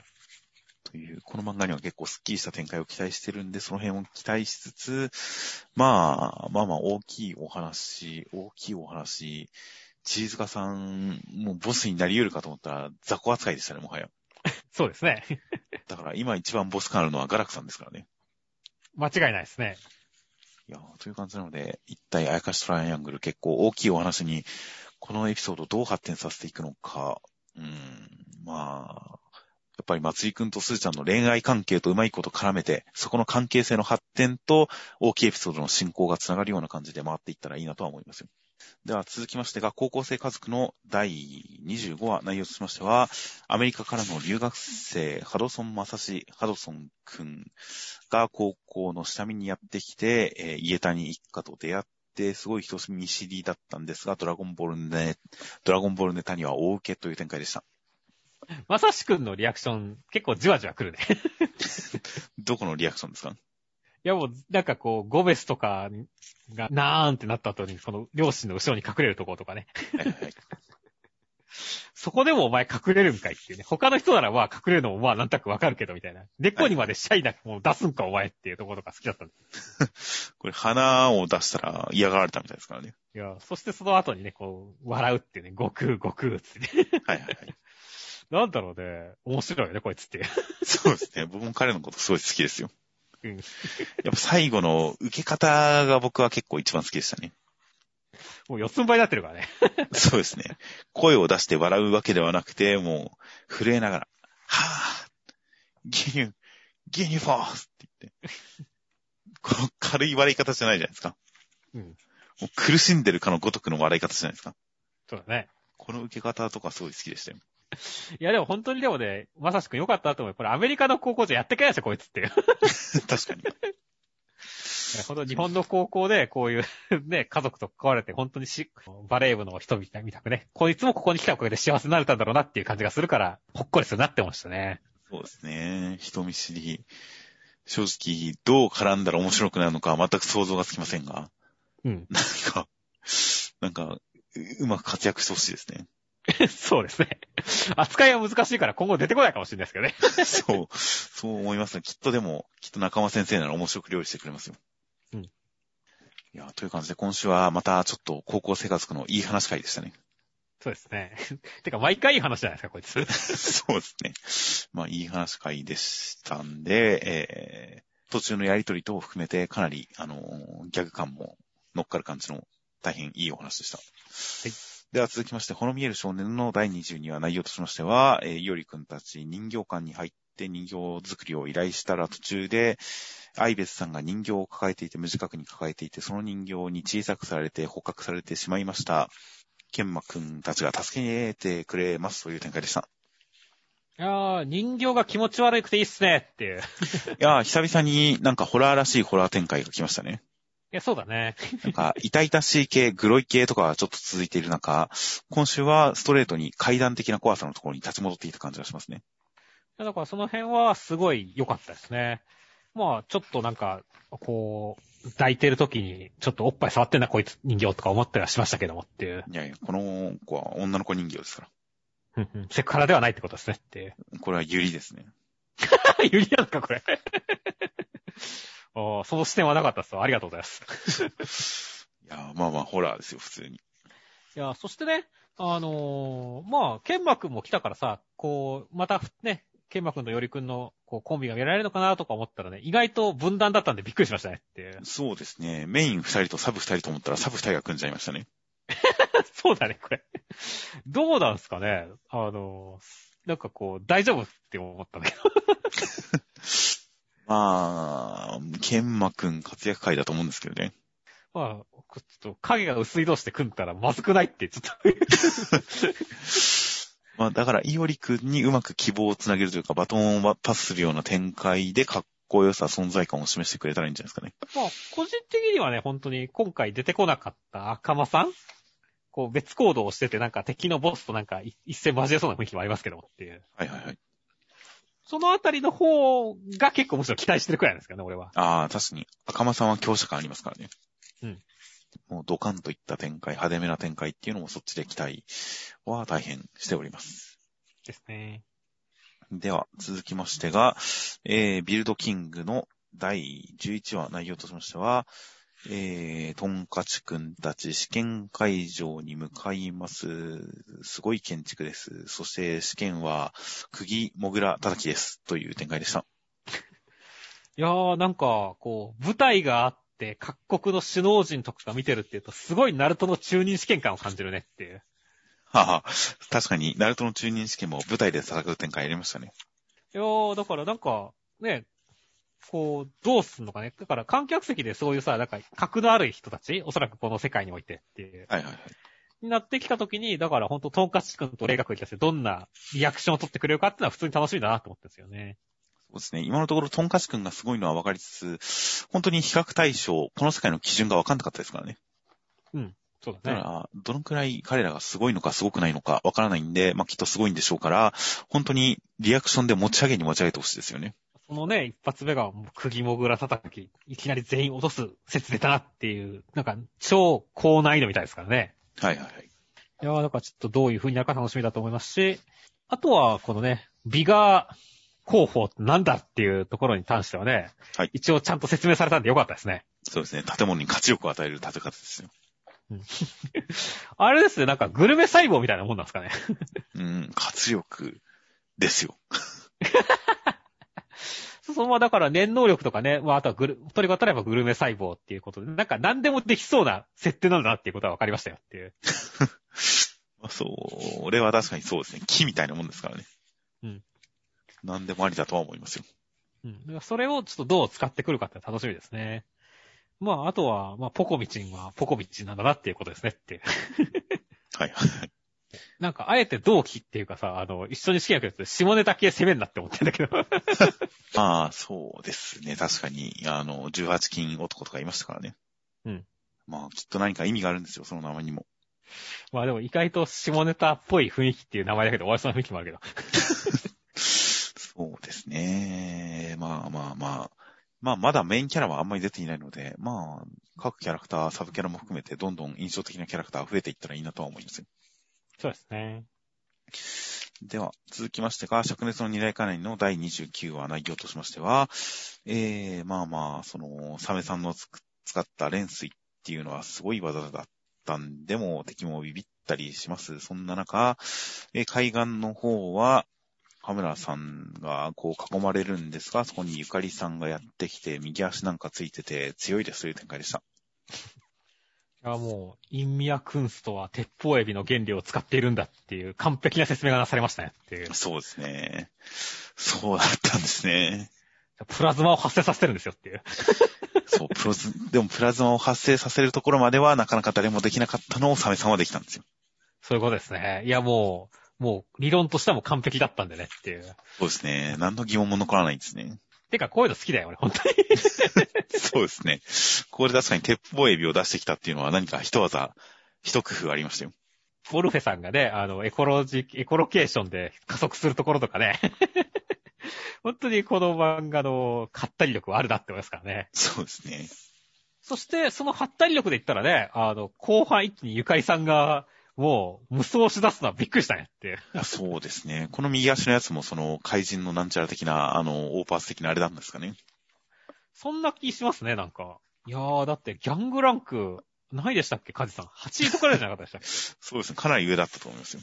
Speaker 1: という、この漫画には結構スッキリした展開を期待してるんで、その辺を期待しつつ、まあ、まあまあ大きいお話、大きいお話、チーズカさん、もうボスになり得るかと思ったら雑魚扱いでしたね、もはや。<laughs>
Speaker 2: そうですね。<laughs>
Speaker 1: だから今一番ボス感あるのはガラクさんですからね。
Speaker 2: 間違いないですね。
Speaker 1: いやーという感じなので、一体あやかしトライアングル結構大きいお話にこのエピソードをどう発展させていくのか、うん、まあ、やっぱり松井くんとすーちゃんの恋愛関係とうまいこと絡めて、そこの関係性の発展と大きいエピソードの進行がつながるような感じで回っていったらいいなとは思いますよ。では続きましてが、高校生家族の第25話内容としましては、アメリカからの留学生、ハドソン・マサシ、ハドソンくんが高校の下見にやってきて、えー、家谷一家と出会って、すごい人見知りだったんですが、ドラゴンボールネ、ドラゴンボールネタには大受けという展開でした。
Speaker 2: まさしくんのリアクション、結構じわじわ来るね <laughs>
Speaker 1: どこのリアクションですか？い
Speaker 2: やもう、なんかこう、ゴベスとかが、なーんってなった後に、その、両親の後ろに隠れるところとかね。そこでもお前隠れるんかいっていうね。他の人ならまあ隠れるのもまあなんとなくわかるけどみたいな。根っこにまでシャイなもの出すんかお前っていうところとか好きだったんで
Speaker 1: す。<laughs> これ鼻を出したら嫌がられたみたいですからね。
Speaker 2: いや、そしてその後にね、こう、笑うっていうね、悟空、悟空ってね。はいはいはい。<laughs> なんだろうね。面白いよね、こいつって。
Speaker 1: そうですね。僕も彼のことすごい好きですよ。うん。やっぱ最後の受け方が僕は結構一番好きでしたね。
Speaker 2: もう四つん這いになってるからね。<laughs> <laughs>
Speaker 1: そうですね。声を出して笑うわけではなくて、もう、震えながら、はぁ、ギニュ、ギニュフォースって言って。この軽い笑い方じゃないじゃないですか。うん。もう苦しんでるかのごとくの笑い方じゃないですか。
Speaker 2: そうだね。
Speaker 1: この受け方とかすごい好きでしたよ。
Speaker 2: いやでも本当にでもね、まさしく良かったと思う。これアメリカの高校じゃやってけないですよ、こいつって。
Speaker 1: 確かに。
Speaker 2: ほんと日本の高校でこういうね、家族と関われて本当にし、バレー部の人みたくね、こいつもここに来たおかげで幸せになれたんだろうなっていう感じがするから、ほっこりするなってましたね。
Speaker 1: そうですね。人見知り。正直、どう絡んだら面白くなるのか全く想像がつきませんが。うん。なんか、なんか、うまく活躍してほしいですね。<laughs>
Speaker 2: そうですね。扱いは難しいから今後出てこないかもしれないですけどね。
Speaker 1: そう、そう思いますね。きっとでも、きっと仲間先生なら面白く料理してくれますよ。うん。いや、という感じで今週はまたちょっと高校生活のいい話会でしたね。
Speaker 2: そうですね。<laughs> てか、毎回いい話じゃないですか、こいつ。<laughs>
Speaker 1: そうですね。まあ、いい話会でしたんで、えー、途中のやりとり等を含めて、かなり、あのー、ギャグ感も乗っかる感じの大変いいお話でした。はい。では続きまして、ほの見える少年の第22話内容としましては、えー、いおりくんたち人形館に入って人形作りを依頼したら途中で、アイベスさんが人形を抱えていて、無自覚に抱えていて、その人形に小さくされて捕獲されてしまいました。ケンマくんたちが助けてくれますという展開でした。
Speaker 2: いやー、人形が気持ち悪くていいっすねっていう。<laughs> い
Speaker 1: やー、久々になんかホラーらしいホラー展開が来ましたね。
Speaker 2: いや、そうだね。
Speaker 1: なんか、痛々しい系、グロい系とかはちょっと続いている中、今週はストレートに階段的な怖さのところに立ち戻っていた感じがしますね。
Speaker 2: だからその辺はすごい良かったですね。まあ、ちょっとなんか、こう、抱いてる時に、ちょっとおっぱい触ってんな、こいつ人形とか思ったりはしましたけどもっていう。
Speaker 1: いやいや、この子は女の子人形ですから。
Speaker 2: セクハラではないってことですねっていう。
Speaker 1: これはユリですね。
Speaker 2: ユリなんですか、これ。その視点はなかったっすありがとうございます。<laughs>
Speaker 1: いや、まあまあ、ホラーですよ、普通に。い
Speaker 2: や、そしてね、あのー、まあ、ケンマくんも来たからさ、こう、またね、ケンマくんとヨリくんのこうコンビが見られるのかなとか思ったらね、意外と分断だったんでびっくりしましたねって。
Speaker 1: そうですね。メイン二人とサブ二人と思ったらサブ二人が組んじゃいましたね。<laughs>
Speaker 2: そうだね、これ。どうなんすかねあのー、なんかこう、大丈夫って思ったんだけど。<laughs>
Speaker 1: まあ、ケンマくん活躍会だと思うんですけどね。
Speaker 2: まあ、ちょっと影が薄い同士で組んだらまずくないってちょっと <laughs>
Speaker 1: まあ、だから、イオリくんにうまく希望をつなげるというか、バトンをパスするような展開でかっこよさ、存在感を示してくれたらいいんじゃないですかね。
Speaker 2: まあ、個人的にはね、本当に今回出てこなかった赤間さんこう別行動をしてて、なんか敵のボスとなんか一戦交えそうな雰囲気もありますけどもっていう。
Speaker 1: はいはいはい。
Speaker 2: そのあたりの方が結構むしろ期待してるくらいなんですかね、俺は。
Speaker 1: ああ、確かに。赤間さんは強者感ありますからね。うん。もうドカンといった展開、派手めな展開っていうのもそっちで期待は大変しております。
Speaker 2: ですね。
Speaker 1: では、続きましてが、えー、ビルドキングの第11話内容としましては、えー、トンカチくんたち試験会場に向かいます。すごい建築です。そして試験は、釘もぐら叩きです。という展開でした。
Speaker 2: いやー、なんか、こう、舞台があって、各国の首脳陣とか見てるって言うと、すごいナルトの中任試験感を感じるねっていう。
Speaker 1: はは、確かに、ナルトの中任試験も舞台で戦う展開やりましたね。
Speaker 2: いやー、だからなんか、ね、こう、どうすんのかね。だから観客席でそういうさ、なんか、格のある人たち、おそらくこの世界においてっていう、
Speaker 1: はいはいはい。
Speaker 2: になってきたときに、だからほんと、トンカチ君と霊学に対してどんなリアクションを取ってくれるかっていうのは普通に楽しみだなと思ってるんですよね。
Speaker 1: そうですね。今のところ、トンカチ君がすごいのは分かりつつ、本当に比較対象、この世界の基準が分かんなかったですからね。
Speaker 2: そうだね。
Speaker 1: だから、どのくらい彼らがすごいのかすごくないのか分からないんで、まあ、きっとすごいんでしょうから、本当にリアクションで持ち上げに持ち上げてほしいですよね。
Speaker 2: そのね、一発目が、釘もぐら叩き、いきなり全員落とす説出たなっていう、なんか、超高難易度みたいですからね。
Speaker 1: はいはいはい。
Speaker 2: いやー、だからちょっとどういう風になるか楽しみだと思いますし、あとは、このね、ビガー候補ってなんだっていうところに関してはね、
Speaker 1: はい
Speaker 2: 一応ちゃんと説明されたんでよかったですね。
Speaker 1: そうですね。建物に価値力を与える建て方ですよ。<laughs>
Speaker 2: あれですね、なんかグルメ細胞みたいなもんなんですかね。
Speaker 1: うん、活力ですよ。<laughs>
Speaker 2: そのままだから念能力とかね、まああとはグル、とにかく例えばグルメ細胞っていうことで、なんか何でもできそうな設定なんだなっていうことは分かりましたよっていう。<laughs>
Speaker 1: まあそう、俺は確かにそうですね。木みたいなもんですからね。
Speaker 2: うん。
Speaker 1: 何でもありだとは思いますよ。
Speaker 2: うん。それをちょっとどう使ってくるかって楽しみですね。まあ、あとは、まあ、ポコミチンはポコミチンなんだなっていうことですねって。
Speaker 1: はいはい。
Speaker 2: なんか、あえて同期っていうかさ、あの、一緒に試験やるやつ下ネタ系攻めんなって思ってんだけど。<laughs>
Speaker 1: まあ、そうですね。確かに、あの、18金男とかいましたからね。
Speaker 2: うん。
Speaker 1: まあ、きっと何か意味があるんですよ、その名前にも。
Speaker 2: まあでも意外と下ネタっぽい雰囲気っていう名前だけど、終わりそうな雰囲気もあるけど。
Speaker 1: そうですね。まあまあまあ。まあ、まだメインキャラはあんまり出ていないので、まあ、各キャラクター、サブキャラも含めて、どんどん印象的なキャラクターが増えていったらいいなとは思いますよ。
Speaker 2: そうですね。
Speaker 1: では、続きましてが、灼熱の二大家内の第29話内容としましては、えー、まあまあ、その、サメさんの使った連水っていうのはすごい技だったんでも、敵もビビったりします。そんな中、えー海岸の方は、カメラさんがこう囲まれるんですが、そこにゆかりさんがやってきて、右足なんかついてて強いですという展開でした。
Speaker 2: いや、もう、インミアクンストは鉄砲エビの原理を使っているんだっていう完璧な説明がなされましたねっていう。
Speaker 1: そうですね。そうだったんですね。
Speaker 2: プラズマを発生させてるんですよっていう。
Speaker 1: そう、プロズ、でもプラズマを発生させるところまではなかなか誰もできなかったのをサメさんはできたんですよ。
Speaker 2: そういうことですね。いや、もう、もう、理論としても完璧だったんでねっていう。
Speaker 1: そうですね。何の疑問も残らないんですね。
Speaker 2: てか、こういうの好きだよ、俺、本当に。<laughs>
Speaker 1: そうですね。これ確かに鉄砲エビを出してきたっていうのは何か一技、一工夫ありましたよ。
Speaker 2: ボルフェさんがね、あの、エコロジ、エコロケーションで加速するところとかね。<laughs> 本当にこの漫画の、ハったり力はあるなって思いますからね。
Speaker 1: そうですね。
Speaker 2: そして、そのハったり力で言ったらね、あの、後半一気にゆかりさんが、もう、無双し出すのはびっくりしたねって
Speaker 1: そうですね。この右足のやつもその怪人のなんちゃら的な、あの、オーパース的なあれなんですかね。
Speaker 2: そんな気しますね、なんか。いやー、だってギャングランク、何位でしたっけ、カジさん。8位とかじゃなかったでしたっ <laughs>
Speaker 1: そうですね。かなり上だったと思いますよ。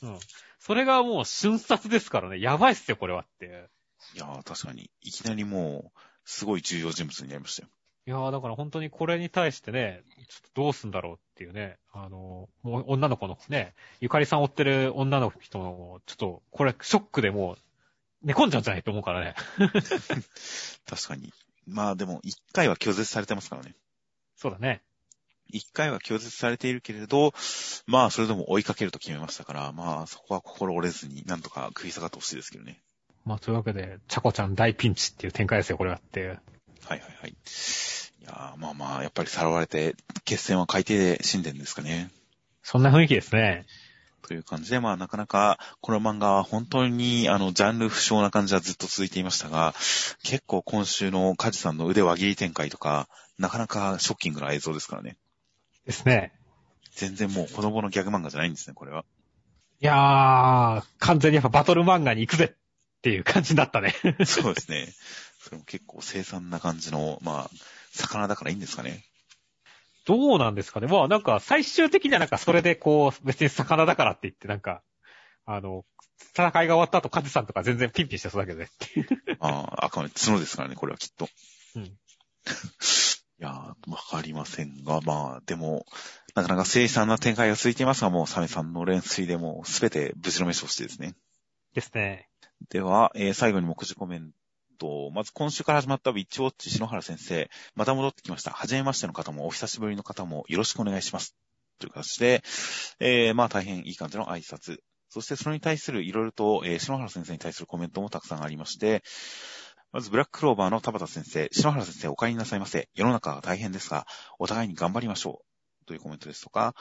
Speaker 2: けうん。それがもう瞬殺ですからね。やばいっすよ、これはって。
Speaker 1: いやー、確かに。いきなりもう、すごい重要人物になりましたよ。
Speaker 2: いやー、だから本当にこれに対してね、ちょっとどうすんだろうっていうね、あの、もう女の子のね、ゆかりさん追ってる女の人の、ちょっと、これ、ショックでもう、寝込んじゃうんじゃないと思うからね。
Speaker 1: 確かに。まあでも、一回は拒絶されてますからね。
Speaker 2: そうだね。
Speaker 1: 一回は拒絶されているけれど、まあそれでも追いかけると決めましたから、まあそこは心折れずになんとか食い下がってほしいですけどね。
Speaker 2: まあ、というわけで、チャコちゃん大ピンチっていう展開ですよ、これはっていう。
Speaker 1: はいはいはい。いやーまあまあ、やっぱりさらわれて、決戦は海底で死んでるんですかね。
Speaker 2: そんな雰囲気ですね。
Speaker 1: という感じで、まあなかなか、この漫画は本当に、あの、ジャンル不詳な感じはずっと続いていましたが、結構今週のカジさんの腕輪切り展開とか、なかなかショッキングな映像ですからね。
Speaker 2: ですね。
Speaker 1: 全然もう子供のギャグ漫画じゃないんですね、これは。
Speaker 2: いやー、完全にやっぱバトル漫画に行くぜっていう感じになったね。<laughs>
Speaker 1: そうですね。それも結構凄惨な感じの、まあ、魚だからいいんですかね。
Speaker 2: どうなんですかね。まあなんか最終的にはなんかそれでこう、別に魚だからって言ってなんか、あの、戦いが終わった後、カズさんとか全然ピンピンしてそうだけどね。<laughs>
Speaker 1: ああ、あくまで角ですからね、これはきっと。
Speaker 2: うん。<laughs>
Speaker 1: いやー、わかりませんが、まあ、でも、なかなか凄惨な展開が続いていますが、もうサメさんの連水でもうすべて無事の飯をしてですね。
Speaker 2: ですね。
Speaker 1: では、えー最後に目次コメント。まず今週から始まったウィッチウォッチ篠原先生。また戻ってきました。はじめましての方もお久しぶりの方もよろしくお願いします。という形で、えー、まあ大変いい感じの挨拶。そしてそれに対するいろいろと、えー篠原先生に対するコメントもたくさんありまして、まずブラッククローバーの田畑先生、篠原先生お帰りなさいませ。世の中が大変ですが、お互いに頑張りましょう。というコメントですとか、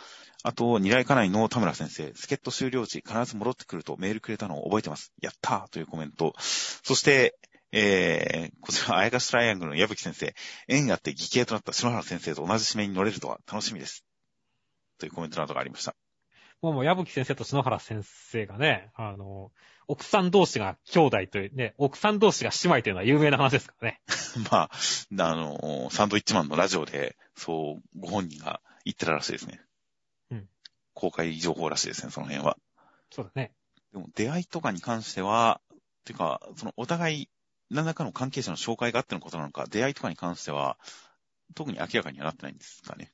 Speaker 1: あと、二来家内の田村先生、助っ人終了時必ず戻ってくるとメールくれたのを覚えてます。やったーというコメント。そして、えー、こちら、あやかしトライアングルの矢吹先生、縁あって義兄となった篠原先生と同じ指名に乗れるとは楽しみです。というコメントなどがありました。
Speaker 2: もうもう、矢吹先生と篠原先生がね、あの、奥さん同士が兄弟という、ね、奥さん同士が姉妹というのは有名な話ですからね。<laughs>
Speaker 1: まあ、あの、サンドイッチマンのラジオで、そう、ご本人が言ってたらしいですね。
Speaker 2: うん。
Speaker 1: 公開情報らしいですね、その辺は。
Speaker 2: そうだね。
Speaker 1: でも、出会いとかに関しては、ていうか、その、お互い、何らかの関係者の紹介があってのことなのか、出会いとかに関しては、特に明らかにはなってないんですかね。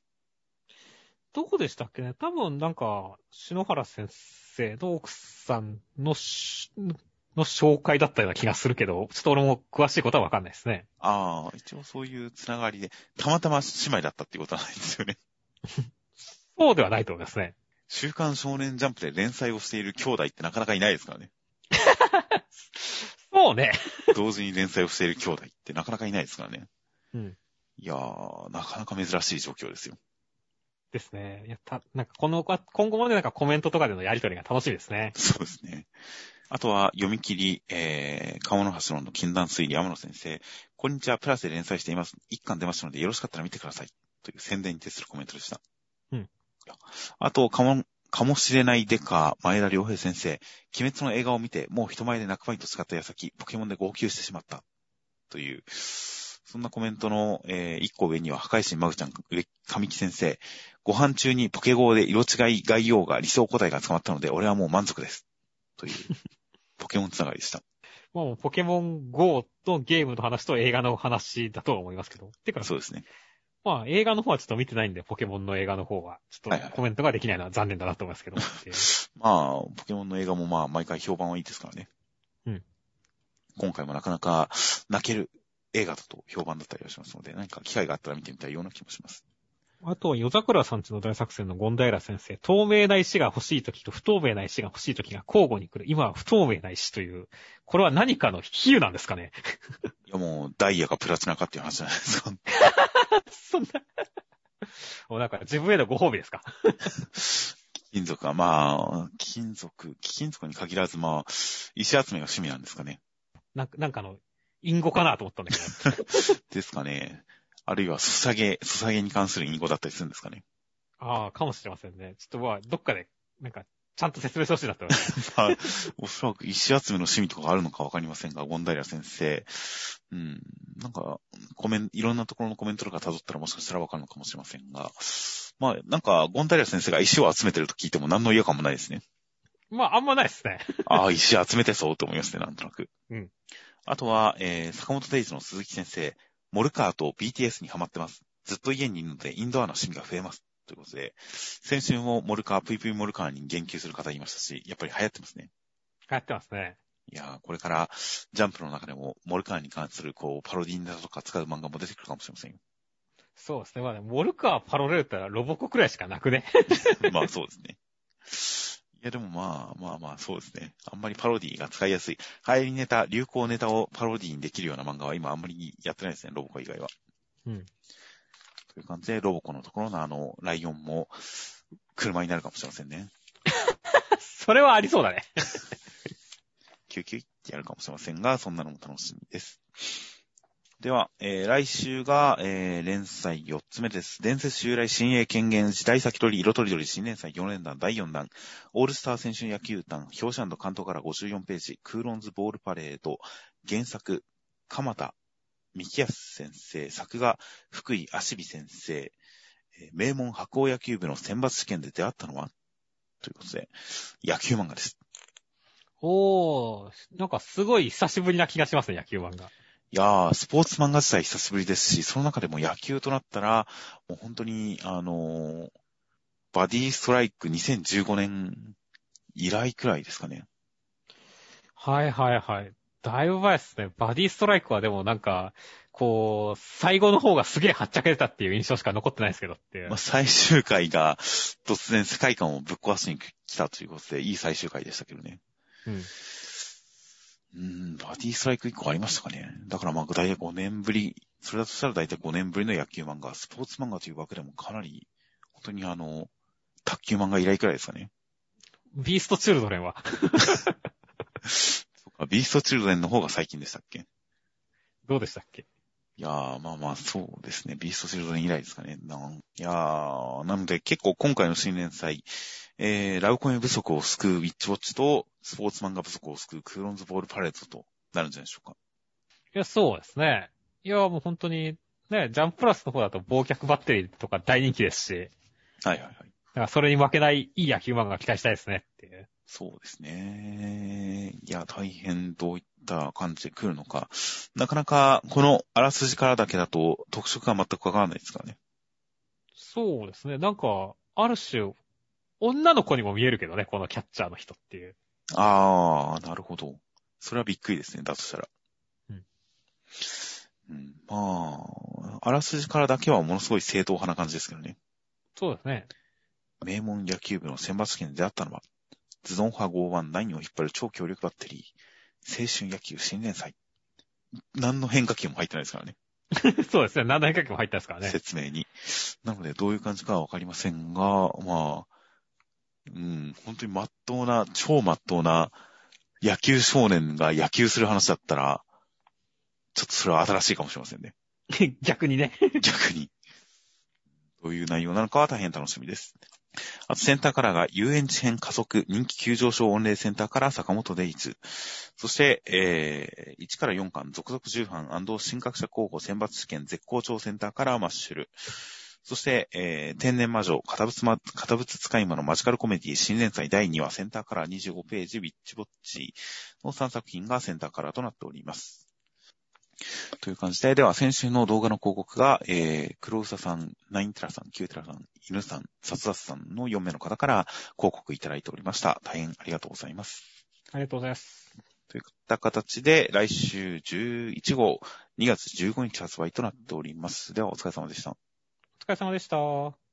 Speaker 2: どこでしたっけね？多分なんか、篠原先生の奥さんのし、の紹介だったような気がするけど、ちょっと俺も詳しいことはわかんないですね。
Speaker 1: ああ、一応そういうつながりで、たまたま姉妹だったっていうことはないんですよね。
Speaker 2: そうではないと思いますね。
Speaker 1: 週刊少年ジャンプで連載をしている兄弟ってなかなかいないですからね。<laughs>
Speaker 2: そうね。
Speaker 1: 同時に連載をしている兄弟ってなかなかいないですからね。
Speaker 2: うん。
Speaker 1: いやー、なかなか珍しい状況ですよ。
Speaker 2: ですね。いや、た、なんかこの、今後までなんかコメントとかでのやりとりが楽しみですね。<laughs>
Speaker 1: そうですね。あとは、読み切り、えー、鴨の橋論の禁断推理、天野先生。こんにちは、プラスで連載しています。一巻出ましたので、よろしかったら見てください。という宣伝に徹するコメントでした。
Speaker 2: うん。
Speaker 1: あと、かも、かもしれないデカ、前田良平先生。鬼滅の映画を見て、もう人前で泣くまいと使った矢先、ポケモンで号泣してしまった。という、そんなコメントの、えー一個上には、破壊神マグちゃん、上神木先生。ご飯中にポケゴーで色違い概要が理想個体が捕まったので、俺はもう満足です。という、<laughs> ポケモンつながりでした。
Speaker 2: もうポケモン GO とゲームの話と映画の話だとは思いますけど。てか、
Speaker 1: そうですね。
Speaker 2: まあ映画の方はちょっと見てないんで、ポケモンの映画の方は、ちょっとコメントができないのは残念だなと思いますけど。で <laughs>
Speaker 1: まあ、ポケモンの映画もまあ、毎回評判はいいですからね。
Speaker 2: うん。
Speaker 1: 今回もなかなか泣ける映画だと評判だったりはしますので、何か機会があったら見てみたいような気もします。
Speaker 2: あとは、夜桜さんちの大作戦の権平先生、透明な石が欲しい時と不透明な石が欲しい時が交互に来る。今は不透明な石という、これは何かの比喩なんですかね <laughs>
Speaker 1: いやもう、ダイヤかプラチナかっていう話じゃないですか。<laughs>
Speaker 2: そんな。<laughs> もうなんか自分へのご褒美ですか？<laughs>
Speaker 1: 金属はまあ、金属、貴金属に限らずまあ、石集めが趣味なんですかね。
Speaker 2: なんか、なんかの、隠語かなと思ったんだけど。
Speaker 1: ですかね。あるいは、ソサゲ、ソサゲに関する隠語だったりするんですかね。
Speaker 2: ああ、かもしれませんね。ちょっとまあ、どっかで、なんか、ちゃんと説明してほしいなって思います。<laughs>
Speaker 1: まあ、おそらく石集めの趣味とかがあるのかわかりませんが、ゴンダイラ先生、うん、なんか、コメント、いろんなところのコメントとか辿ったらもしかしたらわかるのかもしれませんが、まあ、なんか、ゴンダイラ先生が石を集めてると聞いても何の嫌感もないですね。
Speaker 2: まあ、あんまないですね。
Speaker 1: ああ、石集めてそうと思いますね、なんとなく。
Speaker 2: うん。
Speaker 1: あとは、えー、坂本デイズの鈴木先生、モルカーと BTS にハマってます。ずっと家にいるので、インドアの趣味が増えます。ということで、先週もモルカー、ぷいぷいモルカーに言及する方いましたし、やっぱり流行ってますね。
Speaker 2: 流行ってますね。
Speaker 1: いやー、これから、ジャンプの中でも、モルカーに関する、こう、パロディネタとか使う漫画も出てくるかもしれませんよ。
Speaker 2: そうですね。まあね、モルカー、パロレルったらロボコくらいしかなくね。<laughs>
Speaker 1: まあ、そうですね。いや、でもまあ、まあまあ、そうですね。あんまりパロディが使いやすい。流行りネタ、流行ネタをパロディにできるような漫画は今あんまりやってないですね、ロボコ以外は。
Speaker 2: うん。
Speaker 1: という感じで、ロボコのところのあの、ライオンも、車になるかもしれませんね。<laughs>
Speaker 2: それはありそうだね。<laughs>
Speaker 1: キュキュイってやるかもしれませんが、そんなのも楽しみです。では、えー、来週が、えー、連載4つ目です。伝説襲来新鋭権限時代先取り色とりどり新連載4連弾第4弾。オールスター選手野球団、表紙関東から54ページ、クーロンズボールパレード、原作、鎌田幹康先生、作画、福井足美先生、えー名門白鴎野球部の選抜試験で出会ったのは？ということで、野球漫画です。
Speaker 2: おー、なんかすごい久しぶりな気がしますね、野球漫画。
Speaker 1: いいやー、スポーツ漫画自体久しぶりですし、その中でも野球となったら、もう本当に、あのーバディストライク2015年以来くらいですかね。
Speaker 2: はいはいはい。だいぶ前ですね。バディストライクはでもなんか、こう、最後の方がすげえはっちゃけてたっていう印象しか残ってないですけどっていう。
Speaker 1: まあ、最終回が突然世界観をぶっ壊しに来たということで、いい最終回でしたけどね。
Speaker 2: うん。
Speaker 1: うん、バディストライク1個ありましたかね。だからまあ、大体5年ぶり、それだとしたら大体5年ぶりの野球漫画、スポーツ漫画という枠でもかなり、本当にあの、卓球漫画以来くらいですかね。
Speaker 2: ビーストチルドレンは。<laughs>
Speaker 1: ビーストチルドレンの方が最近でしたっけ？
Speaker 2: どうでしたっけ？
Speaker 1: いやー、まあまあ、そうですね。ビーストチルドレン以来ですかね。なんいやー、なので結構今回の新連載、えー、ラブコメ不足を救うウィッチウォッチと、スポーツ漫画不足を救うクーロンズボールパレードとなるんじゃないでしょうか。
Speaker 2: いや、そうですね。いや、もう本当に、ね、ジャンププラスの方だと忘却バッテリーとか大人気ですし、
Speaker 1: はいはいはい。
Speaker 2: だからそれに負けないいい野球漫画期待したいですねっていう。
Speaker 1: そうですね。いや、大変どういった感じで来るのか。なかなか、このあらすじからだけだと特色が全くわからないですからね。
Speaker 2: そうですね。なんか、ある種、女の子にも見えるけどね、このキャッチャーの人っていう。
Speaker 1: あー、なるほど。それはびっくりですね、だとしたら。
Speaker 2: うん。
Speaker 1: うん、まあ、あらすじからだけはものすごい正統派な感じですけどね。
Speaker 2: そうですね。
Speaker 1: 名門野球部の選抜権で出会ったのは、ズドン派5番9を引っ張る超強力バッテリー、青春野球新連載。何の変化球も入ってないですからね。<laughs>
Speaker 2: そうですね。何の変化球も入ったですからね。
Speaker 1: 説明に。なので、どういう感じかはわかりませんが、まあ、うん、本当に真っ当な、超真っ当な野球少年が野球する話だったら、ちょっとそれは新しいかもしれませんね。<laughs>
Speaker 2: 逆にね。<laughs>
Speaker 1: 逆に。どういう内容なのかは大変楽しみです。あと、センターカラーが遊園地編加速人気急上昇御礼センターカラー坂本デイズ。そして、えー、1から4巻続々重版新格者候補選抜試験絶好調センターカラーマッシュル。そして、えー、天然魔女、片物ま、片物使い魔のマジカルコメディ新連載第2話センターカラー25ページウィッチボッチの3作品がセンターカラーとなっております。という感じで、では先週の動画の広告が、えー、黒うささん、ナインテラさん、キューテラさん、犬さん、サツダスさんの4名の方から広告いただいておりました。大変ありがとうございます。
Speaker 2: ありがとうございます。
Speaker 1: といった形で、来週11号、2月15日発売となっております。では、お疲れ様でした。
Speaker 2: お疲れ様でした。